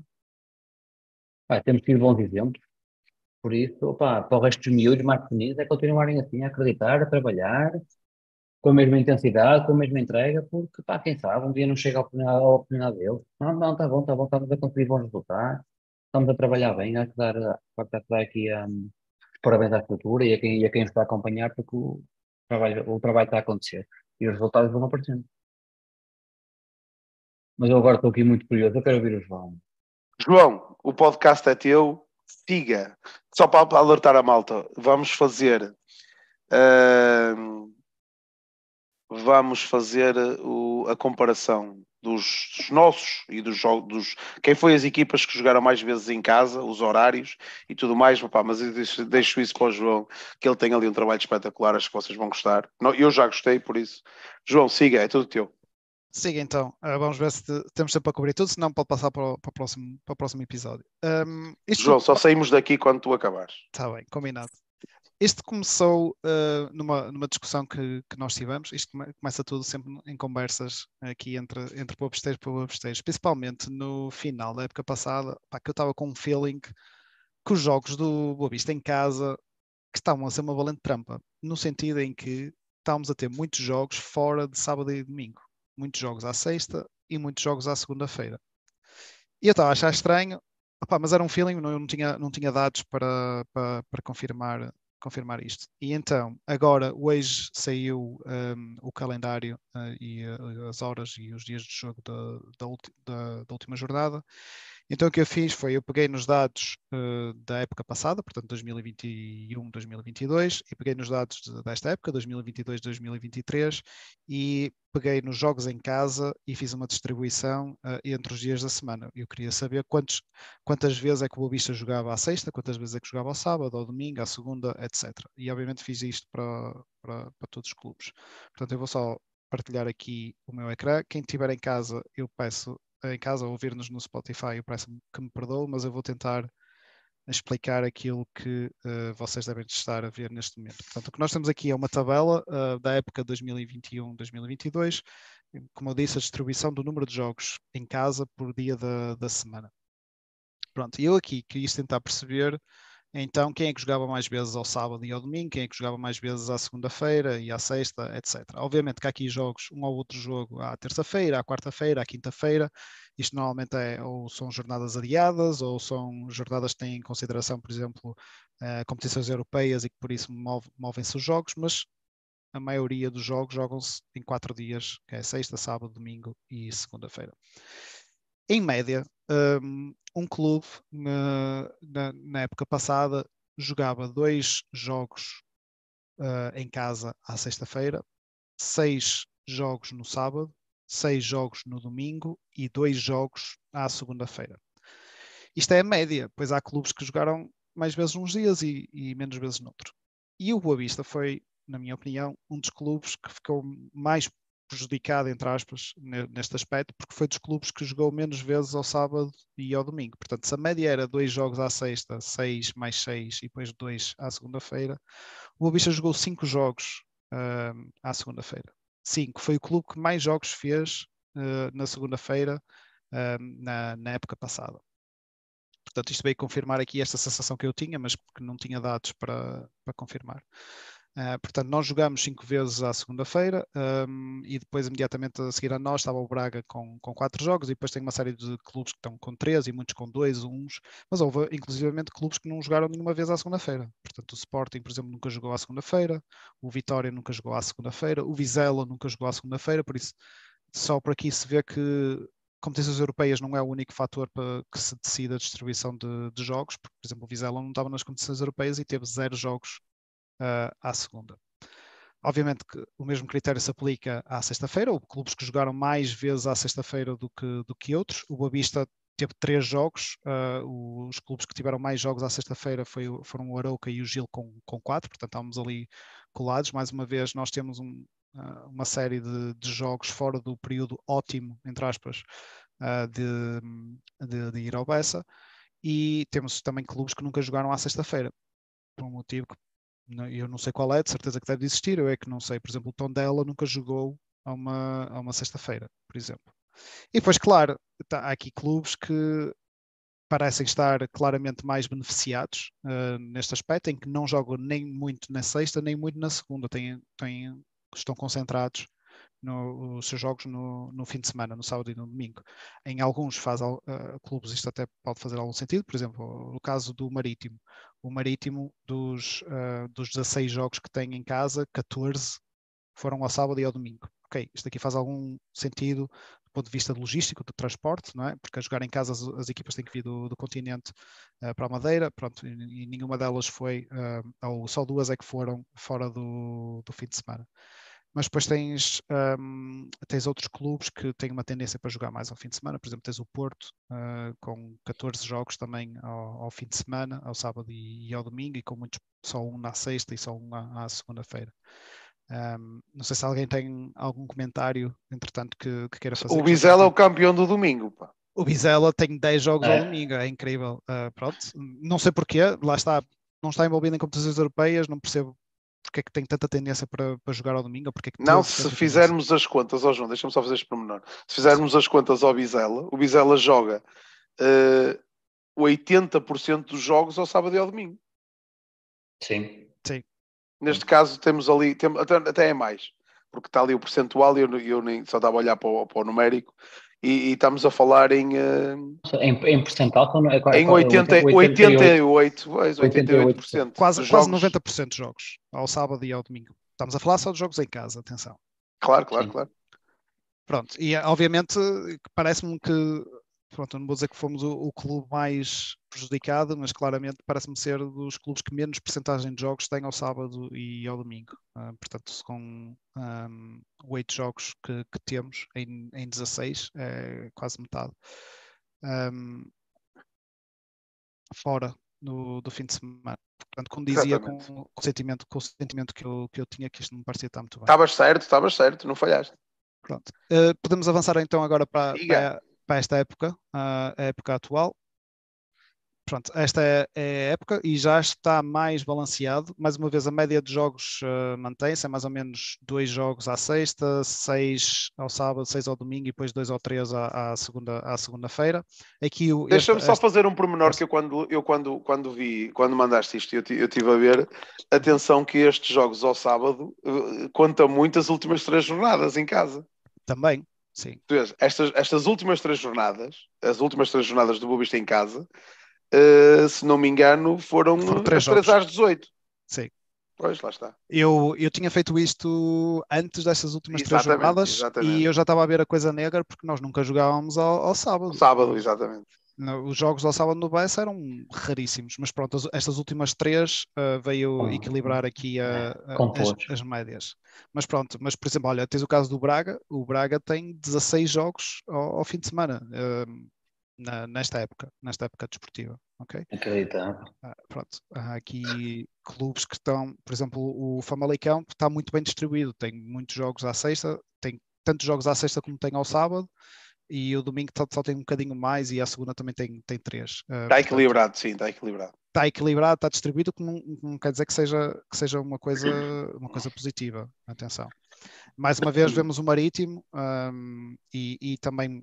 Pá, temos tido bons exemplos. Por isso, opá, para o resto dos miúdos mais pequeninos é continuarem assim a acreditar, a trabalhar, com a mesma intensidade, com a mesma entrega, porque, pá, quem sabe, um dia não chega à oportunidade, deles. Não, não, tá bom, tá bom, estamos a conseguir bons resultados, estamos a trabalhar bem, há que dar, há dar aqui um, parabéns à estrutura e a quem, e a quem está a acompanhar, porque o trabalho, o trabalho está a acontecer e os resultados vão aparecendo. Mas eu agora estou aqui muito curioso, eu quero ouvir o João. João, o podcast é teu, siga. Só para, alertar a malta, vamos fazer. ahm, vamos fazer o- a comparação dos, dos nossos e dos jogos. Quem foi as equipas que jogaram mais vezes em casa, os horários e tudo mais. Opá, mas eu deixo, deixo isso para o João, que ele tem ali um trabalho espetacular, acho que vocês vão gostar. Não, eu já gostei, por isso. João, siga, é tudo teu. Siga então, Ah, vamos ver se te- temos tempo para cobrir tudo, senão pode passar para o, para o próximo, para o próximo episódio. Um, João, só saímos daqui quando tu acabares. Está bem, combinado. Isto começou uh, numa, numa discussão que, que nós tivemos. Isto come- começa tudo sempre em conversas aqui entre, entre pobesteiros e pobesteiros, principalmente no final da época passada, pá, que eu estava com um feeling que os jogos do Boa Vista em casa que estavam a ser uma valente trampa, no sentido em que estávamos a ter muitos jogos fora de sábado e domingo. Muitos jogos à sexta e muitos jogos à segunda-feira. E eu estava a achar estranho, mas era um feeling, não, eu não tinha, não tinha dados para, para, para confirmar, confirmar isto. E então, agora, hoje saiu um, o calendário uh, e uh, as horas e os dias de jogo da, da, da- da última jornada. Então o que eu fiz foi, eu peguei nos dados uh, da época passada, portanto 2021, 2022, e peguei nos dados desta época, 2022, 2023, e peguei nos jogos em casa e fiz uma distribuição uh, entre os dias da semana. Eu queria saber quantos, quantas vezes é que o Bobista jogava à sexta, quantas vezes é que jogava ao sábado, ao domingo, à segunda, etc. E obviamente fiz isto para, para, para todos os clubes. Portanto, eu vou só partilhar aqui o meu ecrã. Quem estiver em casa, eu peço em casa ouvir-nos no Spotify, peço que me perdoe, mas eu vou tentar explicar aquilo que uh, vocês devem estar a ver neste momento. Portanto, o que nós temos aqui é uma tabela uh, da época 2021-2022, como eu disse, a distribuição do número de jogos em casa por dia da, da semana. Pronto, eu aqui queria tentar perceber então, quem é que jogava mais vezes ao sábado e ao domingo? Quem é que jogava mais vezes à segunda-feira e à sexta, etc. Obviamente que há aqui jogos, um ou outro jogo à terça-feira, à quarta-feira, à quinta-feira. Isto normalmente é ou são jornadas adiadas ou são jornadas que têm em consideração, por exemplo, uh, competições europeias e que por isso move, movem-se os jogos, mas a maioria dos jogos jogam-se em quatro dias, que é sexta, sábado, domingo e segunda-feira. Em média, um, um clube na, na, na, época passada jogava dois jogos uh, em casa à sexta-feira, seis jogos no sábado, seis jogos no domingo e dois jogos à segunda-feira. Isto é a média, pois há clubes que jogaram mais vezes uns dias e, e menos vezes noutro. E o Boa Vista foi, na minha opinião, um dos clubes que ficou mais prejudicado, entre aspas, neste aspecto, porque foi dos clubes que jogou menos vezes ao sábado e ao domingo. Portanto, se a média era dois jogos à sexta, seis mais seis e depois dois à segunda-feira, o Boavista jogou cinco jogos uh, à segunda-feira. Cinco. Foi o clube que mais jogos fez uh, na segunda-feira uh, na, na época passada. Portanto, isto veio confirmar aqui esta sensação que eu tinha, mas porque não tinha dados para, para confirmar. Uh, portanto, nós jogamos cinco vezes à segunda-feira um, e depois, imediatamente a seguir a nós, estava o Braga com, com quatro jogos e depois tem uma série de clubes que estão com três e muitos com dois, uns, mas houve inclusivamente clubes que não jogaram nenhuma vez à segunda-feira. Portanto, o Sporting, por exemplo, nunca jogou à segunda-feira, o Vitória nunca jogou à segunda-feira, o Vizela nunca jogou à segunda-feira, por isso, só por aqui se vê que competições europeias não é o único fator para que se decida a distribuição de, de jogos, porque, por exemplo, o Vizela não estava nas competições europeias e teve zero jogos uh, à segunda. Obviamente que o mesmo critério se aplica à sexta-feira, ou clubes que jogaram mais vezes à sexta-feira do que, do que outros. O Boavista teve três jogos, uh, os clubes que tiveram mais jogos à sexta-feira foram o Arauca e o Gil com, com quatro, portanto estávamos ali colados. Mais uma vez, nós temos um, uh, uma série de, de, jogos fora do período ótimo, entre aspas, uh, de, de, de, ir ao Bessa. E temos também clubes que nunca jogaram à sexta-feira, por um motivo que eu não sei qual é, de certeza que deve existir, eu é que não sei. Por exemplo, o Tondela nunca jogou a uma, a uma sexta-feira, por exemplo. E depois, claro, tá, há aqui clubes que parecem estar claramente mais beneficiados uh, neste aspecto, em que não jogam nem muito na sexta, nem muito na segunda, têm, têm, estão concentrados no, os seus jogos no, no, fim de semana, no sábado e no domingo. Em alguns faz, uh, clubes isto até pode fazer algum sentido, por exemplo, no caso do Marítimo. O Marítimo, dos, uh, dos 16 jogos que tem em casa, 14 foram ao sábado e ao domingo. Ok, isto aqui faz algum sentido do ponto de vista de logístico, de transporte, não é? Porque a jogar em casa as, as equipas têm que vir do, do continente uh, para a Madeira, pronto, e, e nenhuma delas foi, ou só duas é que foram fora do, do fim de semana mas depois tens, um, tens outros clubes que têm uma tendência para jogar mais ao fim de semana, por exemplo, tens o Porto uh, com 14 jogos também ao, ao, fim de semana, ao sábado e, e, ao domingo, e com muitos só um na sexta e só um à, à segunda-feira. Um, não sei se alguém tem algum comentário, entretanto, que, que queira fazer. O Bizela é o campeão do domingo, pá. O Bizela tem 10 jogos é. ao domingo, é incrível. Uh, pronto, não sei porquê, lá está, não está envolvido em competições europeias, não percebo porque é que tem tanta tendência para, para jogar ao domingo? Porque é que não, se fizermos as contas, ó oh João, deixa-me só fazer este pormenor. Se fizermos as contas ao Bizela, o Bizela joga uh, eh, 80% dos jogos ao sábado e ao domingo. Sim. Sim. Neste caso temos ali, tem, até, até, é mais, porque está ali o percentual e eu, eu nem, só estava a olhar para o, para o numérico e, e, estamos a falar em. Uh, em, em percentual? É, qual, em 80, 88, 88, 88%. 88%. Quase, quase 90% de jogos, ao sábado e ao domingo. Estamos a falar só de jogos em casa, atenção. Claro, claro, Sim. claro. Pronto, e obviamente parece-me que pronto, não vou dizer que fomos o, o clube mais prejudicado, mas claramente parece-me ser dos clubes que menos percentagem de jogos têm ao sábado e ao domingo. Uh, portanto, com um, oito jogos que, que temos em, em 16, é quase metade. Um, fora no, do fim de semana. Portanto, como dizia com, com, o sentimento, com o sentimento que eu, que eu tinha, que isto não me parecia estar muito bem. Estavas certo, estavas certo, não falhaste. Pronto. Uh, podemos avançar então agora para, para, para esta época, a época atual. Pronto, esta é, é, a época e já está mais balanceado. Mais uma vez, a média de jogos uh, mantém-se, é mais ou menos dois jogos à sexta, seis ao sábado, seis ao domingo e depois dois ou três à, à segunda à segunda-feira. Aqui Deixa-me só fazer um pormenor este... que eu quando eu quando quando vi quando mandaste isto eu, eu tive a ver atenção que estes jogos ao sábado uh, conta muito as últimas três jornadas em casa. Também, Sim. Estas, estas últimas três jornadas, as últimas três jornadas do Bobista em casa, uh, se não me engano, foram, foram três, três às 18. Sim. Pois, lá está. Eu, eu tinha feito isto antes dessas últimas exatamente, três jornadas exatamente. e eu já estava a ver a coisa negra porque nós nunca jogávamos ao, ao sábado. Sábado, exatamente. Os jogos ao sábado no BS eram raríssimos, mas pronto, estas últimas três uh, veio equilibrar aqui a, a, as, as, médias. Mas pronto, mas por exemplo, olha, tens o caso do Braga, o Braga tem 16 jogos ao, ao fim de semana. Uh, na, nesta época, nesta época desportiva, ok? Acreditável. Uh, pronto, há aqui clubes que estão, por exemplo, o Famalicão está muito bem distribuído, tem muitos jogos à sexta, tem tantos jogos à sexta como tem ao sábado, e o domingo só, tem um bocadinho mais e a segunda também tem, tem três. Está equilibrado, sim, está equilibrado. Está equilibrado, está distribuído, que não, não, quer dizer que seja, que seja uma, coisa, uma coisa positiva. Atenção. Mais uma vez vemos o Marítimo um, e, e, também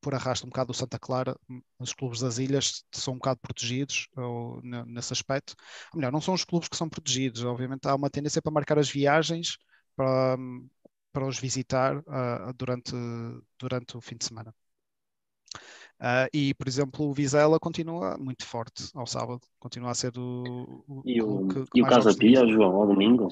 por arrasto um bocado o Santa Clara, os clubes das ilhas são um bocado protegidos ou, nesse aspecto. Ou melhor, não são os clubes que são protegidos, obviamente há uma tendência para marcar as viagens para, para os visitar uh, durante, durante o fim de semana. Uh, e, por exemplo, o Vizela continua muito forte ao sábado, continua a ser o. o e o, que, que e o Casa Pia, João, ao domingo?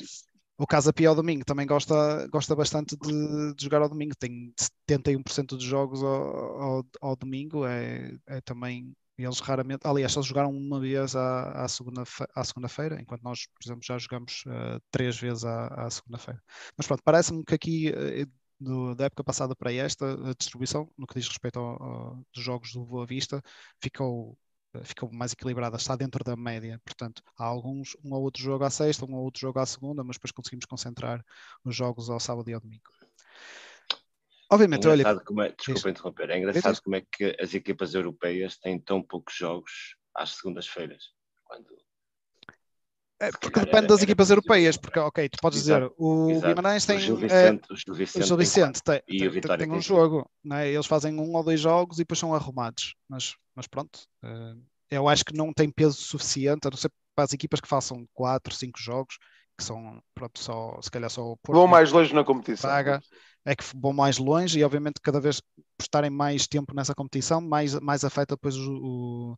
O Casa Pia ao domingo também gosta, gosta bastante de, de jogar ao domingo, tem 71% dos jogos ao, ao, ao domingo, é, é também eles raramente, aliás, só jogaram uma vez à, à segunda-feira, segunda enquanto nós, por exemplo, já jogamos uh, três vezes à, à segunda-feira. Mas pronto, parece-me que aqui, uh, do, da época passada para esta, a distribuição, no que diz respeito ao, ao, dos jogos do Boa Vista, ficou, uh, ficou mais equilibrada, está dentro da média. Portanto, há alguns, um ou outro jogo à sexta, um ou outro jogo à segunda, mas depois conseguimos concentrar os jogos ao sábado e ao domingo. Obviamente, é olha. Como é, desculpa interromper, é engraçado isso. como é que as equipas europeias têm tão poucos jogos às segundas-feiras. Quando... É, porque depende das equipas europeias, porque, ok, tu podes Exato. dizer, o Exato. Guimarães tem. O Gil Vicente, é, o Gil Vicente, o Gil Vicente tem, tem, tem, tem, tem um jogo, né? eles fazem um ou dois jogos e depois são arrumados, mas, mas pronto, uh, eu acho que não tem peso suficiente, a não ser para as equipas que façam quatro, cinco jogos, que são, pronto, só, se calhar só o Porto. Vão mais longe na competição. É que vão mais longe e obviamente cada vez por estarem mais tempo nessa competição, mais, mais afeta depois o, o,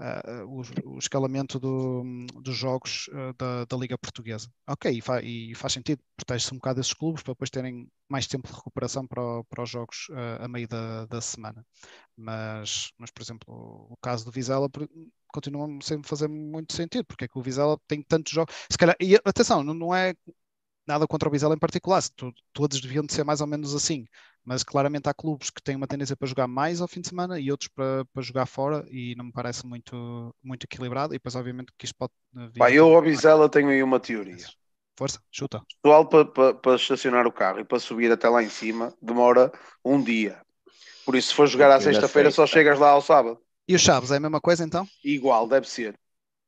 uh, o, o escalamento do, dos jogos uh, da, da, Liga Portuguesa. Ok, e, fa, e faz sentido, protege-se um bocado esses clubes para depois terem mais tempo de recuperação para, para os jogos uh, a meio da, da semana. Mas, mas, por exemplo, o caso do Vizela continua sempre a fazer muito sentido, porque é que o Vizela tem tantos jogos. Se calhar, e atenção, não, não é nada contra o Vizela em particular, todos deviam de ser mais ou menos assim, mas claramente há clubes que têm uma tendência para jogar mais ao fim de semana e outros para, para jogar fora e não me parece muito, muito equilibrado e depois obviamente que isto pode vir... eu ao Vizela tenho aí uma teoria. Força, chuta. O pessoal para, para, para, estacionar o carro e para subir até lá em cima demora um dia. Por isso, se for jogar à sexta-feira, só chegas lá ao sábado. E os Chaves, é a mesma coisa então? Igual, deve ser.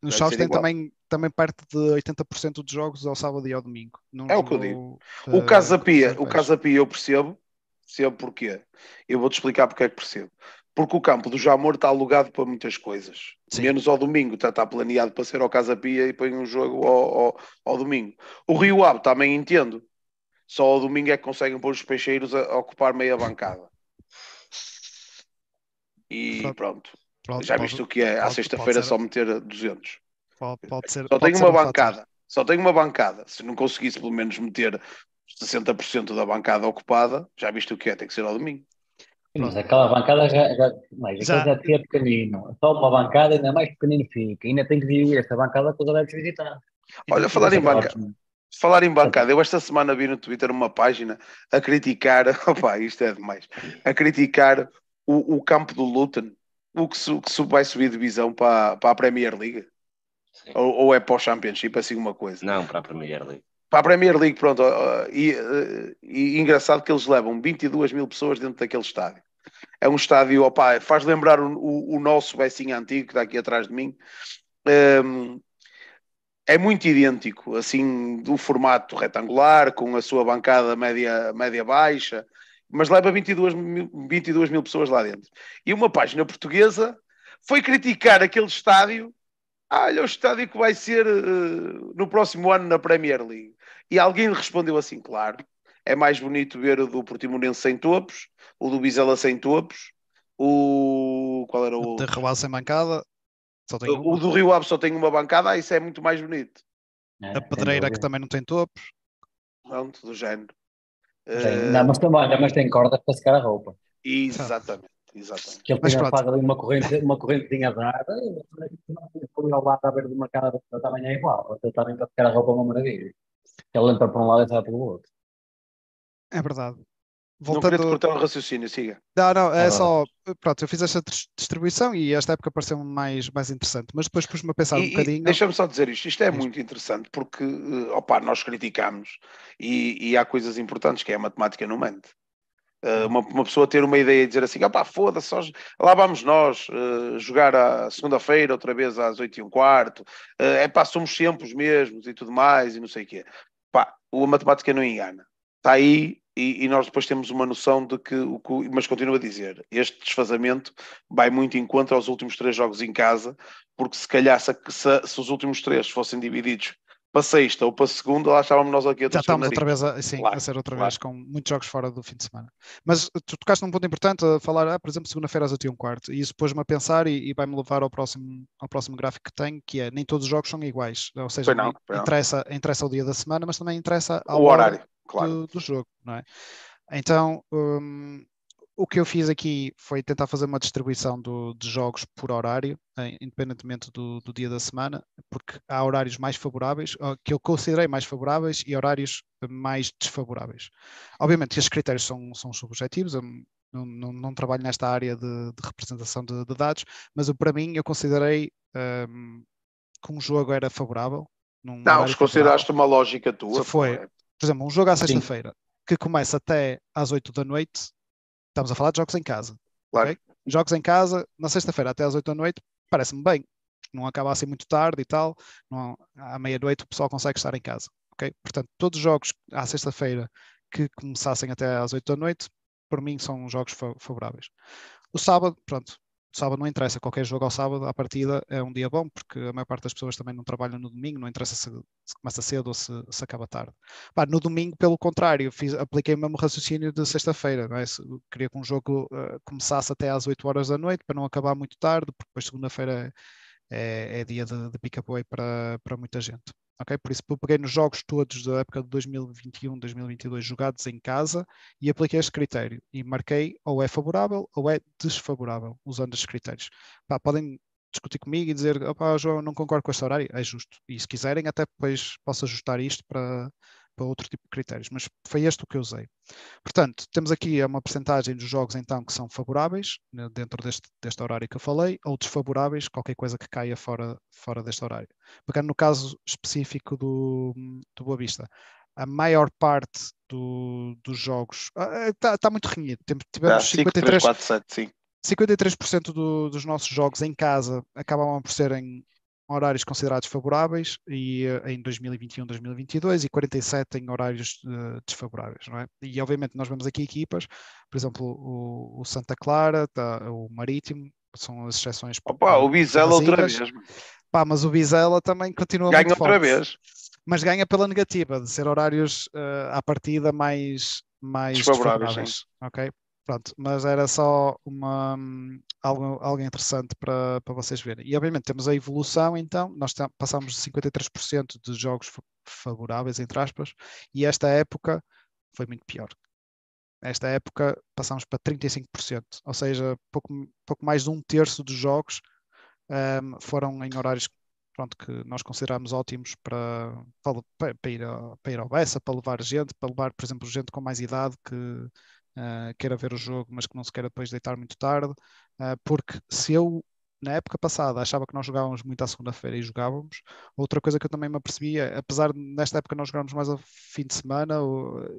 Os Chaves têm também também perto de 80% dos jogos ao sábado e ao domingo. Não é o que eu digo. O Casa Pia, o Casa Pia eu percebo, percebo porquê. Eu vou-te explicar porque é que percebo. Porque o campo do Jamor está alugado para muitas coisas. Sim. Menos ao domingo, está, está, planeado para ser ao Casa Pia e põe um jogo ao, ao, ao, domingo. O Rio Ave também entendo. Só ao domingo é que conseguem pôr os peixeiros a, a ocupar meia bancada. E pronto. Pronto. Já viste o que é? À sexta-feira só meter 200. Pode, pode ser. Só tenho uma um bancada. Fator. Só tenho uma bancada. Se não conseguisse pelo menos meter 60% da bancada ocupada, já viste o que é? Tem que ser ao domingo. Mas aquela bancada já, já, mas Já. já é pequenino. Só uma bancada ainda mais pequenino fica. Ainda tem que dividir esta bancada com os adeptos visitar. Olha, falar em banca, falar em bancada, eu esta semana vi no Twitter uma página a criticar, opá, isto é demais, a criticar o, o campo do Luton, o que, que vai subir divisão para, para a Premier League, ou, ou é para o Championship, assim uma coisa. Não, para a Premier League. Para a Premier League, pronto, e, eh, e engraçado que eles levam 22 mil pessoas dentro daquele estádio. É um estádio, opá, faz lembrar o, o, o nosso Becinho antigo, que está aqui atrás de mim. Ehm, é muito idêntico, assim, do formato retangular, com a sua bancada média, média baixa, mas leva 22 mil, 22 mil pessoas lá dentro. E uma página portuguesa foi criticar aquele estádio. Ah, olha o estádio que vai ser eh, no próximo ano na Premier League. E alguém respondeu assim, claro, é mais bonito ver o do Portimonense sem topos, o do Vizela sem topos, o... qual era o De outro? Real sem bancada, só tem O do Rio Ave só tem uma bancada, ah, isso é muito mais bonito. É, A pedreira que também não tem topos. Pronto, do género. Tem- Eh, Não, mas também, mas tem cordas para secar a roupa. Exatamente, exatamente. Que ele Mas faz ali uma corrente, uma correntezinha de ar. Foi ao lado a ver de uma cara da tamanho é igual. Ele também para secar a roupa é uma maravilha. Ele entra para um lado e sai pelo outro. É verdade. Não queria te Voltando. cortar o raciocínio, siga. Não, não, é Ah, só. Pronto, eu fiz esta dis- distribuição e esta época pareceu-me mais, mais interessante, mas depois pus-me a pensar um E- e bocadinho. Deixa-me só dizer isto, isto é muito interessante porque, eh, opá, nós criticamos e, e há coisas importantes que é a matemática não mente. Eh, uma, uma pessoa ter uma ideia e dizer assim, opá, foda-se, só- lá vamos nós eh, jogar à segunda-feira, outra vez às oito e um quarto, é pá, somos sempre os mesmos e tudo mais e não sei o quê. Pá, a matemática não engana. Está aí e, e nós depois temos uma noção de que, o que- mas continuo a dizer, este desfazamento vai muito em contra aos últimos três jogos em casa, porque se calhar se, se- se os últimos três fossem divididos para sexta ou para segunda, lá estávamos nós aqui a Já estamos outra vez a, sim, Claro, a ser outra claro. vez com muitos jogos fora do fim de semana. Mas tu tocaste num ponto importante a falar, ah, por exemplo, segunda-feira às 8 e um quarto, e isso pôs-me a pensar e, e vai-me levar ao próximo, ao próximo gráfico que tenho, que é nem todos os jogos são iguais. Ou seja, não, interessa, interessa o dia da semana, mas também interessa a O hora horário, claro. do, do jogo, não é? Então, hum, o que eu fiz aqui foi tentar fazer uma distribuição do- de jogos por horário, eh, independentemente do, do dia da semana, porque há horários mais favoráveis, que eu considerei mais favoráveis, e horários mais desfavoráveis. Obviamente, estes critérios são, são subjetivos, eu não, não, não trabalho nesta área de, de representação de, de dados, mas eu, para mim, eu considerei hum, que um jogo era favorável. Não, se consideraste uma lógica tua. Foi. pô, é- Por exemplo, um jogo à sexta-feira que começa até às 8 da noite, estamos a falar de jogos em casa. Claro. ok? Jogos em casa, na sexta-feira até às 8 da noite, parece-me bem. Não acaba assim muito tarde e tal. Não, à meia-noite o pessoal consegue estar em casa. ok? Portanto, todos os jogos à sexta-feira que começassem até às 8 da noite, por mim são jogos fa- favoráveis. O sábado, pronto, sábado não interessa, qualquer jogo ao sábado, à partida é um dia bom, porque a maior parte das pessoas também não trabalham no domingo, não interessa se, se começa cedo ou se, se acaba tarde. Pá, no domingo, pelo contrário, fiz, apliquei o mesmo raciocínio de sexta-feira, é? Queria que um jogo eh, começasse até às 8 horas da noite, para não acabar muito tarde, porque depois segunda-feira é, é dia de, de pick-up para, para muita gente. Por isso, eu peguei nos jogos todos da época de 2021, 2022 jogados em casa e apliquei este critério e marquei ou é favorável ou é desfavorável, usando estes critérios. Pá, podem discutir comigo e dizer, opá, João, não concordo com este horário, é justo. E se quiserem, até depois posso ajustar isto para, para outro tipo de critérios, mas foi este o que eu usei. Portanto, temos aqui uma percentagem dos jogos então que são favoráveis, né, dentro deste, deste horário que eu falei, ou desfavoráveis, qualquer coisa que caia fora, fora deste horário. Pegando no caso específico do, do Boa Vista, a maior parte do- dos jogos está tá muito renhido. Tivemos 5, 3, 53, 4, 7, sim. 53% do- dos nossos jogos em casa acabavam por serem horários considerados favoráveis e eh, em 2021, 2022 e 47 em horários eh, desfavoráveis, não é? E obviamente nós vemos aqui equipas, por exemplo, o, o Santa Clara, tá, o Marítimo, são as exceções. Opa, o Bizela outra vez. Pá, mas o Vizela também continua Ganha muito outra forte vez. mas ganha pela negativa, de ser horários eh, à partida mais, mais Desfavoráveis, desfavoráveis. Ok? Pronto, mas era só uma, algo, algo interessante para, para vocês verem. E obviamente temos a evolução, então, nós passamos de 53% de jogos fa- favoráveis, entre aspas, e esta época foi muito pior. Nesta época passámos para 35%, ou seja, pouco, pouco mais de um terço dos jogos um, foram em horários pronto, que nós consideramos ótimos para, para, para, ir, a, para ir ao Bessa, para levar gente, para levar, por exemplo, gente com mais idade que uh, queira ver o jogo, mas que não se queira depois deitar muito tarde, uh, porque se eu na época passada achava que nós jogávamos muito à segunda-feira e jogávamos. Outra coisa que eu também me apercebia, apesar de nesta época nós jogávamos mais ao fim de semana,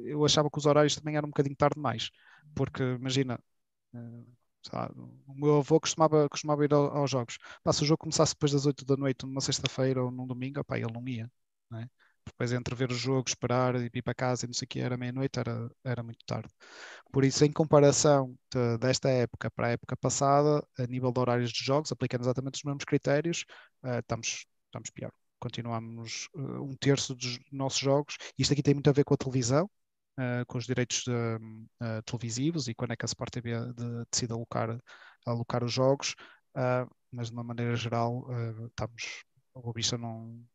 eu achava que os horários também eram um bocadinho tarde demais. Porque imagina, eh, o meu avô costumava, costumava ir aos jogos. Pá, se o jogo começasse depois das 8 da noite, numa sexta-feira ou num domingo, pá, ele não ia. Não é? Depois entre ver o jogo, esperar e ir para casa e não sei o que, era meia-noite, era, era muito tarde. Por isso, em comparação de, desta época para a época passada, a nível de horários de jogos, aplicando exatamente os mesmos critérios, uh, estamos, estamos pior. Continuamos uh, um terço dos nossos jogos. Isto aqui tem muito a ver com a televisão, uh, com os direitos de, televisivos e quando é que a Sport TV de, decide alocar, alocar os jogos, mas de uma maneira geral, estamos, o não,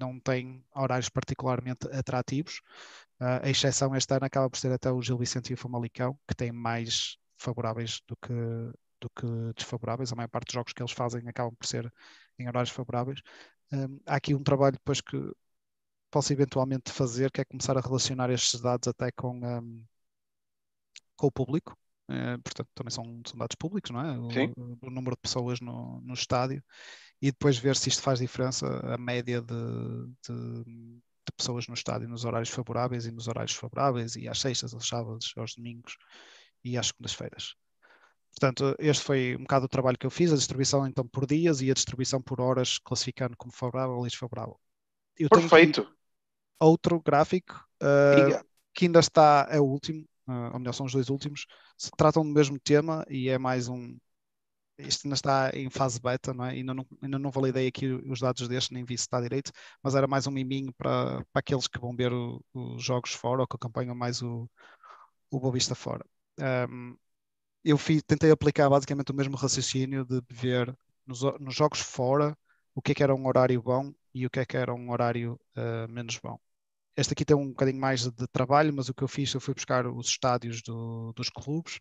não tem horários particularmente atrativos. Uh, a exceção este ano acaba por ser até o Gil Vicente e o Famalicão, que têm mais favoráveis do que, do que desfavoráveis. A maior parte dos jogos que eles fazem acabam por ser em horários favoráveis. Um, há aqui um trabalho depois que posso eventualmente fazer, que é começar a relacionar estes dados até com, um, com o público. Uh, portanto, também são, são, dados públicos, não é? O, o, número de pessoas no, no estádio e depois ver se isto faz diferença a média de, de, de, pessoas no estádio nos horários favoráveis e nos horários favoráveis e às sextas, aos sábados, aos domingos e às segundas-feiras. Portanto, este foi um bocado o trabalho que eu fiz, a distribuição então por dias e a distribuição por horas, classificando como favorável e desfavorável. Eu Perfeito. outro gráfico uh, que ainda está, é o último, uh, ou melhor, são os dois últimos, se tratam do mesmo tema e é mais um, isto ainda está em fase beta, não é? ainda, não, ainda não validei aqui os dados deste, nem vi se está direito, mas era mais um miminho para, para aqueles que vão ver os jogos fora ou que acompanham mais o, o Bovista fora. Um, eu fiz, tentei aplicar basicamente o mesmo raciocínio de ver nos, nos, jogos fora o que é que era um horário bom e o que é que era um horário uh, menos bom. Este aqui tem um bocadinho mais de, trabalho, mas o que eu fiz, eu fui buscar os estádios do, dos clubes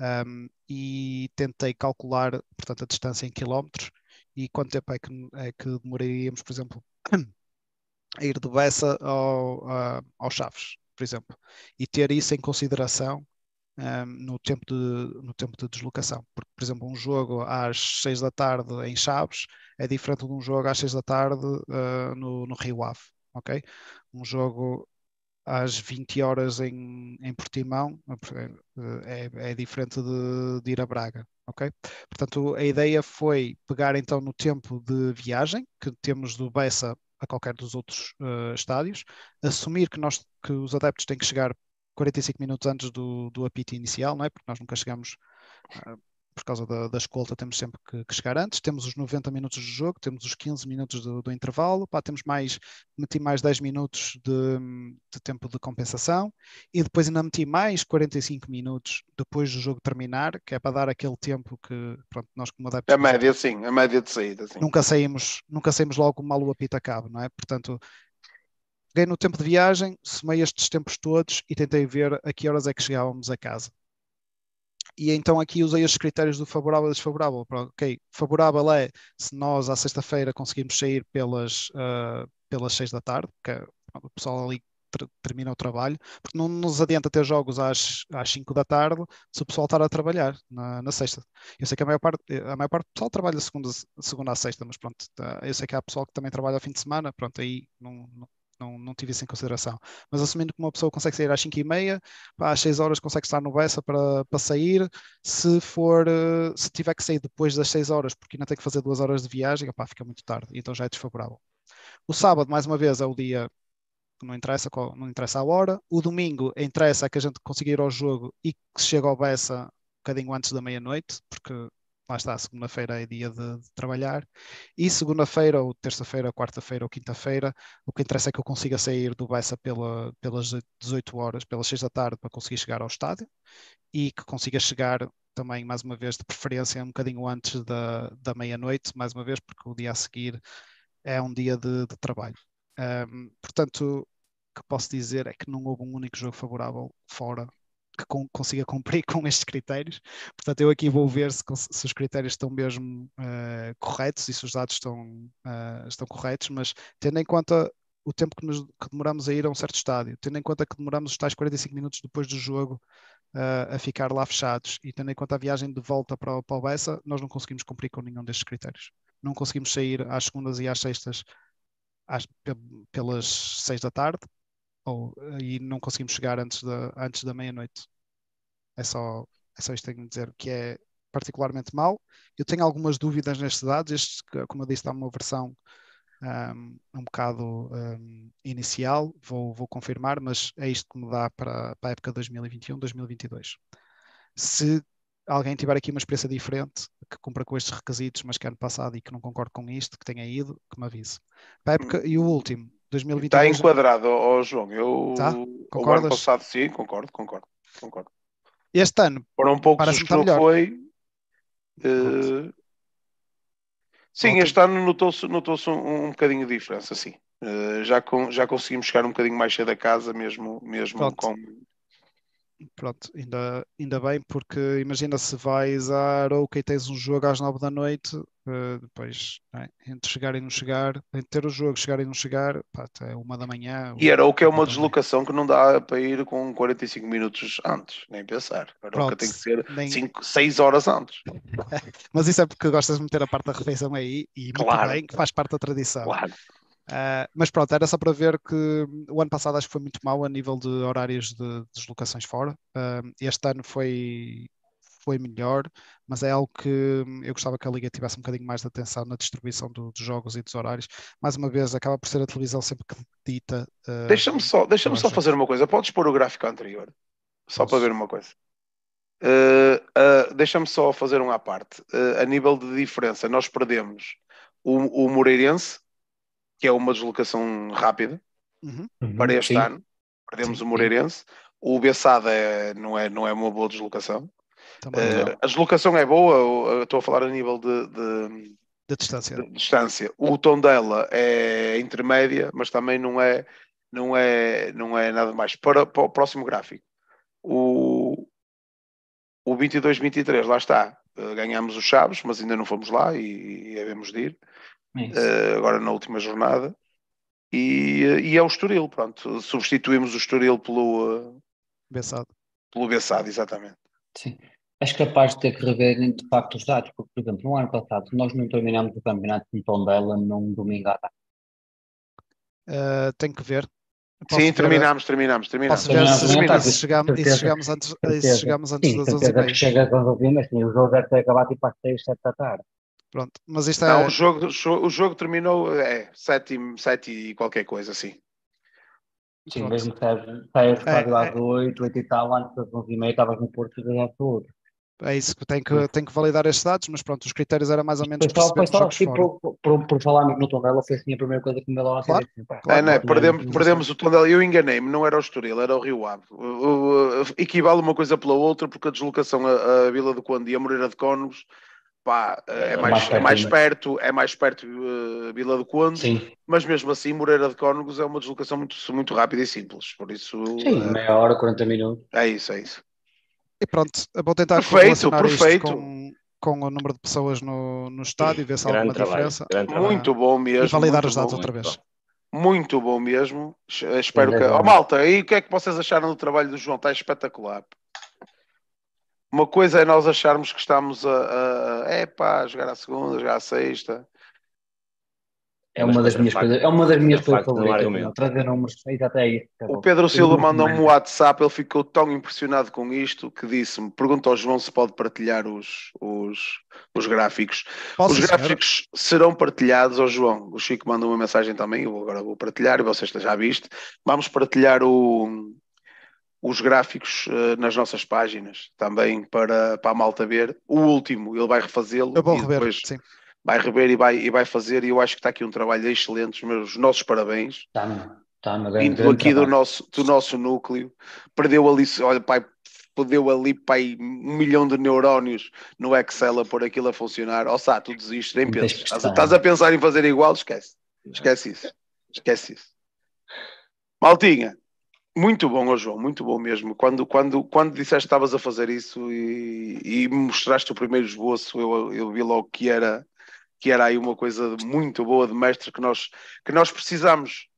um, e tentei calcular, portanto, a distância em quilómetros e quanto tempo é que, é que demoraríamos, por exemplo, a ir do Bessa ao, ao Chaves, por exemplo, e ter isso em consideração um, no, tempo de, no tempo de deslocação. Porque, por exemplo, um jogo às 6 da tarde em Chaves é diferente de um jogo às 6 da tarde uh, no, no Rio Ave. ok? Um jogo às 20 horas em, em Portimão é, é diferente de, de, ir a Braga, ok? Portanto, a ideia foi pegar então no tempo de viagem que temos do Bessa a qualquer dos outros uh, estádios, assumir que, nós, que os adeptos têm que chegar 45 minutos antes do, do apito inicial, não é? Porque nós nunca chegamos uh, por causa da, da escolta, temos sempre que, que, chegar antes. Temos os 90 minutos de jogo, temos os 15 minutos do, do intervalo, pá, temos mais, meti mais 10 minutos de, de, tempo de compensação e depois ainda meti mais 45 minutos depois do jogo terminar, que é para dar aquele tempo que pronto, nós como adeptos. A média, sim, a média de saída. Sim. Nunca saímos, nunca saímos logo mal o apito acaba, não é? Portanto, peguei no tempo de viagem, somei estes tempos todos e tentei ver a que horas é que chegávamos a casa e então aqui usei os critérios do favorável e desfavorável. Ok, favorável é se nós à sexta-feira conseguimos sair pelas, uh, pelas seis da tarde, porque o pessoal ali termina o trabalho, porque não nos adianta ter jogos às, às 5 da tarde se o pessoal estar a trabalhar na, na sexta. Eu sei que a maior parte, a maior parte do pessoal trabalha segunda, segunda à sexta, mas pronto, tá, eu sei que há pessoal que também trabalha ao fim de semana, pronto, aí não, não não, não tive isso em consideração. Mas assumindo que uma pessoa consegue sair às 5 e meia, às 6 horas consegue estar no Bessa para, para sair, se for, eh, se tiver que sair depois das 6 horas, porque ainda tem que fazer duas horas de viagem, opá, fica muito tarde, então já é desfavorável. O sábado, mais uma vez, é o dia que não interessa, não interessa a hora. O domingo interessa que a gente consiga ir ao jogo e que se chegue ao Bessa um bocadinho antes da meia-noite, porque lá está, segunda-feira é dia de, de trabalhar, e segunda-feira, ou terça-feira, quarta-feira ou quinta-feira, o que interessa é que eu consiga sair do Bessa pela, pelas 18 horas, pelas 6 da tarde, para conseguir chegar ao estádio, e que consiga chegar também, mais uma vez, de preferência um bocadinho antes da, da meia-noite, mais uma vez, porque o dia a seguir é um dia de, de trabalho. Um, portanto, o que posso dizer é que não houve um único jogo favorável fora que com, consiga cumprir com estes critérios. Portanto, eu aqui vou ver se, se os critérios estão mesmo uh, corretos e se os dados estão, uh, estão corretos, mas tendo em conta o tempo que, nos, que demoramos a ir a um certo estádio, tendo em conta que demoramos os tais 45 minutos depois do jogo uh, a ficar lá fechados e tendo em conta a viagem de volta para, para o Bessa, nós não conseguimos cumprir com nenhum destes critérios. Não conseguimos sair às segundas e às sextas às, pelas seis da tarde ou, e não conseguimos chegar antes da, antes da meia-noite. É só, é só isto que tenho a dizer, que é particularmente mau. Eu tenho algumas dúvidas nestes dados. Este, como eu disse, está uma versão um, um bocado um, inicial, vou, vou confirmar, mas é isto que me dá para, para a época 2021-2022. Se alguém tiver aqui uma experiência diferente, que cumpra com estes requisitos, mas que ano passado e que não concorde com isto, que tenha ido, que me avise. Para a época, e o último, 2022. Está enquadrado, oh, João. Eu, tá? Concordas? O ano passado, sim, concordo, concordo, concordo. Este ano, foram poucos os que não melhor. foi. Uh, sim, este ano notou-se notou um, um bocadinho de diferença, sim. Uh, já, com, já conseguimos chegar um bocadinho mais cedo a casa, mesmo, mesmo Pronto. com, pronto, ainda, ainda bem, porque imagina se vais a Arouca e tens um jogo às nove da noite, uh, depois é? entre chegar e não chegar, entre ter o jogo, chegar e não chegar, pá, até uma da manhã. E Arouca é uma deslocação que não dá para ir com 45 minutos antes, nem pensar. Arouca tem que ser nem... 5, 6 horas antes. Mas isso é porque gostas de meter a parte da refeição aí e muito claro. bem, que faz parte da tradição. Claro. Uh, mas pronto, era só para ver que o ano passado acho que foi muito mau a nível de horários de deslocações fora. Uh, este ano foi, foi melhor, mas é algo que eu gostava que a Liga tivesse um bocadinho mais de atenção na distribuição do, dos jogos e dos horários. Mais uma vez, acaba por ser a televisão sempre que dita. Uh, deixa-me só, deixa só fazer uma coisa. Podes pôr o gráfico anterior, só Posso. para ver uma coisa. deixa-me só fazer um à parte. a nível de diferença, nós perdemos o, o Moreirense que é uma deslocação rápida uhum. para este Sim. ano. Perdemos Sim. o Moreirense. O Bessada é, não, é, não é uma boa deslocação. Uh, a deslocação é boa, estou a falar a nível de, de, de distância. De distância. O tom dela é intermédia, mas também não é, não é, não é nada mais. Para, para o próximo gráfico, o, o 22-23, lá está. Uh, ganhamos os Chaves, mas ainda não fomos lá e, e devemos de ir uh, agora na última jornada. E, eh, e, é o Estoril, pronto. Substituímos o Estoril pelo uh, Bessado. Pelo Bessado, exatamente. Sim. Acho capaz de ter que rever de facto os dados, porque, por exemplo, no ano passado nós não terminamos o campeonato com Tondela num domingo à tarde. Uh, tem que ver. Posso Sim, terminamos, terminamos, terminamos. Posso ver se, terminamos, se, chegamos, se chegamos antes, se chegamos antes Sim, das 11 h Chega quando vimos, o jogo deve ter acabado tipo às 6, 7 da tarde. Pronto, mas isto é... Não, o jogo, o jogo terminou é, sete, sete e qualquer coisa assim. Sim, Pronto. mesmo que saias do estádio às 8, 8 e tal, antes das 11 e meia estavas no Porto e já tudo. É isso, que tem que, tem que validar estes dados, mas pronto, os critérios eram mais ou menos para só, só assim, por, por, por falarmos no Tondela, foi assim a primeira coisa que me deu lá claro, assim, claro, é, não é, perdemos, perdemos o Tondela, eu enganei-me, não era o Estoril, era o Rio Ave. Equivale uma coisa pela outra, porque a deslocação a, a Vila do Conde e a Moreira de Cónegos Pá, é, é, mais, mais, perto, é mais perto, é mais perto uh, Vila do Conde, Sim. mas mesmo assim Moreira de Cónegos é uma deslocação muito, muito rápida e simples, por isso... Sim, uh, meia hora, 40 minutos. É isso, é isso. E pronto, vou tentar perfeito, perfeito. com, com o número de pessoas no, no estádio, ver se há alguma trabalho, diferença. Muito bom mesmo. E validar os dados bom, outra vez. Bom. Muito bom mesmo. Espero que. Oh, malta, e o que é que vocês acharam do trabalho do João? Está espetacular. Uma coisa é nós acharmos que estamos a, a, é pá, jogar à segunda, jogar à sexta. É uma das minhas coisas, é uma das minhas coisas favoritas, trazer números, até isso. O Pedro Silva mandou-me um WhatsApp, ele ficou tão impressionado com isto que disse-me, pergunta ao João se pode partilhar os, os, os gráficos. Posso, os gráficos serão partilhados ao João. O Chico mandou uma mensagem também, eu agora vou partilhar, e vocês já viste. Vamos partilhar o, os gráficos uh, nas nossas páginas também para, para a malta ver. O último, ele vai refazê-lo. Eu vou rever, depois sim. Vai rever e vai, e vai fazer, e eu acho que está aqui um trabalho excelente. Os meus nossos parabéns. Está, está Vindo aqui do nosso, do nosso núcleo. Perdeu ali, olha, pai, perdeu ali pai, um milhão de neurónios no Excel a pôr aquilo a funcionar. Ó, oh, tu desistes, nem pensas. Estás, estás a pensar em fazer igual? Esquece. Esquece isso. Esquece isso. Maltinha, Muito bom, oh João, muito bom mesmo. Quando, quando, quando disseste que estavas a fazer isso e, e mostraste o primeiro esboço, eu, eu vi logo que era, que era aí uma coisa muito boa de mestre que nós, que nós precisamos,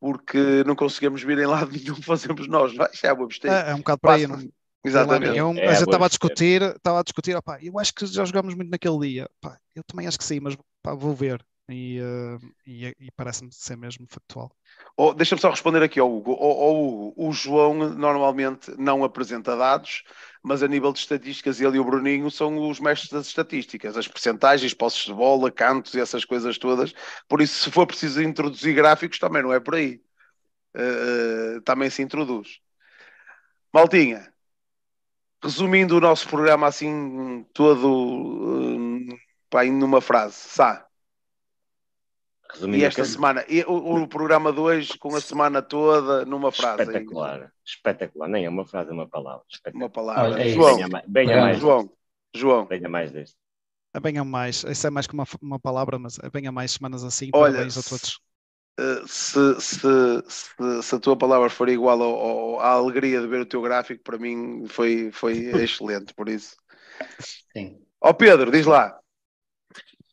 porque não conseguimos vir em lado nenhum, fazemos nós, não é? é, uma é, é um bocado para aí, não, Exatamente. Nenhum, é, mas eu estava a discutir, estava a discutir, opá, eu acho que já jogámos muito naquele dia. Opá, eu também acho que sim, mas opá, vou ver. E, uh, e, e parece-me ser mesmo factual. Oh, Deixa-me só responder aqui ao Hugo. Oh, oh. O João normalmente não apresenta dados, mas a nível de estatísticas, ele e o Bruninho são os mestres das estatísticas, as percentagens, posses de bola, cantos e essas coisas todas. Por isso, se for preciso introduzir gráficos, também não é por aí. Uh, também se introduz. Maltinha, resumindo o nosso programa assim todo uh, pá, numa frase, Sá. Resumindo e esta que... semana, e o, o programa 2 com a semana toda numa frase. Espetacular, aí. espetacular. Nem é uma frase, é uma palavra. Uma palavra. é João, venha mais, João, João. Venha mais deste. Bem a mais, isso é mais que uma, uma palavra, mas é bem a mais semanas assim. Olha, parabéns a todos. Se, se, se, se, a tua palavra for igual ao, ao, à alegria de ver o teu gráfico, para mim foi, foi excelente, por isso. Sim. Ó oh Pedro, diz lá.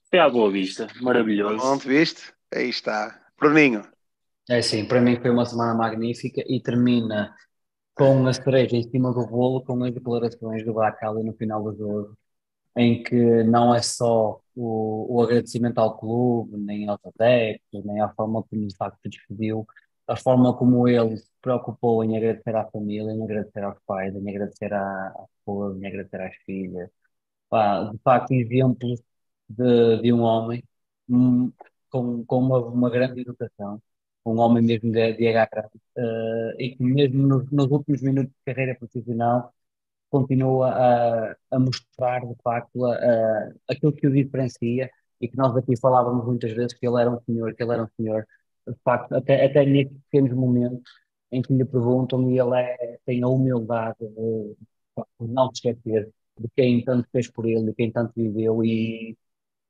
Foi à boa vista, maravilhoso. Onde viste? Aí está. Bruninho. É sim, para mim foi uma semana magnífica e termina com a cereja em cima do bolo, com as declarações do Bacali no final do jogo, em que não é só o, o agradecimento ao clube, nem aos adeptos, nem à forma como de facto se despediu, a forma como ele se preocupou em agradecer à família, em agradecer aos pais, em agradecer à, à esposa, em agradecer às filhas. Pá, de facto, exemplos de, de um homem um, com, com uma, uma grande educação, um homem mesmo de, de agarrar, uh, e que mesmo nos, nos últimos minutos de carreira profissional continua a, a mostrar de facto a, a, aquilo que o diferencia e que nós aqui falávamos muitas vezes que ele era um senhor, que ele era um senhor, de facto, até, até nestes pequenos momentos em que lhe perguntam e ele é, tem a humildade de, de não se esquecer de quem tanto fez por ele, de quem tanto viveu e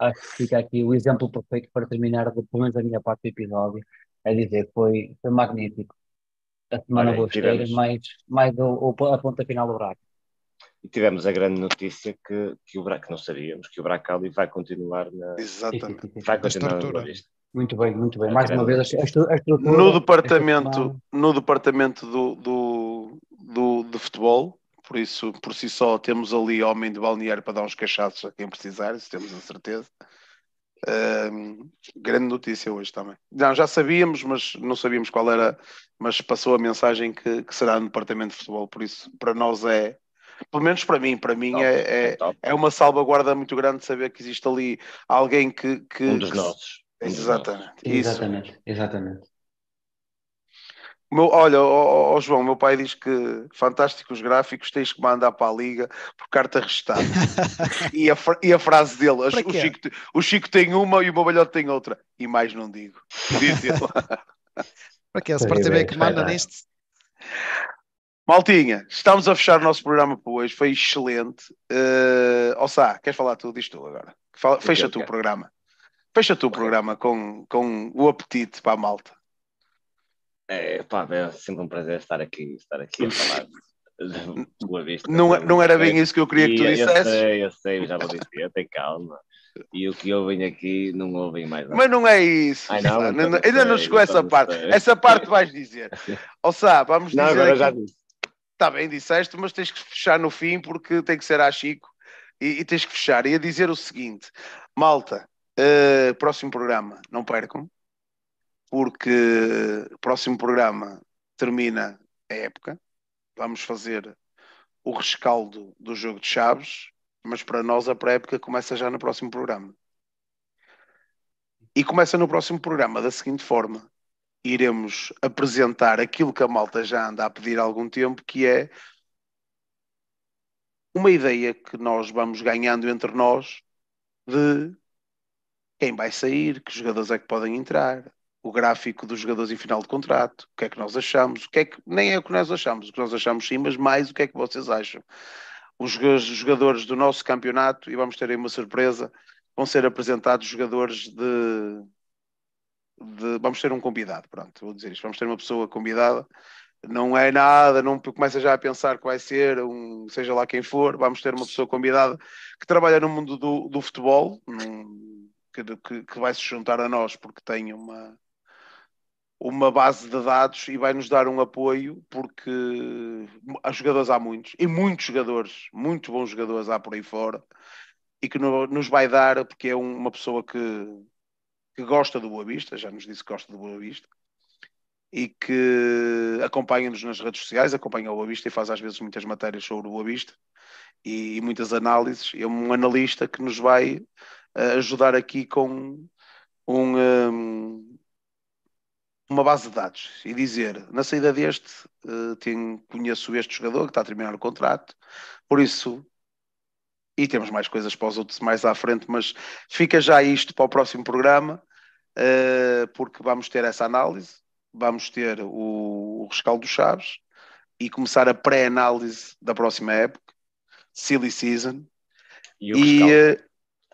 acho que fica aqui o exemplo perfeito para terminar, de, pelo menos a minha parte do episódio, é dizer que foi, foi magnífico. A semana Olha, boa mais, mais o, o, a ponta final do buraco. E tivemos a grande notícia que, que o Braco não sabíamos, que o Bracali vai continuar na. Exatamente. Vai continuar na lista. Muito bem, muito bem. Mais uma vez, a estrutura. No departamento, no departamento do, do, do, de futebol, por isso, por si só, temos ali homem de balneário para dar uns cachaços a quem precisar, isso temos a certeza. Uh, grande notícia hoje também. Não, já sabíamos, mas não sabíamos qual era, mas passou a mensagem que, que será no departamento de futebol, por isso para nós é, pelo menos para mim, para mim top, é, é, é, uma salvaguarda muito grande saber que existe ali alguém que. que um dos nossos. Exatamente. Exatamente, exatamente. Meu, olha, oh, oh, João, meu pai diz que fantásticos gráficos, tens que mandar para a liga por carta restada. e, a, e a frase dele, o Chico, o Chico, tem uma e o Babalhote tem outra. E mais não digo. Diz ele. para que? A Sport TV que manda nisto? Maltinha, estamos a fechar o nosso programa para hoje, foi excelente. Uh, Ossá, queres falar tu? Diz tu agora. Fala, fecha tu o programa. Fecha tu o programa com, com o apetite para a malta. É, pá, é sempre um prazer estar aqui, estar aqui a falar de Boa Vista. Não, é, não era bem isso que eu queria que tu dissesse. Eu sei, eu sei, já vou dizer, tem calma. E o que ouvem aqui não ouvem mais nada. Mas não é isso. Ai, não, não, não, ainda não chegou essa parte. Sei. Essa parte vais dizer. Ou seja, vamos não, dizer. Agora aqui... já disse. Está bem, disseste, mas tens que fechar no fim porque tem que ser a Chico e, e tens que fechar. E a dizer o seguinte: malta, uh, próximo programa, não percam, porque o próximo programa termina a época. Vamos fazer o rescaldo do jogo de Chaves, mas para nós a pré-época começa já no próximo programa. E começa no próximo programa da seguinte forma: iremos apresentar aquilo que a malta já anda a pedir há algum tempo, que é uma ideia que nós vamos ganhando entre nós de quem vai sair, que jogadores é que podem entrar, o gráfico dos jogadores em final de contrato, o que é que nós achamos, o que é que nem é o que nós achamos, o que nós achamos sim, mas mais o que é que vocês acham. Os jogadores do nosso campeonato, e vamos ter aí uma surpresa, vão ser apresentados jogadores de, de, vamos ter um convidado, pronto, vou dizer isto, vamos ter uma pessoa convidada não é nada, não começa já a pensar que vai ser, um, seja lá quem for, vamos ter uma pessoa convidada que trabalha no mundo do, do futebol, num, que, que, que, vai se juntar a nós porque tem uma, uma base de dados e vai nos dar um apoio, porque há jogadores há muitos, e muitos jogadores, muito bons jogadores há por aí fora, e que no, nos vai dar, porque é um, uma pessoa que, que gosta do Boa Vista, já nos disse que gosta do Boa Vista, e que acompanha-nos nas redes sociais, acompanha o Boa Vista e faz às vezes muitas matérias sobre o Boa Vista e, e muitas análises. É um analista que nos vai uh, ajudar aqui com um, um, uma base de dados e dizer, na saída deste, uh, tenho, conheço este jogador que está a terminar o contrato, por isso e temos mais coisas para os outros mais à frente, mas fica já isto para o próximo programa, uh, porque vamos ter essa análise vamos ter o, o rescaldo dos Chaves e começar a pré-análise da próxima época, Silly Season. E o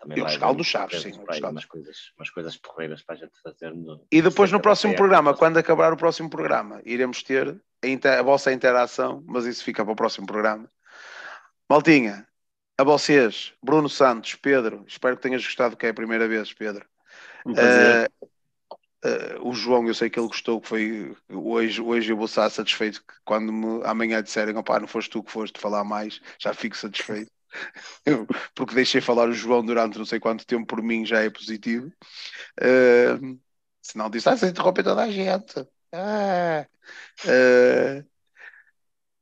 rescaldo, e, o dos Chaves, sim. Umas coisas, umas coisas porreiras para a gente fazer. No, e depois no próximo programa, quando acabar o próximo programa, iremos ter a, inter, a vossa interação, mas isso fica para o próximo programa. Maltinha, a vocês, Bruno Santos, Pedro, espero que tenhas gostado que é a primeira vez, Pedro. Um prazer. Uh, Uh, o João, eu sei que ele gostou, que foi hoje, hoje eu vou estar satisfeito que quando me, amanhã disserem, opá, não foste tu que foste falar mais, já fico satisfeito. Porque deixei falar o João durante não sei quanto tempo, por mim já é positivo. Uh, se não disse, ah, você interrompe toda a gente. Uh,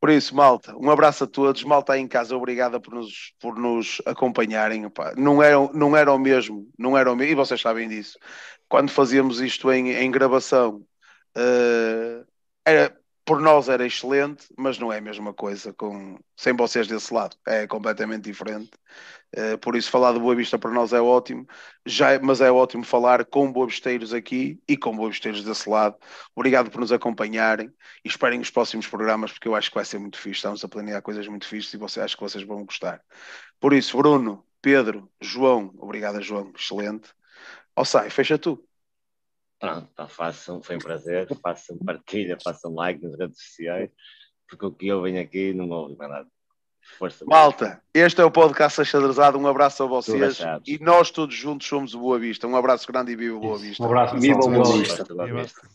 por isso, malta, um abraço a todos. Malta aí em casa, obrigada por nos, por nos acompanharem. Opa. Não, era, não era o mesmo, não era o mesmo, e vocês sabem disso quando fazíamos isto em, em gravação, uh, era, por nós era excelente, mas não é a mesma coisa com, sem vocês desse lado, é completamente diferente. Uh, por isso, falar de Boa Vista para nós é ótimo, já, mas é ótimo falar com boavisteiros aqui e com boavisteiros desse lado. Obrigado por nos acompanharem e esperem os próximos programas, porque eu acho que vai ser muito fixe. Estamos a planear coisas muito fixes e você, acho que vocês vão gostar. Por isso, Bruno, Pedro, João, obrigado, João, excelente. Ou sai, fecha tu. Pronto, tá, façam, foi um prazer. Façam partilha, façam like nas redes sociais, porque o que eu venho aqui não ouve mais nada. Força, Malta, este é o podcast Achadrezado. Um abraço a vocês e nós todos juntos somos o Boa Vista. Um abraço grande e viva Boa Vista. Um abraço, viva o Boa Vista. Boa Vista.